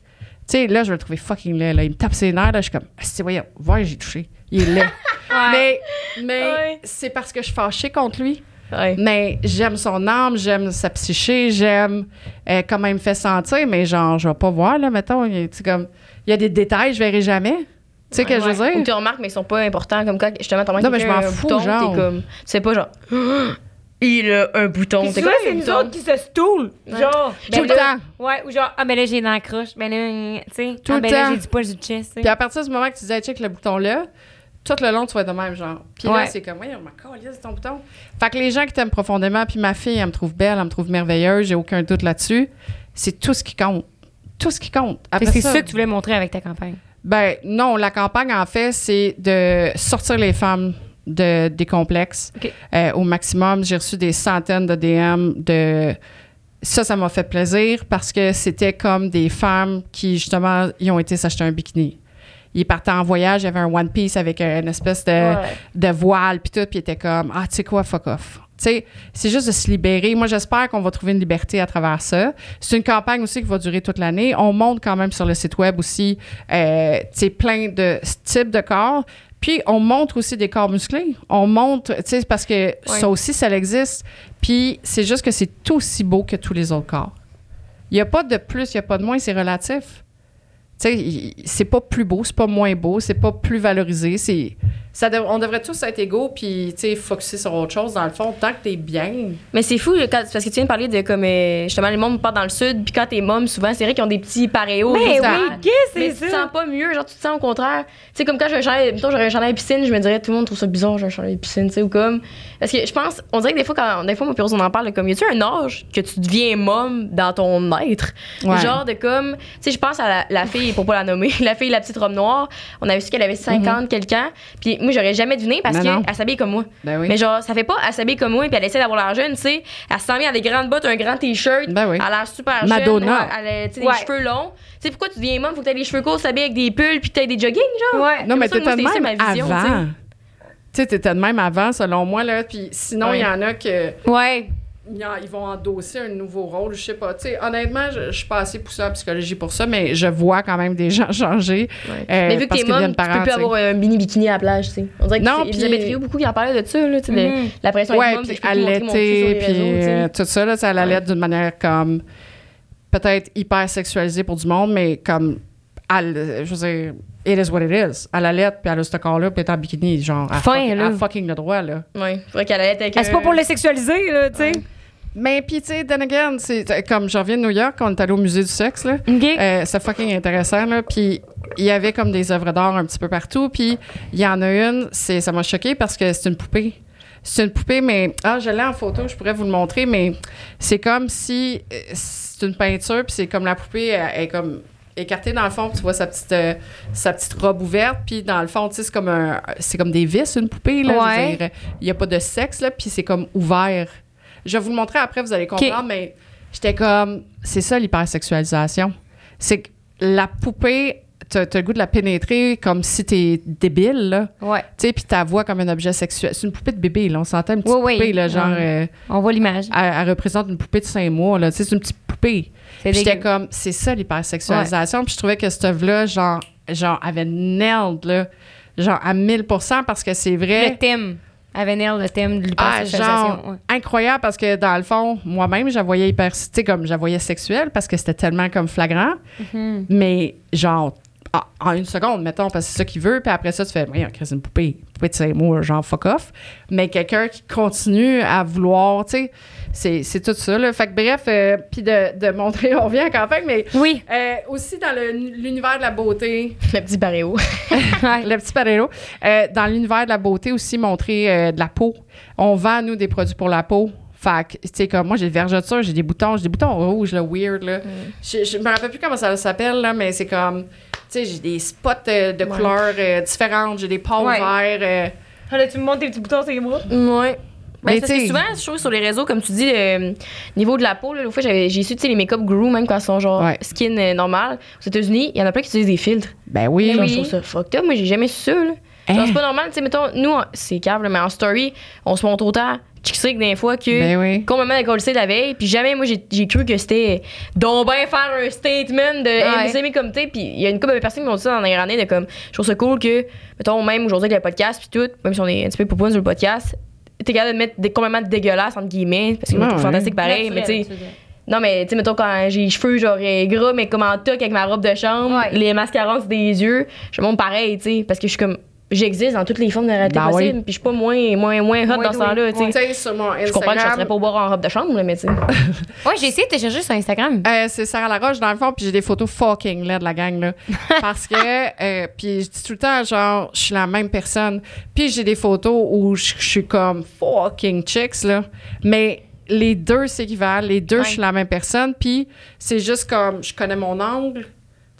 Tu sais, là, je vais le trouver fucking laid. Là. Il me tape ses nerfs. Là, je suis comme, ah, c'est voyons, voir, j'ai touché. Il est laid. Mais, mais Ouais. c'est parce que je suis fâchée contre lui. Ouais. Mais j'aime son âme, j'aime sa psyché, j'aime euh, comment il me fait sentir, mais genre, je vais pas voir, là, mettons. Il, tu sais, comme, il y a des détails, je verrai jamais. Tu sais, que je veux Ou dire? tu remarques, mais ils sont pas importants. Comme quand justement, t'en Non, mais je m'en un fous, bouton, genre. T'es comme, tu sais pas, genre, il a un bouton. Puis souvent, quoi, c'est nous autres qui se stoule. Genre. Tout ben le temps. Ouais, ou genre, ah, ben là, j'ai dans la croche. Ben là, tu sais. Tout ah, le ben là, temps. j'ai du poil du chest. Puis à partir du moment que tu dis, hey, check le bouton là, tout le long, tu vas être de même, genre. Puis là, c'est comme, oui, m'a collé ton bouton. Fait que les gens qui t'aiment profondément, puis ma fille, elle me trouve belle, elle me trouve merveilleuse, j'ai aucun doute là-dessus. C'est tout ce qui compte. Tout ce qui compte. C'est ça, que tu voulais montrer avec ta campagne. Ben non, la campagne, en fait, c'est de sortir les femmes de, des complexes euh, au maximum. J'ai reçu des centaines de DM de... Ça, ça m'a fait plaisir parce que c'était comme des femmes qui, justement, ils ont été s'acheter un bikini. Ils partaient en voyage, il y avait un One Piece avec une espèce de, Ouais. de voile, puis tout, puis ils étaient comme, ah, tu sais quoi, fuck off. Tu sais, c'est juste de se libérer. Moi, j'espère qu'on va trouver une liberté à travers ça. C'est une campagne aussi qui va durer toute l'année. On monte quand même sur le site web aussi, euh, tu sais, plein de types de corps. Puis on montre aussi des corps musclés. On montre, tu sais, parce que ça aussi, ça existe. Puis c'est juste que c'est aussi beau que tous les autres corps. Il n'y a pas de plus, il n'y a pas de moins, c'est relatif. Tu sais, c'est pas plus beau, c'est pas moins beau, c'est pas plus valorisé, c'est ça on devrait tous être égaux puis tu sais focuser sur autre chose dans le fond tant que t'es bien. Mais c'est fou quand, parce que tu viens de parler de comme euh, justement les mômes partent dans le sud puis quand t'es môme souvent c'est vrai qu'ils ont des petits paréos mais oui qu'est-ce mais tu te sens pas mieux genre tu te sens au contraire. Tu sais comme quand j'aurais un j'aurais un chandail à piscine je me dirais tout le monde trouve ça bizarre j'ai un chandail à piscine tu sais ou comme. Parce que je pense on dirait que des fois quand des fois mon on en parle comme y a-tu un âge que tu deviens môme dans ton être? Genre de comme tu sais je pense à la, fille pour pas la nommer la fille la petite robe noire on avait su qu'elle avait 50 mm-hmm. quelqu'un puis moi, j'aurais jamais deviné parce qu'elle s'habille comme moi. Ben oui. Mais genre, ça fait pas elle s'habille comme moi puis elle essaie d'avoir l'air jeune, tu sais. Elle s'en met à des grandes bottes, un grand t-shirt. Ben oui. Elle a l'air super Madonna. jeune. Elle a des cheveux longs. Tu sais, pourquoi tu deviens môme? Faut que tu aies les cheveux courts, s'habiller avec des pulls puis tu aies des jogging, genre. Ouais. Non, mais t'étais de même avant. Tu sais, t'étais de même avant, selon moi, là. Puis sinon, il y en a que. Ouais ils vont endosser un nouveau rôle, je sais pas. Tu sais, honnêtement, je, je suis pas assez poussée en psychologie pour ça, mais je vois quand même des gens changer. Euh, mais vu que t'es mom, tu peux plus avoir un mini bikini à la plage, tu sais. On dirait que non, Elisabeth Rio beaucoup qui en parlait de ça, là, tu sais, mm-hmm. la pression ouais, puis allaiter, puis tout ça, là, ça allait d'une manière comme peut-être hyper sexualisée pour du monde, mais comme, je veux dire, it is what it is. Elle allait, puis elle a ce corps-là, puis elle est en bikini, genre, fin, fuck, là. fucking le droit, là. Oui, faudrait qu'elle allait avec... Ah, c'est pas pour le sexualiser, là, tu sais. Mais puis, tu sais, then again, c'est comme je reviens de New York, on est allé au musée du sexe, là. Euh, c'est fucking intéressant, là. Puis, il y avait comme des œuvres d'art un petit peu partout. Puis, il y en a une, c'est, ça m'a choqué parce que c'est une poupée. C'est une poupée, mais. Ah, je l'ai en photo, je pourrais vous le montrer, mais c'est comme si. Euh, c'est une peinture, puis c'est comme la poupée, elle, est comme écartée dans le fond, puis tu vois sa petite, euh, sa petite robe ouverte, puis dans le fond, tu sais, c'est comme un, c'est comme des vis, une poupée, là. Il n'y a pas de sexe, là, puis c'est comme ouvert. Je vais vous le montrer après, vous allez comprendre, mais j'étais comme, c'est ça l'hypersexualisation. C'est que la poupée, tu as, le goût de la pénétrer comme si t'es débile, là. Ouais. Tu sais, puis ta voix comme un objet sexuel. C'est une poupée de bébé, là. On s'entend une petite poupée, là, genre. Euh, on voit l'image. Elle, représente une poupée de cinq mois, là. Tu sais, c'est une petite poupée. J'étais comme, c'est ça l'hypersexualisation. Puis je trouvais que cette œuvre-là, genre, genre, avait nailed, là. Genre, à 1000% parce que c'est vrai. Le thème à venir le thème de l'hypersexualisation. Ah, incroyable parce que dans le fond, moi-même, je voyais hyper, comme je voyais sexuelle parce que c'était tellement comme flagrant. Mm-hmm. Mais genre, en une seconde, mettons, parce que c'est ça qu'il veut, puis après ça, tu fais, oui, c'est une poupée, poupée de cinq mots, genre fuck off. Mais quelqu'un qui continue à vouloir, tu sais, c'est tout ça, là. Fait que bref, euh, puis de, de, montrer, on vient en campagne, mais oui. Euh, aussi dans l'univers de la beauté. Le petit paréo. le petit paréo. Euh, dans l'univers de la beauté aussi, montrer de la peau. On vend, nous, des produits pour la peau. Fait que, tu sais, comme moi, j'ai des vergetures, j'ai des boutons, j'ai des boutons rouges, là, weird, là. Mm. Je, je me rappelle plus comment ça s'appelle, là, mais c'est comme sais, j'ai des spots euh, de couleurs euh, différentes, j'ai des pores verts. Euh. Ah, tu me montres tes petits boutons sur les bras? Ouais. Ben, parce que souvent, je trouve sur les réseaux, comme tu dis, le niveau de la peau, là, fois, j'ai su, les make-up grew, même quand ils sont genre skin normal. Aux États-Unis, il y en a plein qui utilisent des filtres. Ben oui. Genre, je trouve ça fucked up. Moi, j'ai jamais su ça, là. Hein? C'est pas normal, tu sais, mettons, nous, c'est câble, mais en story, on se montre autant sais que des fois que ben oui. complètement décollé la veille puis jamais moi j'ai cru que c'était donc bien faire un statement de ouais. mes comme puis il y a une couple de personnes qui m'ont dit ça dans la dernière année de comme je trouve ça cool que mettons même aujourd'hui avec le podcast puis tout même si on est un petit peu poupoune sur le podcast t'es capable de mettre des complètement dégueulasse entre guillemets parce que c'est fantastique pareil mais tu sais non, mais tu sais, mettons, quand j'ai les cheveux, genre gras, mais comme en toc avec ma robe de chambre, les mascarons des yeux, je monte pareil, tu sais, parce que je suis comme j'existe dans toutes les formes de réalité ben possibles. Puis je suis pas moins, moins, moins hot dans ce temps-là. Tu sais, sur mon Instagram. Je comprends que je serais pas au boire en robe de chambre, mais tu sais. ouais, j'ai essayé de te chercher sur Instagram. Euh, c'est Sarah Laroche, dans le fond, puis j'ai des photos fucking là de la gang, là. Parce que, euh, puis je dis tout le temps, genre, je suis la même personne. Puis j'ai des photos où je suis comme fucking chicks, là. Mais les deux s'équivalent, les deux, je suis la même personne. Puis c'est juste comme, je connais mon angle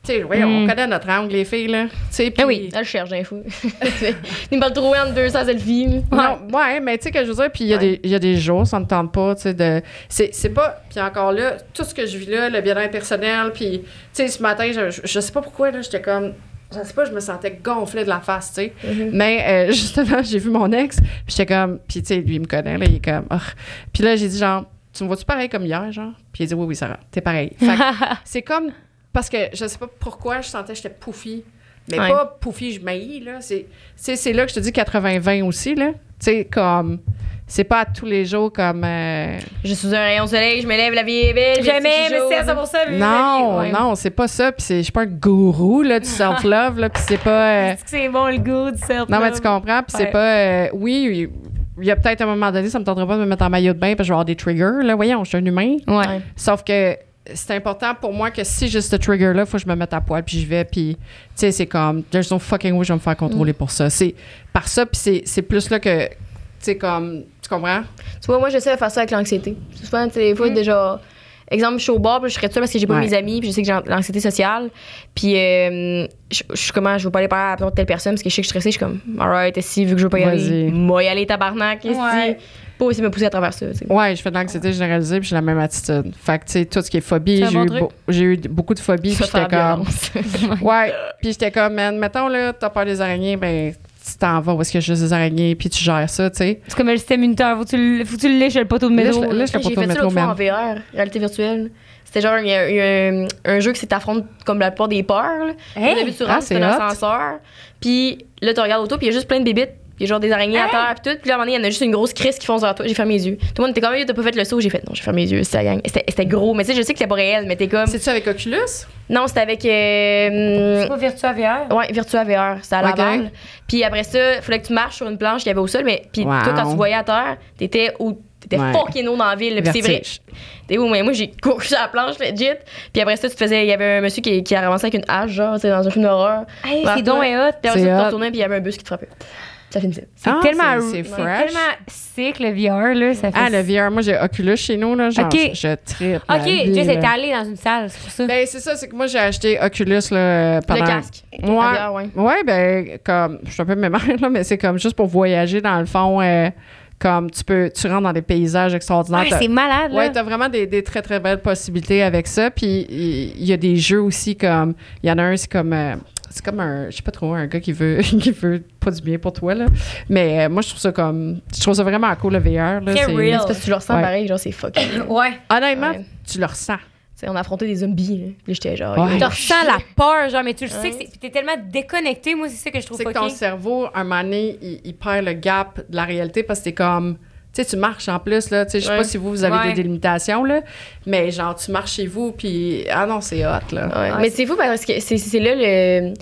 tu sais, oui, on mm. connaît notre angle, les filles, là. Tu sais, oui, là, je cherche d'infos. Il m'a trouvé en 200 selfies. Non, ouais, mais tu sais, que je veux dire, puis il y, y, a des jours, ça ne tente pas, tu sais, de. C'est pas. Puis encore là, tout ce que je vis là, le bien-être personnel, puis, tu sais, ce matin, je, je, sais pas pourquoi, là, j'étais comme. Je sais pas, je me sentais gonflée de la face, tu sais. Mm-hmm. Mais euh, justement, j'ai vu mon ex, puis j'étais comme. Puis, tu sais, lui, il me connaît, là, il est comme. Oh. Puis là, j'ai dit, genre, tu me vois-tu pareil comme hier, genre? Puis il a dit, oui, oui, Sarah, t'es pareil. c'est comme parce que je sais pas pourquoi je sentais que j'étais pouffie. Mais Ouais. pas pouffi, je maillis, là. C'est, là que je te dis 80-20 aussi, là. Tu sais, comme. C'est pas à tous les jours comme. euh, Je suis un rayon de soleil, je me lève, la vie est belle. Jamais, mais c'est à 100% mais Non, ouais. non, c'est pas ça. Puis je suis pas un gourou, là, du self-love, là. Puis c'est pas. euh, Est-ce que c'est bon le goût du self Non, mais tu comprends. Puis c'est pas. euh, oui, il y a peut-être un moment donné, ça me tenterait pas de me mettre en maillot de bain parce que je vais avoir des triggers, là. Voyons, je suis un humain. Ouais. Sauf que c'est important pour moi que si j'ai ce trigger-là, faut que je me mette à poil, puis je vais, puis, tu sais, c'est comme, there's no fucking way je vais me faire contrôler pour ça. C'est par ça, puis c'est, c'est plus là que, tu sais, comme, tu comprends? Tu vois, moi, j'essaie de faire ça avec l'anxiété. Souvent, tu sais, des fois, déjà. Exemple, je suis au bar, puis je serais seule parce que j'ai pas Ouais. mes amis, puis je sais que j'ai l'anxiété sociale. Puis, euh, je je suis comment, je veux pas aller parler à telle personne parce que je sais que je suis stressée. Je suis comme, alright, si, vu que je veux pas y aller, moi y aller, tabarnak, ici. Ouais. Pas aussi me pousser à travers ça. Ouais, je fais de l'anxiété généralisée, puis j'ai la même attitude. Fait que, tu sais, tout ce qui est phobie, j'ai, bon eu, beau- beaucoup de phobies, puis j'étais comme, ouais, puis j'étais comme, man, mettons, là, t'as peur des araignées, ben, tu t'en vas qu'il y a juste des araignées, puis tu gères ça, tu sais. C'est comme le système immunitaire. Faut que tu le, faut que tu le lèches le poteau de métro. Là. lèche- le J'ai poteau fait de métro, en. VR, réalité virtuelle. C'était genre, il y a, il y a un, un jeu qui s'affronte comme la plupart des peurs. Là. Hey! Au début, tu Ah, rentres, c'est c'est un hot. ascenseur. Puis là, tu regardes autour, puis il y a juste plein de bébites. Il y a genre des araignées à terre, puis tout. Puis là, à un moment donné, il y en a juste une grosse crise qui fonce vers toi. J'ai fermé les yeux. Tout le monde était comme, t'as pas fait le saut? J'ai fait, non, j'ai fermé les yeux, c'est la gang. C'était c'était gros, mais tu sais, je sais que c'était pas réel, mais t'es comme. C'est-tu avec Oculus? Non, c'était avec. euh, C'est pas Virtua VR? Ouais, Virtua VR, c'était à. Laval. Puis après ça, il fallait que tu marches sur une planche qu'il y avait au sol, mais puis Wow. toi, quand tu voyais à terre, t'étais où T'étais Ouais. fucking haut dans la ville. Puis c'est vrai. T'es où? Mais moi, j'ai couru sur la planche, legit. Puis après ça, tu te faisais. Il y avait un monsieur qui, qui a ramassé avec une hache, genre, dans un film d'horreur. Hey, c'est donc et hot. Puis après ça, tu te retournais, puis il y avait un bus qui te frappait. C'est Ah, tellement, c'est- c'est tellement sick le VR là, ça fait. Ah, le VR, moi, j'ai Oculus chez nous, là. Genre, Ok. je, je trippe. la Ok, Jess était allée dans une salle, c'est pour ça. Ben, c'est ça, c'est que moi, j'ai acheté Oculus, là, pendant... Le casque. Ouais. VR, ouais. Ouais, ben, comme, je suis un peu mémère, là, mais c'est comme juste pour voyager, dans le fond, euh, comme tu peux, tu rentres dans des paysages extraordinaires. Ouais, c'est malade là. Ouais, t'as vraiment des, des très, très belles possibilités avec ça. Puis il y, a des jeux aussi comme. Il y en a un, c'est comme. euh, c'est comme un. Je sais pas trop, un gars qui veut, qui veut pas du bien pour toi, là. Mais euh, moi, je trouve ça comme. Je trouve ça vraiment cool, le VR. Là. C'est- parce que tu le ressens Ouais. pareil, genre, c'est fucking. Ouais. Honnêtement, Ouais. tu le ressens. Tu sais, on affrontait des zombies, là. J'étais genre. Ouais. Tu ressens la peur, genre, mais tu le sais que c'est. T'es tellement déconnecté, moi, c'est ça que je trouve C'est que ton cerveau, un moment donné, il, il perd le gap de la réalité parce que t'es comme. Tu sais, tu marches en plus, là. Tu sais, je sais Ouais. pas si vous, vous avez Ouais. des délimitations, là. Mais genre, tu marches chez vous, puis. Ah non, c'est hot, là. Ouais. Mais c'est fou parce que c'est c'est là le.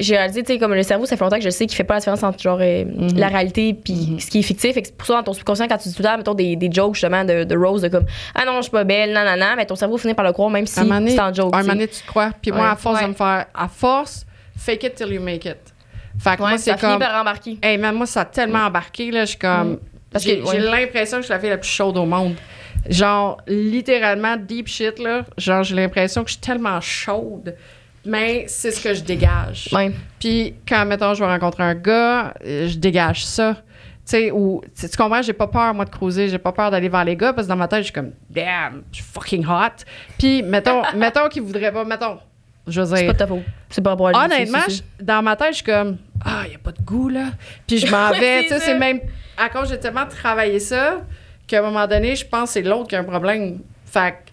J'ai réalisé, tu sais, comme le cerveau, ça fait longtemps que je sais qu'il fait pas la différence entre genre euh, Mhm. la réalité puis ce qui est fictif. Fait que c'est pour ça, dans ton subconscient, quand tu dis tout temps, mettons, des, des jokes justement de, de Rose, de comme Ah non, je suis pas belle, non, non, non, mais ton cerveau finit par le croire même si c'est en joke. un moment tu te crois. Puis moi, Ouais. à force Ouais. de me faire. À force, fake it till you make it. Fait que Ouais, moi, c'est comme. par embarquer. Hey, man, moi, ça a tellement embarqué, là. Je suis comme. Parce j'ai que- j'ai l'impression que je suis la fille la plus chaude au monde. Genre, littéralement, deep shit, là. Genre, j'ai l'impression que je suis tellement chaude. Mais c'est ce que je dégage. Ouais. Puis quand, mettons, je vais rencontrer un gars, euh, je dégage ça. Tu sais, ou, tu tu comprends, j'ai pas peur, moi, de cruiser, j'ai pas peur d'aller vers les gars, parce que dans ma tête, je suis comme, damn, je suis fucking hot. Puis, mettons, mettons qu'ils voudraient pas, mettons, je veux C'est pas de ta faute. C'est pas aller honnêtement, je- dans ma tête, je suis comme, ah, il a pas de goût, là. Puis je m'en vais, tu sais, c'est même, à cause j'ai tellement travaillé ça, qu'à un moment donné, je pense que c'est l'autre qui a un problème. Fait que,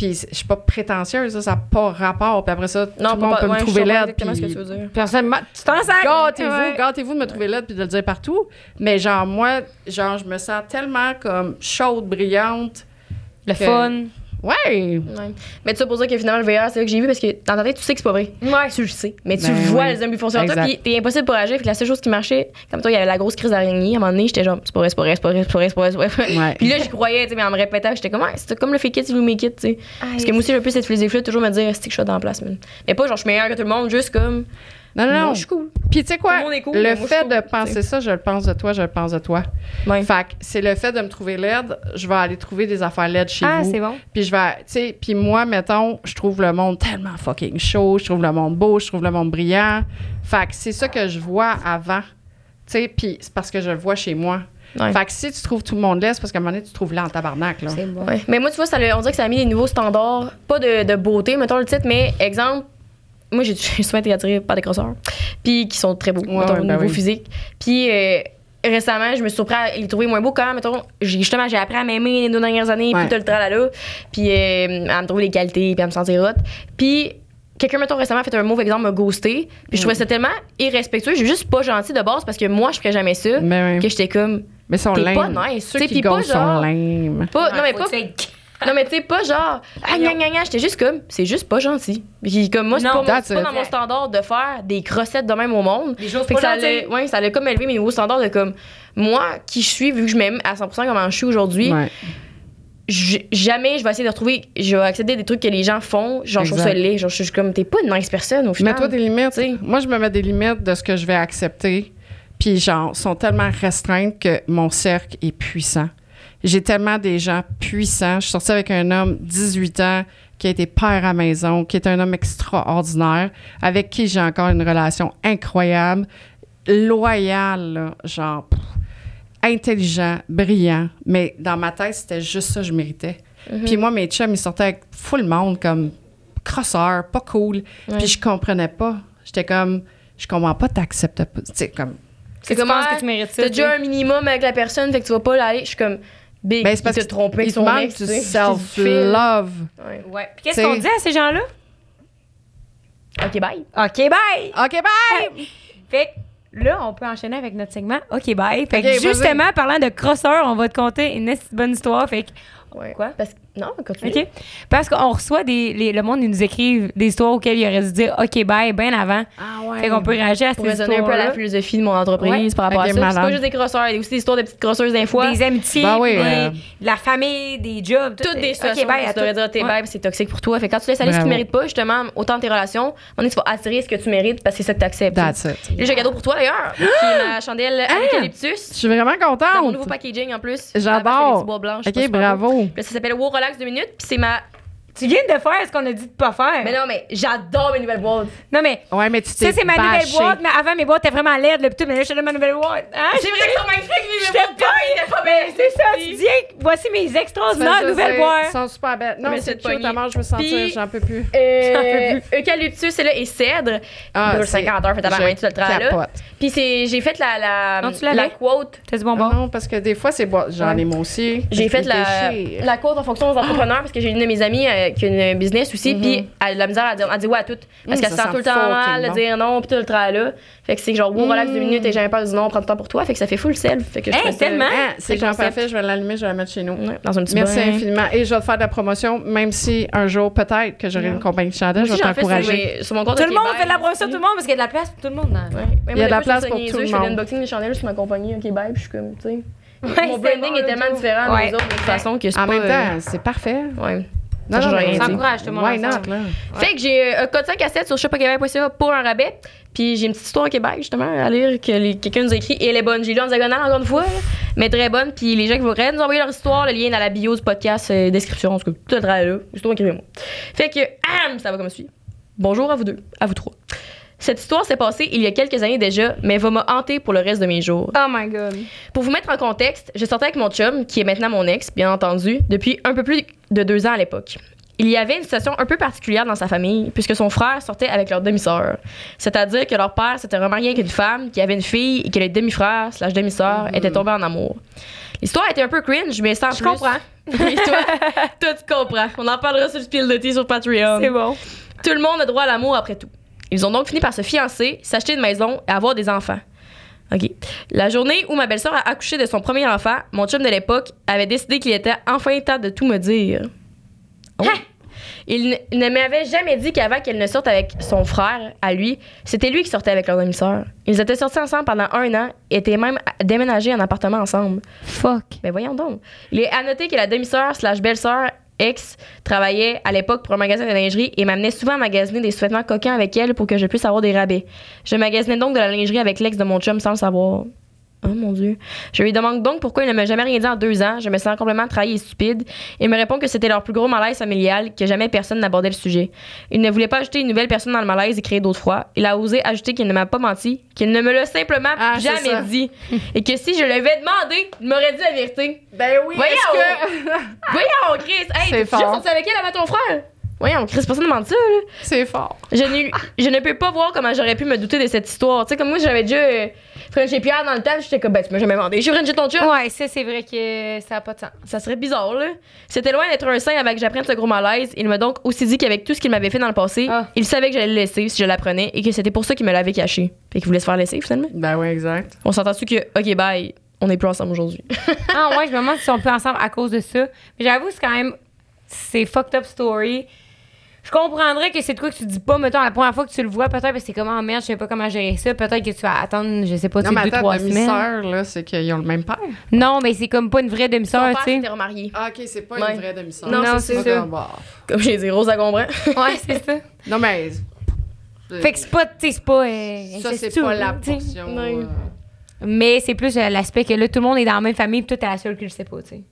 puis je suis pas prétentieuse, ça, ça n'a pas rapport. Puis après ça, tout Non, le monde peut ouais, me trouver laide. exactement ce que puis- tu veux dire. Personnellement, tu t'en sers. Gâtez-vous, Ouais. gâtez-vous de me trouver laide puis de le dire partout. Mais genre, moi, genre, je me sens tellement comme chaude, brillante. Le que- fun. Ouais! Ouais. Mais tu sais, pour dire que finalement, le VR, c'est là que j'ai vu parce que dans ta tête, tu sais que c'est pas vrai. Ouais. Tu le sais. Mais tu Ben vois les zombies foncer sur toi, puis t'es impossible pour agir. Fait que la seule chose qui marchait, comme toi, il y avait la grosse crise d'araignée. À un moment donné, j'étais genre, c'est pas vrai, c'est pas vrai, c'est pas vrai, c'est pas vrai, c'est pas vrai, c'est pas vrai. Ouais. Puis là, j'y croyais, tu sais, mais en me répétant, j'étais comme, ouais, c'est comme le fake it, you make it, tu sais. Parce que moi aussi, j'ai un peu cette philosophie-là, toujours me dire, c'est que je suis dans la place, man. Mais pas genre, je suis meilleure que tout le monde, juste comme, Non, non, moi, non. je suis cool. Puis tu sais quoi? Tout le monde est cool, le moi, fait de cool, penser t'sais. ça, je le pense de toi, je le pense de toi. Ouais. Fait que c'est le fait de me trouver laide, je vais aller trouver des affaires laides chez Ah, vous. c'est bon. Puis je vais, tu sais, puis moi, mettons, je trouve le monde tellement fucking chaud, je trouve le monde beau, je trouve le monde brillant. Fait que c'est ça que je vois avant. Tu sais, puis c'est parce que je le vois chez moi. Ouais. Fait que si tu trouves tout le monde laid, c'est parce qu'à un moment donné, tu trouves là en tabarnak, là. C'est bon. Ouais. Mais moi, tu vois, ça, on dirait que ça a mis des nouveaux standards, pas de, de beauté, mettons le titre, mais exemple, moi, j'ai souvent été attirée par des crosseurs, puis qui sont très beaux, Ouais, mettons, ouais, au ben niveau oui. physique. Puis euh, récemment, je me suis surpris à les trouver moins beaux quand, mettons, j'ai- justement, j'ai appris à m'aimer les deux dernières années, Ouais. puis tout le tralala, puis euh, à me trouver les qualités, puis à me sentir hot. Puis quelqu'un, mettons, récemment a fait un mauvais exemple, m'a ghosté. Puis je trouvais ça tellement irrespectueux. J'ai juste pas gentil de base parce que moi, je ferais jamais ça. Mais, Que j'étais comme. mais sont lame. pas nice. Ceux qui gossent sont lame. Pas, non, mais pas. Non, mais tu sais, pas genre. Ah, gna, gna, gna. J'étais juste comme. C'est juste pas gentil. Puis comme moi, c'est pas, mon- c'est pas dans mon standard de faire des crossettes de même au monde. Des choses Fait que pas ça allait, ouais, ça allait comme élever mes nouveaux standards de comme. Moi, qui je suis, vu que je m'aime à 100% comment je suis aujourd'hui, Ouais. jamais je vais essayer de retrouver. Je vais accepter des trucs que les gens font. Genre, je trouve ça laid. Genre, je suis comme. T'es pas une nice personne au final. Mets-toi des limites. T'sais. Moi, je me mets des limites de ce que je vais accepter. Puis, genre, sont tellement restreintes que mon cercle est puissant. J'ai tellement des gens puissants. Je suis sortie avec un homme, 18 ans, qui a été père à maison, qui est un homme extraordinaire, avec qui j'ai encore une relation incroyable, loyal, là, genre, pff, intelligent, brillant. Mais dans ma tête, c'était juste ça que je méritais. Puis moi, mes chums, ils sortaient avec full monde, comme crosseur, pas cool. Puis je comprenais pas. J'étais comme, je comprends pas, t'acceptes pas. Tu sais, comme. C'est Tu comme. penses ah, que tu mérites ça, T'as déjà un minimum avec la personne, fait que tu vas pas l'aller. Je suis comme. Big, Ben, c'est parce que trompé avec il te son manque du tu sais. self-love. Ouais. Ouais. Puis qu'est-ce qu'on dit à ces gens-là? Ok, bye. OK, bye! OK, bye! Fait que là, on peut enchaîner avec notre segment OK, bye. Fait que justement, parlant de crosseur, on va te conter une bonne histoire. Fait que, Ouais. Quoi? Parce que. Non, continue. OK? Parce qu'on reçoit des. les- le monde, ils nous écrivent des histoires auxquelles il aurait dû dire OK, bye, bien avant. Ah ouais. Fait qu'on peut réagir à Pour ces raisonner un peu à la histoires philosophie de mon entreprise Ouais. par rapport Ok, à ça. C'est pas juste des crosseurs, il y a aussi des histoires de petites crosseuses d'un fois. Des amitiés, Ben oui, des- euh, de la famille, des jobs. tout toutes est- des OK, situations bye où à tu devrais dire t'es Ouais. bye, c'est toxique pour toi. Fait que quand tu laisses aller ce que tu mérites pas, justement, autant tes relations, moment donné, tu vas attirer ce que tu mérites parce que c'est ça que tu acceptes. That's it. J'ai un cadeau pour toi d'ailleurs, qui est ma chandelle Ah! Je eucalyptus. suis vraiment Dans mon contente. nouveau packaging en plus. J'adore. c'est des je OK, bravo. Ça s'appelle Wow Relax 2 minutes, puis c'est ma. Tu viens de faire ce qu'on a dit de pas faire. Mais non, mais j'adore mes nouvelles boîtes. Non, mais Ouais, mais tu t'es ça, c'est ma nouvelle bâché. boîte, mais avant, mes boîtes étaient vraiment laides, là, pis tout, mais là, je te donne ma nouvelle boîte. Hein? C'est vrai que sont magnifiques, mes nouvelles boîtes. mais c'est ça, tu dis, hey, voici mes extraordinaires nouvelles boîtes. Ils sont super belles. Non, Mais c'est mort, je veux sentir. Puis- J'en peux plus. Euh, eucalyptus, c'est là, et cèdre. Ah, Dure c'est- 50 heures, fait à la main, tout le travail là. Puis j'ai fait la, la, Non, tu l'avais? la quote. T'as du bon Ah bon? Non, parce que des fois, c'est bois. J'en ai moi aussi. J'ai fait me la, quote en fonction aux entrepreneurs parce que j'ai une de mes amies euh, qui a une business aussi, puis elle a de la misère à dire, à dire ouais à tout. Parce Mm, qu'elle se sent tout le temps mal de bon. dire non, puis tout le travail là. Fait que c'est genre, wow, relax Mm. deux minutes et j'ai peur du non, prends du temps pour toi. Fait que ça fait full self. Fait que je Hey, tellement! Ah, c'est concept. parfait. Je vais l'allumer, je vais la mettre chez nous. Ouais, dans un petit Merci bain. infiniment. Et je vais te faire de la promotion, même si un jour, peut-être, que j'aurai une compagnie de chandelle, je vais j'en sur, t'encourager. mes- sur mon compte Tout le monde fait de la promotion, tout le monde, parce qu'il y a de la place pour tout le monde. Ouais. Il y a de la place pour tout le Je fais monde. l'unboxing des chandelles sur ma compagnie, ok, bye, puis je suis comme, tu sais. Ouais, Mon branding est le tellement différent Ouais. des autres de toute façon que c'est En pas. même euh, temps, c'est parfait. Ouais. Non, rien. Encourage tout le monde Why ensemble. not, là? Fait que j'ai un code 5 à 7 sur shopquebec.ca pour un rabais. Puis j'ai une petite histoire au Québec, justement, à lire que quelqu'un nous a écrit. Et elle est bonne. J'ai lu en diagonale encore une fois, mais très bonne. Puis les gens qui voudraient nous envoyer leur histoire, le lien est dans la bio du podcast, euh, description. En tout cas, tout le travail là. Histoire, écrivez-moi. Fait que, ah, ça va comme suit. Bonjour à vous deux, à vous trois. Cette histoire s'est passée il y a quelques années déjà, mais va me hanter pour le reste de mes jours. Oh my god. Pour vous mettre en contexte, je sortais avec mon chum, qui est maintenant mon ex, bien entendu, depuis un peu plus de deux ans à l'époque. Il y avait une situation un peu particulière dans sa famille, puisque son frère sortait avec leur demi-sœur. C'est-à-dire que leur père s'était remarié avec une femme qui avait une fille et que le demi-frère slash demi-sœur était tombé en amour. L'histoire était un peu cringe, mais sans Je plus. comprends. Oui, toi, toi, tu comprends. On en parlera sur le spiel de thé sur Patreon. C'est bon. Tout le monde a droit à l'amour après tout. Ils ont donc fini par se fiancer, s'acheter une maison et avoir des enfants. OK. La journée où ma belle-sœur a accouché de son premier enfant, mon chum de l'époque avait décidé qu'il était enfin temps de tout me dire. Oh. Hein? Il ne, m'avait jamais dit qu'avant qu'elle ne sorte avec son frère, à lui, c'était lui qui sortait avec leur demi-sœur. Ils étaient sortis ensemble pendant un an et étaient même déménagés en appartement ensemble. Fuck. Ben voyons donc. Il est à noter que la demi-sœur slash belle-sœur ex travaillait à l'époque pour un magasin de lingerie et m'amenait souvent à magasiner des sous-vêtements coquins avec elle pour que je puisse avoir des rabais. Je magasinais donc de la lingerie avec l'ex de mon chum sans savoir. Oh mon Dieu. Je lui demande donc pourquoi il ne m'a jamais rien dit en deux ans. Je me sens complètement trahi et stupide. Il me répond que c'était leur plus gros malaise familial, que jamais personne n'abordait le sujet. Il ne voulait pas ajouter une nouvelle personne dans le malaise et créer d'autres fois. Il a osé ajouter qu'il ne m'a pas menti, qu'il ne me l'a simplement Ah, jamais dit. et que si je l'avais demandé, il m'aurait dit la vérité. Ben oui, Voyons! que... Voyons, Chris! Hey, t'es fort. avec elle avant ton frère? On Chris, personne ne ça, là. C'est fort. Je, je ne peux pas voir comment j'aurais pu me douter de cette histoire. Tu sais, comme moi, j'avais déjà Frenché Pierre dans le temps, j'étais comme, ben, tu m'as jamais demandé. Je suis Frenché ton chum. Ouais, ça, c'est vrai que ça n'a pas de sens. Ça serait bizarre, là. C'était loin d'être un saint avec que j'apprenne ce gros malaise. Il m'a donc aussi dit qu'avec tout ce qu'il m'avait fait dans le passé, Ah. il savait que j'allais le laisser si je l'apprenais et que c'était pour ça qu'il me l'avait caché. Fait qu'il voulait se faire laisser, finalement. Ben oui, exact. On s'entend-tu que, OK, bye, on n'est plus ensemble aujourd'hui? Ah ouais, je me demande si on peut ensemble à cause de ça. Mais j'avoue, c'est quand même. C'est fucked up story. Je comprendrais que c'est de quoi que tu dis pas, mettons, la première fois que tu le vois, peut-être, parce que c'est comme, oh merde, je sais pas comment gérer ça. Peut-être que tu vas attendre, je sais pas, tu Non, mais deux, attends, trois semaines. demi-sœur, là, c'est qu'ils ont le même père. Non, mais c'est comme pas une vraie demi-sœur, tu sais. remarié. Ah, OK, c'est pas Ouais. une vraie demi-sœur. Non, Non, c'est ça. comme, bah. Comme j'ai dit, Rose, elle comprend. Ouais, c'est ça. Non, mais. Fait que c'est pas, tu sais, c'est pas. euh, ça, c'est incestueux, pas la tu sais. portion. Euh, Mais c'est plus euh, l'aspect que là, tout le monde est dans la même famille, puis toi, t'es la seule qui le sait pas, tu sais.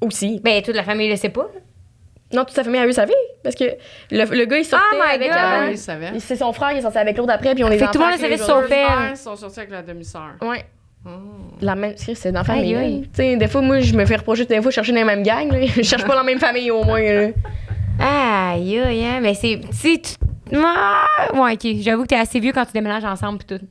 Aussi. Ben, toute la famille le sait pas. Non, toute sa famille a eu sa vie. Parce que le, le gars, il sortait Oh my avec. God! Oui, il savait. c'est son frère, il est sorti avec l'autre après, puis on est Fait que tout le monde le savait les. Deux elle. frères sont sortis avec la demi-sœur. Ouais. Oh. La même. C'est dans la famille. Aïe, là. aïe. Tu sais, des fois, moi, je me fais reprocher des fois de chercher dans la même gang. Là. Je cherche pas dans la même famille, au moins. Là. Aïe, aïe, hein. Mais c'est. Si tu. Ah, ouais, ok. J'avoue que t'es assez vieux quand tu déménages ensemble, puis tout.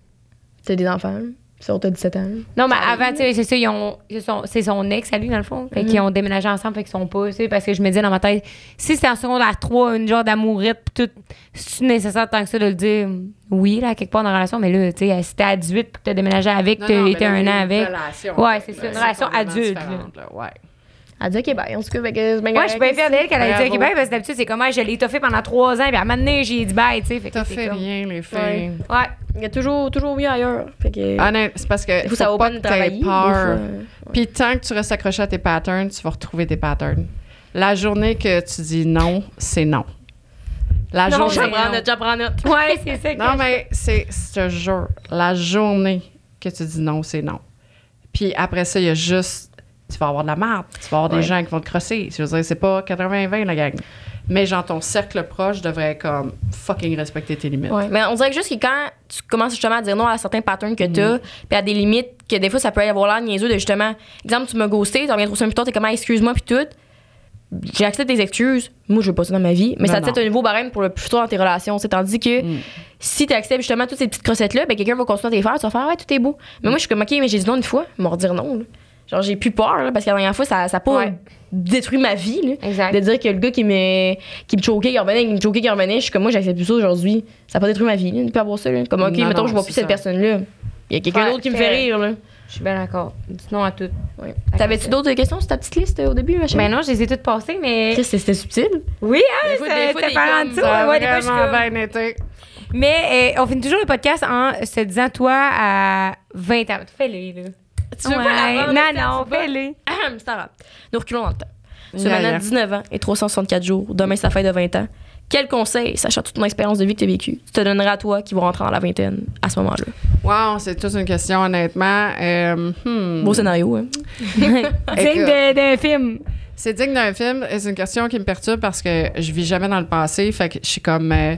T'as des enfants. Ça, t'as 17 ans. Non, mais avant, tu sais, c'est ça, ils ont. ils sont- C'est son ex à lui, dans le fond. Fait qu'ils ont déménagé ensemble, fait qu'ils sont pas. Tu sais, parce que je me disais dans ma tête, si c'était en secondaire 3, une genre d'amourette, puis tout, c'est nécessaire tant que ça de le dire, oui, là, quelque part dans la relation, mais là, tu sais, si t'es à 18 puis que t'as déménagé avec, Non, t'as été un an une avec. relation, Ouais, c'est ça, une relation adulte, là, Ouais. Elle dit, OK, bye. En tout cas, fait que c'est bien Ouais, je suis bien fière d'elle qu'elle a dit. OK, bye, parce que d'habitude, c'est comme, Ah, je l'ai étoffé pendant trois ans, puis à un moment donné, j'ai dit bye, tu sais. Fait que fait comme- rien, les filles. Ouais. Ouais. Il y a toujours, toujours mieux ailleurs. Fait que. Honnête, c'est parce que faut vaut pas pas que t'aies peur. Puis tant que tu restes accroché à tes patterns, tu vas retrouver tes patterns. La journée que tu dis non, c'est non. La Non, journée. J'apprends note, j'apprends note. Ouais, c'est ça. que Non, mais c'est, je te jure, la journée que tu dis non, c'est non. Puis après ça, il y a juste, tu vas avoir de la merde, tu vas avoir Ouais. des gens qui vont te crosser. Je veux dire, c'est pas 80-20 la gang. Mais genre, ton cercle proche devrait comme fucking respecter tes limites. Ouais, mais on dirait que juste que quand tu commences justement à dire non à certains patterns que t'as, puis à des limites que des fois ça peut avoir l'air niaiseux de justement, exemple, tu m'as ghosté, tu reviens trop semaines plus tard, t'es comme, Ah, excuse-moi, puis tout. J'accepte tes excuses. Moi, je veux pas ça dans ma vie. Mais Non, ça te set un nouveau barème pour le futur dans tes relations. C'est tandis que Mm. si tu acceptes justement toutes ces petites crossettes-là, ben quelqu'un va continuer à te les faire. Tu vas faire, ouais, tout est beau. Mais moi, je suis comme, OK, mais j'ai dit non une fois. Ils redire non. là. Genre, j'ai plus peur, là, parce que la dernière fois, ça n'a pas Ouais. détruit ma vie. Là. Exact. De dire que le gars qui me, qui me choquait, qui revenait, qui me choquait, qui revenait, je suis comme, moi, j'accepte plus ça aujourd'hui. Ça n'a pas détruit ma vie. Là, de pas avoir ça. Là. Comme, OK, Non, mettons, non, je vois plus cette ça. personne-là. Il y a quelqu'un d'autre qui me fait- rire. Là. Je suis bien d'accord. Dis non à tout. Ouais. T'avais-tu d'autres questions sur ta petite liste euh, au début, machin? Ben non, je les ai toutes passées, mais. Chris, c'était subtil. Oui, hein, ça- ça des fait en dessous. Ça a Ouais, des fois, bien été. Mais euh, on finit toujours le podcast en se disant, toi, à 20 ans. Fais-le, là. Tu veux pas la Ouais. Non, non, tu veux pas? fais-le. Ahem, C'est pas grave. Nous reculons dans le temps. Tu as Yeah, maintenant yeah. 19 ans et 364 jours. Demain, c'est la fête de 20 ans. Quel conseil, sachant toute ton expérience de vie que tu as vécue, tu te donnerais à toi qui va rentrer dans la vingtaine à ce moment-là? Wow, c'est toute une question, honnêtement. Euh, hmm. Beau scénario, hein? Digne d'un film. C'est digne d'un film. et C'est une question qui me perturbe parce que je vis jamais dans le passé. Fait que je suis comme. euh,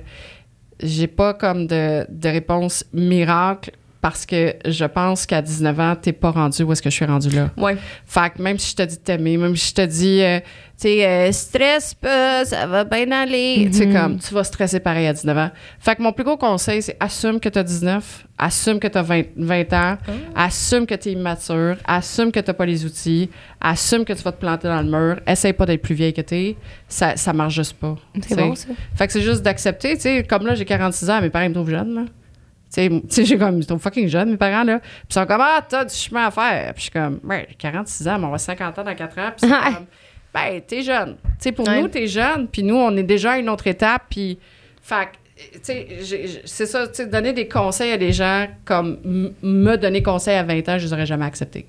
j'ai pas comme de, de réponse miracle parce que je pense qu'à 19 ans, t'es pas rendu où est-ce que je suis rendu là. Ouais. Fait que même si je te dis de t'aimer, même si je te dis, euh, tu sais, euh, stresse pas, ça va bien aller, tu sais, comme, tu vas stresser pareil à 19 ans. Fait que mon plus gros conseil, c'est assume que t'as 19, assume que t'as 20, 20 ans, assume que t'es immature, assume que t'as pas les outils, assume que tu vas te planter dans le mur, essaye pas d'être plus vieille que t'es, ça, ça marche juste pas. C'est bon, ça. Fait que c'est juste d'accepter, tu sais, comme là, j'ai 46 ans, mes parents me trouvent jeune, là. Tu sais, j'ai comme, ils trouvent fucking jeune, mes parents, là. Puis ils sont comme, ah, t'as du chemin à faire. Puis je suis comme, ouais, j'ai 46 ans, mais on va 50 ans dans 4 ans. Puis c'est comme, ben, t'es jeune. Tu sais, pour Ouais. nous, t'es jeune, puis nous, on est déjà à une autre étape. Puis, fait c'est ça, tu sais, donner des conseils à des gens comme me donner conseil à 20 ans, je les aurais jamais acceptés.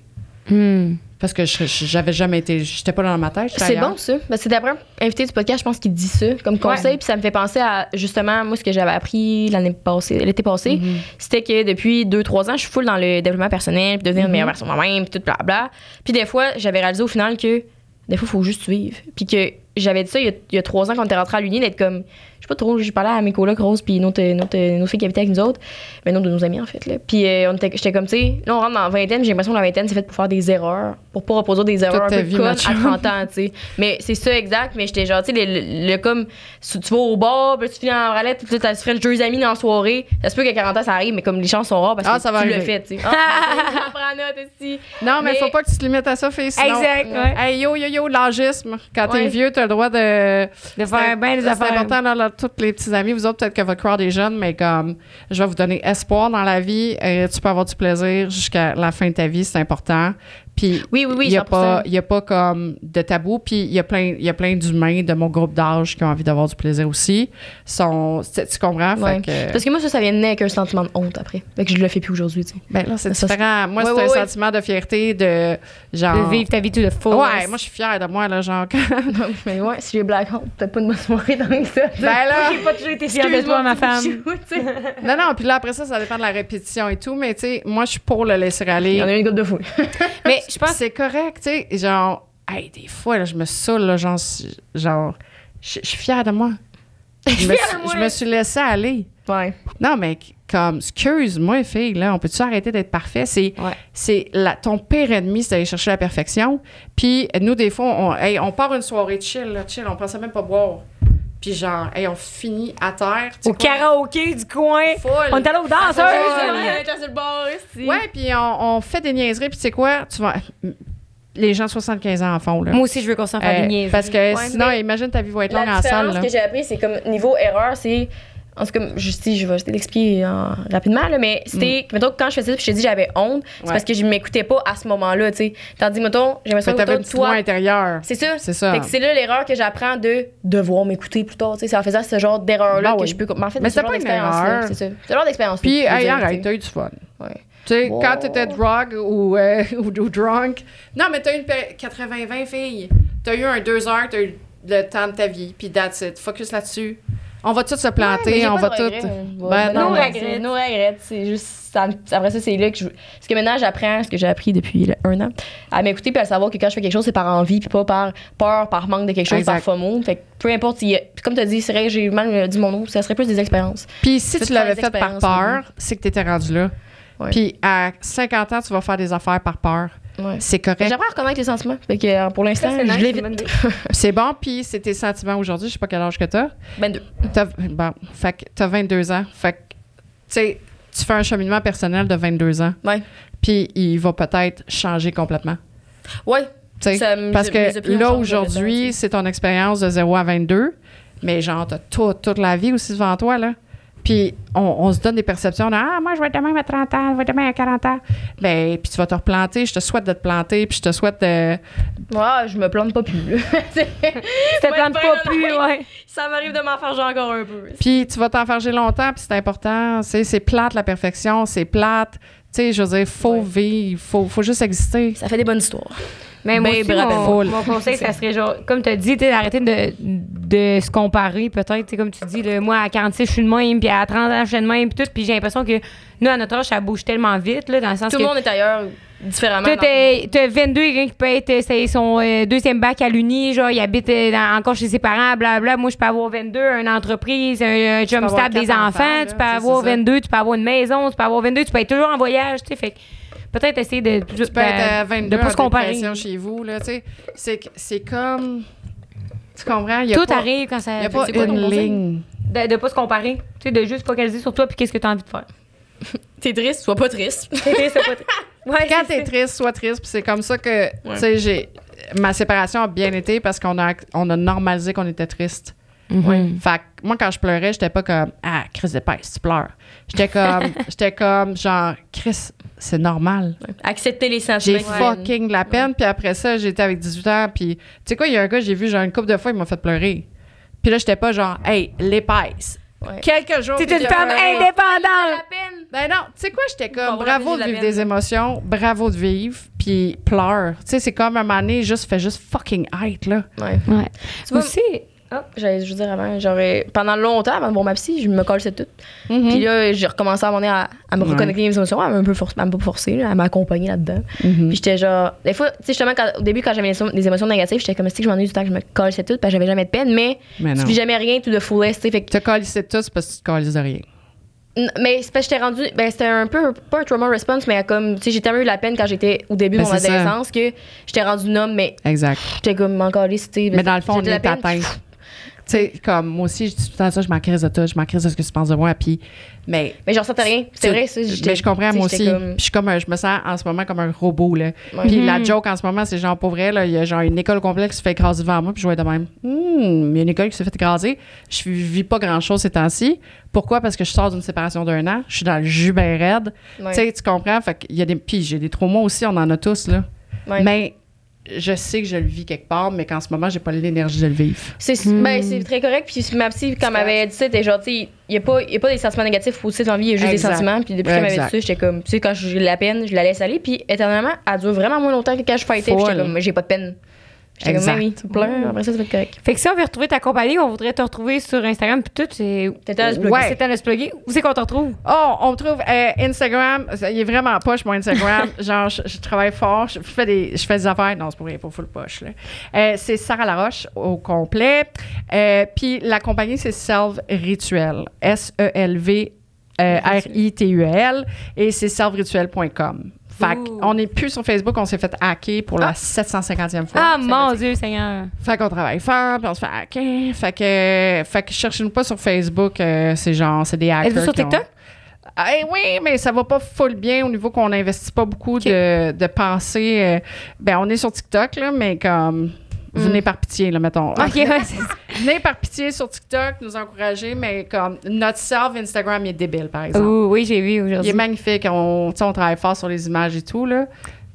Hmm. Parce que j'avais jamais été, j'étais pas dans ma tête. C'est bon, ça. Parce que c'est d'après invité du podcast, je pense, qui dit ça comme conseil. Ouais. Puis ça me fait penser à, justement, moi, ce que j'avais appris l'année passée, l'été passé. Mm-hmm. C'était que depuis 2-3 ans, je suis full dans le développement personnel, puis devenir une meilleure version de moi-même, puis tout, blabla. Puis des fois, j'avais réalisé au final que des fois, il faut juste suivre. Puis que j'avais dit ça il y a- il y a 3 ans quand on était rentré à l'Uni, d'être comme, je sais pas trop, j'ai parlé à mes colocs Rose, puis notre, notre, nos filles qui habitaient avec nous autres, mais non, de nos amis, en fait. Là. Puis euh, j'étais comme, tu sais, là, on rentre dans la vingtaine, j'ai l'impression que la vingtaine, c'est fait pour faire des erreurs, pour pas reproduire des erreurs un peu vie, à 30 ans, tu sais. Mais c'est ça exact, mais j'étais genre, tu sais, le, le- le comme, tu vas au bar, puis tu finis en ralette, tu as fait deux amis dans la soirée, ça se peut qu'à 40 ans ça arrive, mais comme les chances sont rares parce Ah, que ça va tu arriver. fait, tu sais. Ah, prends note aussi. Non, mais, Mais- faut pas que tu te limites à ça, fille. Sinon, Exact, ouais. Hey, yo, yo, yo, l'âgisme. Quand t'es Ouais. vieux, t'as le droit de. De faire bien des affaires. important, là, là, tous les petits amis. Vous autres, peut-être que votre crowd est jeune, mais comme, je vais vous donner espoir dans la vie. Euh, tu peux avoir du plaisir jusqu'à la fin de ta vie, c'est important. Puis, Oui, oui, oui, il n'y a, 100%. pas- y a pas comme de tabou. Puis, il y a plein, il y a plein d'humains de mon groupe d'âge qui ont envie d'avoir du plaisir aussi. Sont, tu, tu comprends? Fait Ouais. que, Parce que moi, ça, ça vient de naître avec un sentiment de honte après. Fait que je le fais plus aujourd'hui, tu sais. ben là, c'est différent. Moi, Ouais, c'est ouais, un ouais. sentiment de fierté, de genre. De vivre ta vie tout de faux. Ouais, moi, je suis fière de moi, là, genre. mais ouais, si j'ai Black Hole, peut-être pas une bonne soirée que ça. ben là. J'ai pas toujours été fière de toi, ma femme. Non, non, puis là, après ça, ça dépend de la répétition et tout, mais tu sais, moi, je suis pour le laisser Il y en aller. a une couple de fou. Mais je pense C'est correct, tu sais, genre, hey, des fois, là, je me saoule, là, genre, genre, je je suis fière de moi. Je me, suis- de moi. je me suis laissée aller. Ouais. Non, mais comme, excuse-moi, fille, là, on peut-tu arrêter d'être parfait? C'est, Ouais. c'est la, ton pire ennemi, c'est d'aller chercher la perfection. Puis nous, des fois, on, hey, on part une soirée chill, là, chill, on pensait même pas boire. Puis genre, hey, on finit à terre. tu sais au quoi? karaoké du coin. Full. On est allé aux danseuses. Ouais. puis on, on fait des niaiseries, puis tu sais quoi? Tu vas... Les gens de 75 ans en font, là. Moi aussi, je veux qu'on s'en fasse Euh, des niaiseries. parce que Ouais, sinon, mais imagine ta vie va être longue en salle. différence Là. que j'ai appris, c'est comme niveau erreur, c'est. En tout cas, je, si, je vais essayer d'expliquer euh, rapidement, là, mais c'était. Mettons, quand je faisais ça, puis je te dis j'avais honte, c'est Mm. Ouais. parce que je m'écoutais pas à ce moment-là, tu sais. Tandis, mettons, j'ai l'impression Mais que t'avais toi. intérieure. C'est ça. C'est ça. C'est là l'erreur que j'apprends de devoir m'écouter plus tard, tu sais. C'est en faisant ce genre d'erreur-là Ben que oui. je peux. Mais en fait, Mais c'est ce genre. C'est ça. Le genre d'expérience. Puis, hey, arrête, t'as eu du fun. Ouais. Tu sais, Wow. quand t'étais drug ou, euh, ou, ou drunk. Non, mais t'as eu une péri- 80-20 filles. T'as eu un 2 heures, t'as eu le temps de ta vie, puis that's it. Focus là-dessus. On va tous se planter, on va regrets. Ben non. c'est- No regrets. C'est juste. ça- après ça, c'est là que je. Parce que maintenant, j'apprends ce que j'ai appris depuis un an à m'écouter puis à savoir que quand je fais quelque chose, c'est par envie puis pas par peur, par manque de quelque chose, Exact. par FOMO. Fait que peu importe. comme tu as dit, c'est vrai, j'ai mal euh, dit mon nom, ça serait plus des expériences. Puis si tu l'avais fait par peur, c'est que t'étais rendu là. Puis à 50 ans, tu vas faire des affaires par peur. Ouais. C'est correct. J'apprends à reconnaître les sentiments. Fait que euh, pour l'instant, Ça, c'est nice, je c'est l'évite. C'est bon, puis c'est tes sentiments aujourd'hui. Je sais pas quel âge que t'as. 22. T'as, bon, fait que t'as 22 ans. Fait que, tu sais, tu fais un cheminement personnel de 22 ans. Ouais. Puis il va peut-être changer complètement. Me- parce que là, aujourd'hui, c'est ton expérience de 0 à 22. Mais genre, t'as tout- toute la vie aussi devant toi, là. Puis on, on se donne des perceptions de Ah, moi, je vais être de même à 30 ans, je vais être de même à 40 ans. Ben, puis tu vas te replanter. Je te souhaite de te planter, puis je te souhaite de. Ouais, je me plante pas plus. Ça te plante pas plus, ouais. ça m'arrive de m'en faire genre encore un peu. Puis tu vas t'enfarger longtemps, puis c'est important. C'est plate, la perfection, c'est plate. Tu sais, je veux dire, faut Ouais. vivre, faut, faut juste exister. Ça fait des bonnes histoires. Mais moi aussi, mon, mon conseil, ça serait genre, comme tu as dit, d'arrêter de, de se comparer, peut-être. Comme tu dis, là, moi, à 46, je suis de même, puis à 30 ans, je suis de même, puis tout. Puis j'ai l'impression que nous, à notre âge, ça bouge tellement vite, là, dans le sens Tout le monde est ailleurs différemment. T'as t'as 22, quelqu'un qui peut être c'est son euh, deuxième bac à l'Uni, genre, il habite euh, dans- encore chez ses parents, blablabla. Moi, je peux avoir 22, une entreprise, un, un avoir stable, des enfants. enfants, là, tu peux avoir c'est ça. 22, tu peux avoir une maison, tu peux avoir 22, tu peux être toujours en voyage, tu sais. Fait peut-être essayer de. Tu peux être à 22 de pas se comparer. chez vous, là, tu sais. C'est, c'est comme... Tu comprends? Il y a Tout pas, arrive quand ça. Il n'y a pas une ligne. De, de pas se comparer. Tu sais, de juste focaliser sur toi puis qu'est-ce que tu as envie de faire. T'es triste, sois pas triste. C'est pas Ouais, Quand t'es triste, sois triste. Puis c'est comme ça que, tu sais, j'ai... Ma séparation a bien été parce qu'on a, on a normalisé qu'on était triste. Mhm. Fait que moi, quand je pleurais, j'étais pas comme Ah, Chris d'épaisse, tu pleures. J'étais comme, j'étais comme genre, Chris, c'est normal. Accepter les sentiments. J'ai fucking de la peine. Puis après ça, j'étais avec 18 ans. Puis tu sais quoi, il y a un gars, j'ai vu genre une couple de fois, il m'a fait pleurer. Puis là, j'étais pas genre, hey, l'épaisse. Ouais. Quelques jours. T'es une j'ai femme indépendante. Ben non, tu sais quoi, j'étais comme, bravo de vivre des émotions, bravo de vivre, puis pleure. Tu sais, c'est comme un moment donné, juste, fais juste fucking hate, là. Ouais. Ouais. Tu vois, Aussi. j'allais je veux dire avant, genre, euh, pendant longtemps, avant de voir ma psy, je me collais tout. Mhm. Puis là, j'ai recommencé à, à, à me Ouais. reconnecter mes émotions, à me un peu forcer, à me pas forcer, à m'accompagner là-dedans. Mhm. Puis j'étais genre, des fois, tu sais, justement, quand, au début, quand j'avais des émo- des émotions négatives, j'étais comme, si que je m'ennuie du temps que je me colle tout, parce que j'avais jamais de peine, mais Mais tu vis jamais rien tout de fullest, tu sais, fait que te calisses de tout, c'est parce que tu te calisses de rien. Mais c'est parce que j'étais rendu. Ben, c'était un peu. Pas un trauma response, mais comme. Tu sais, j'ai tellement eu la peine quand j'étais au début de Ben, mon ça. adolescence que j'étais rendu homme, mais Exact. j'étais comme encore tu sais. Mais dans le fond, on est peine, atteint. Tu sais, comme moi aussi, je dis tout le temps ça, je m'en crise de toi, je m'en crise de ce que tu penses de moi. Puis, mais Mais j'en ressentais rien. C'est vrai, ça. Mais je comprends, moi aussi. comme- je suis comme un- je me sens en ce moment comme un robot, là. Ouais. Puis la Mhm. joke en ce moment, c'est genre, pour vrai, là, il y a genre une école complète qui se fait écraser devant moi, puis je vois de même. Hum, il y a une école qui se fait écraser. Je vis pas grand-chose ces temps-ci. Pourquoi? Parce que je sors d'une séparation d'un an. Je suis dans le jus raide. Ouais. Tu sais, tu comprends? Fait qu'il y a des... Puis j'ai des traumas aussi, on en a tous, là. Ouais. Mais je sais que je le vis quelque part, mais qu'en ce moment, j'ai pas l'énergie de le vivre. C'est ben, très correct. Puis ma psy, quand elle m'avait dit ça, était genre, tu sais, il n'y a, pas- y a pas des sentiments négatifs ou positifs dans la vie, il y a juste Exact. des sentiments. Puis depuis qu'elle m'avait dit ça, j'étais comme, tu sais, quand j'ai la peine, je la laisse aller. Puis éternellement, elle dure vraiment moins longtemps que quand je fightais. J'étais comme, j'ai pas de peine. J'étais comme, oui, tu pleures, après ça, ça va être correct. Fait que si on veut retrouver ta compagnie, on voudrait te retrouver sur Instagram puis tout, c'est. T'étais à se. Ouais. C'est à plugger. Où c'est qu'on te retrouve? Oh, on me trouve euh, Instagram. ça, Il est vraiment poche, mon Instagram. Genre, je, je travaille fort. Je, fais des, je fais des affaires. Non, c'est pour rien, pas full poche. là. Euh, c'est Sarah Laroche au complet. Euh, Puis la compagnie, c'est Selve Rituel. S-E-L-V. euh, R-I-T-U-L et c'est selverituel.com. Fait qu'on n'est plus sur Facebook, on s'est fait hacker pour la 750e fois. Ah, mon Dieu, Seigneur. Fait qu'on travaille fort, puis on se fait hacker. Fait que, fait que cherchez-nous pas sur Facebook, euh, c'est genre, c'est des hackers. Êtes-vous sur qui ont- TikTok? Eh oui, mais ça va pas full bien au niveau qu'on n'investit pas beaucoup de, de pensée. euh, ben, on est sur TikTok, là, mais comme. Venez par pitié, là, mettons. Ok, ouais. Venez par pitié sur TikTok, nous encourager, mais comme notre self Instagram il est débile, par exemple. Ouh, oui, j'ai vu Il aujourd'hui. est magnifique. On, on travaille fort sur les images et tout, là.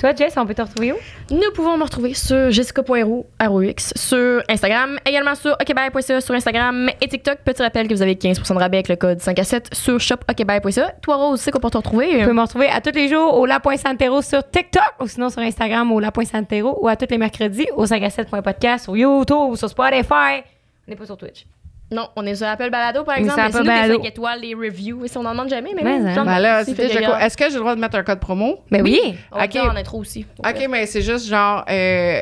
Toi, Jess, on peut te retrouver où? Nous pouvons me retrouver sur jessica.ro, ROX, sur Instagram, également sur okbye.ca sur Instagram et TikTok. Petit rappel que vous avez 15% de rabais avec le code 5 à 7 sur shopokbye.ca. Toi, Rose, c'est qu'on peut te retrouver? Tu peux me retrouver à tous les jours au La.Santero sur TikTok ou sinon sur Instagram au La.Santero ou à tous les mercredis au 5 à 7.podcast sur YouTube, sur Spotify. On n'est pas sur Twitch. Non, on est sur Apple Balado, par On est exemple. mais c'est nous des Balado. 5 étoiles, les reviews. Et si on n'en demande jamais, mais, Mais, oui, hein. genre, Ben fait quoi? Est-ce que j'ai le droit de mettre un code promo? Mais oui. On va Ok. le dire en intro aussi. OK, mais c'est juste genre. euh,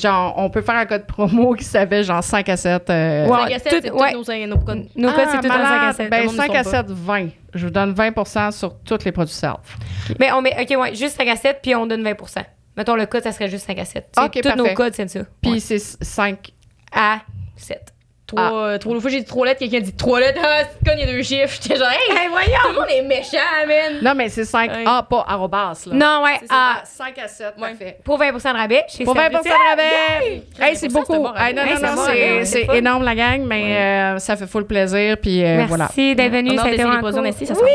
genre, on peut faire un code promo qui s'appelle genre 5 à 7. euh, Ouais. 5 à 7, tout- c'est ouais. tous nos, nos codes. Nos codes, c'est tout dans 5 à malade. 7. Ben, Le monde ne 5 à sont 7, 20. Je vous donne 20% sur tous les produits self. Mais on met, OK, ouais, juste 5 à 7 puis on donne 20% Mettons, le code, ça serait juste 5 à 7. Tu sais, Ok, tous nos codes, c'est ça. Puis c'est 5. à 7. Trois, Ah. euh, trois, l'autre fois, j'ai dit trois lettres, quelqu'un dit trois lettres. Ah, c'est con, il y a deux chiffres. J'étais genre, hey, Hey, voyons! tout le monde est méchant, man. Non, mais c'est 5 Ouais. A, pas arrobas, là. Non, ouais, ah, 5 à 7, Ouais. parfait. pour 20 de rabais. Chez Pour 20 de Service rabais! Hey, c'est 20%, beaucoup. c'est un bon Hey, non, non, non, un énorme la gang, mais euh, ça fait full plaisir. Puis euh, Merci voilà. d'être venu. Ça a été cool. Nestlé, ça sent Oui,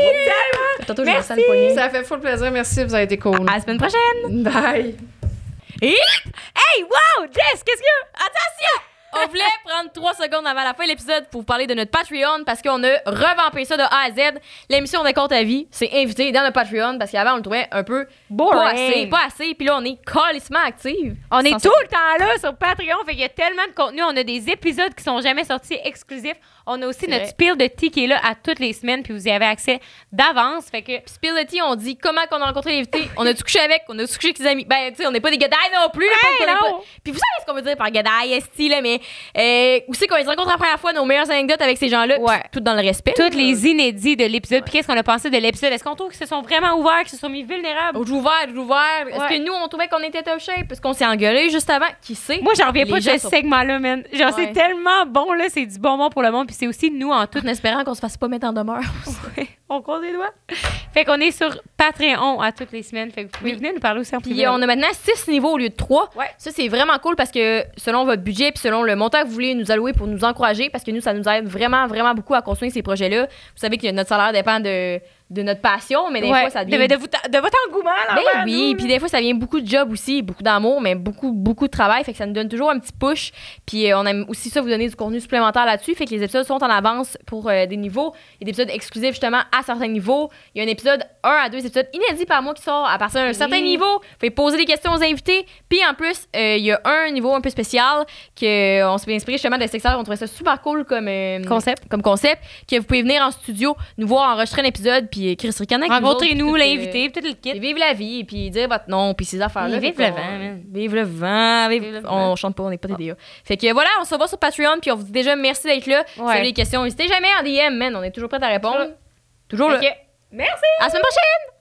tellement. Merci. Ça fait full plaisir. Merci, vous avez été cool. À la semaine prochaine. Bye. Hey, wow! Jess, qu'est-ce qu'il y a? Attention! On voulait prendre trois secondes avant la fin de l'épisode pour vous parler de notre Patreon parce qu'on a revampé ça de A à Z. L'émission de compte à vie, c'est invité dans notre Patreon parce qu'avant on le trouvait un peu Boring. pas assez, pas assez. Puis là on est calissement active. On est tout le temps là sur Patreon. Fait qu'il y a tellement de contenu. On a des épisodes qui sont jamais sortis exclusifs. On a aussi notre vrai. spill de tea qui est là à toutes les semaines. Puis vous y avez accès d'avance. Fait que. Spill the Tea, on dit comment qu'on a rencontré l'invité. On a-tu couché avec, on a-tu couché avec ses amis. Ben, tu sais, on n'est pas des gadailles non plus. là, Hey, non. pas- Puis vous savez ce qu'on veut dire par gadaille, esti, là, mais euh, aussi qu'on les rencontre la première fois, nos meilleures anecdotes avec ces gens-là, Ouais. tout dans le respect. Toutes les inédits de l'épisode. Puis qu'est-ce qu'on a pensé de l'épisode? Est-ce qu'on trouve qu'ils se sont vraiment ouverts, qu'ils se sont mis vulnérables? Oh, ouvert, ouvert. Est-ce Ouais. que nous, on trouvait qu'on était top shape? Parce qu'on s'est engueulé juste avant? Qui sait? Moi, j'en reviens pas de ce sont- segment-là, man. Genre, c'est tellement bon, là. C'est du bonbon pour le monde. Puis c'est aussi nous en tout. En espérant qu'on se fasse pas mettre en demeure. on croise les doigts. Fait qu'on est sur Patreon à toutes les semaines. Fait que vous pouvez Oui. venir nous parler aussi en Puis privé. on a maintenant six niveaux au lieu de trois. Ouais. Ça, c'est vraiment cool parce que selon votre budget puis selon le montant que vous voulez nous allouer pour nous encourager, parce que nous, ça nous aide vraiment, vraiment beaucoup à construire ces projets-là. Vous savez que notre salaire dépend de, de notre passion, mais des Ouais. fois, ça devient de, de, vous- de votre engouement, là. Ben oui, puis des fois ça vient beaucoup de job aussi, beaucoup d'amour, mais beaucoup beaucoup de travail, fait que ça nous donne toujours un petit push. Puis euh, on aime aussi ça vous donner du contenu supplémentaire là-dessus, fait que les épisodes sont en avance pour euh, des niveaux, il y a des épisodes exclusifs justement à certains niveaux. Il y a un épisode 1 à 2 épisodes inédits par mois qui sort à partir d'un Oui. certain niveau. Fait poser des questions aux invités, puis en plus euh, il y a un niveau un peu spécial que euh, on s'est inspiré justement de Sexter, on trouvait ça super cool comme Concept. comme concept que vous pouvez venir en studio nous voir enregistrer un épisode puis euh, Chris autres, Rencontrez-nous, puis euh, l'invité, puis tout le puis kit. vivre la vie, et puis dire votre nom, puis ces affaires-là. Oui, vive le vent, man. Vive le vent. vive- Vive le vent. On chante pas, on n'est pas des DA. Fait que voilà, on se revoit sur Patreon, puis on vous dit déjà merci d'être là. Si vous avez des questions, n'hésitez jamais en DM, man. On est toujours prêts à répondre. Toujours là. Merci! À la semaine prochaine!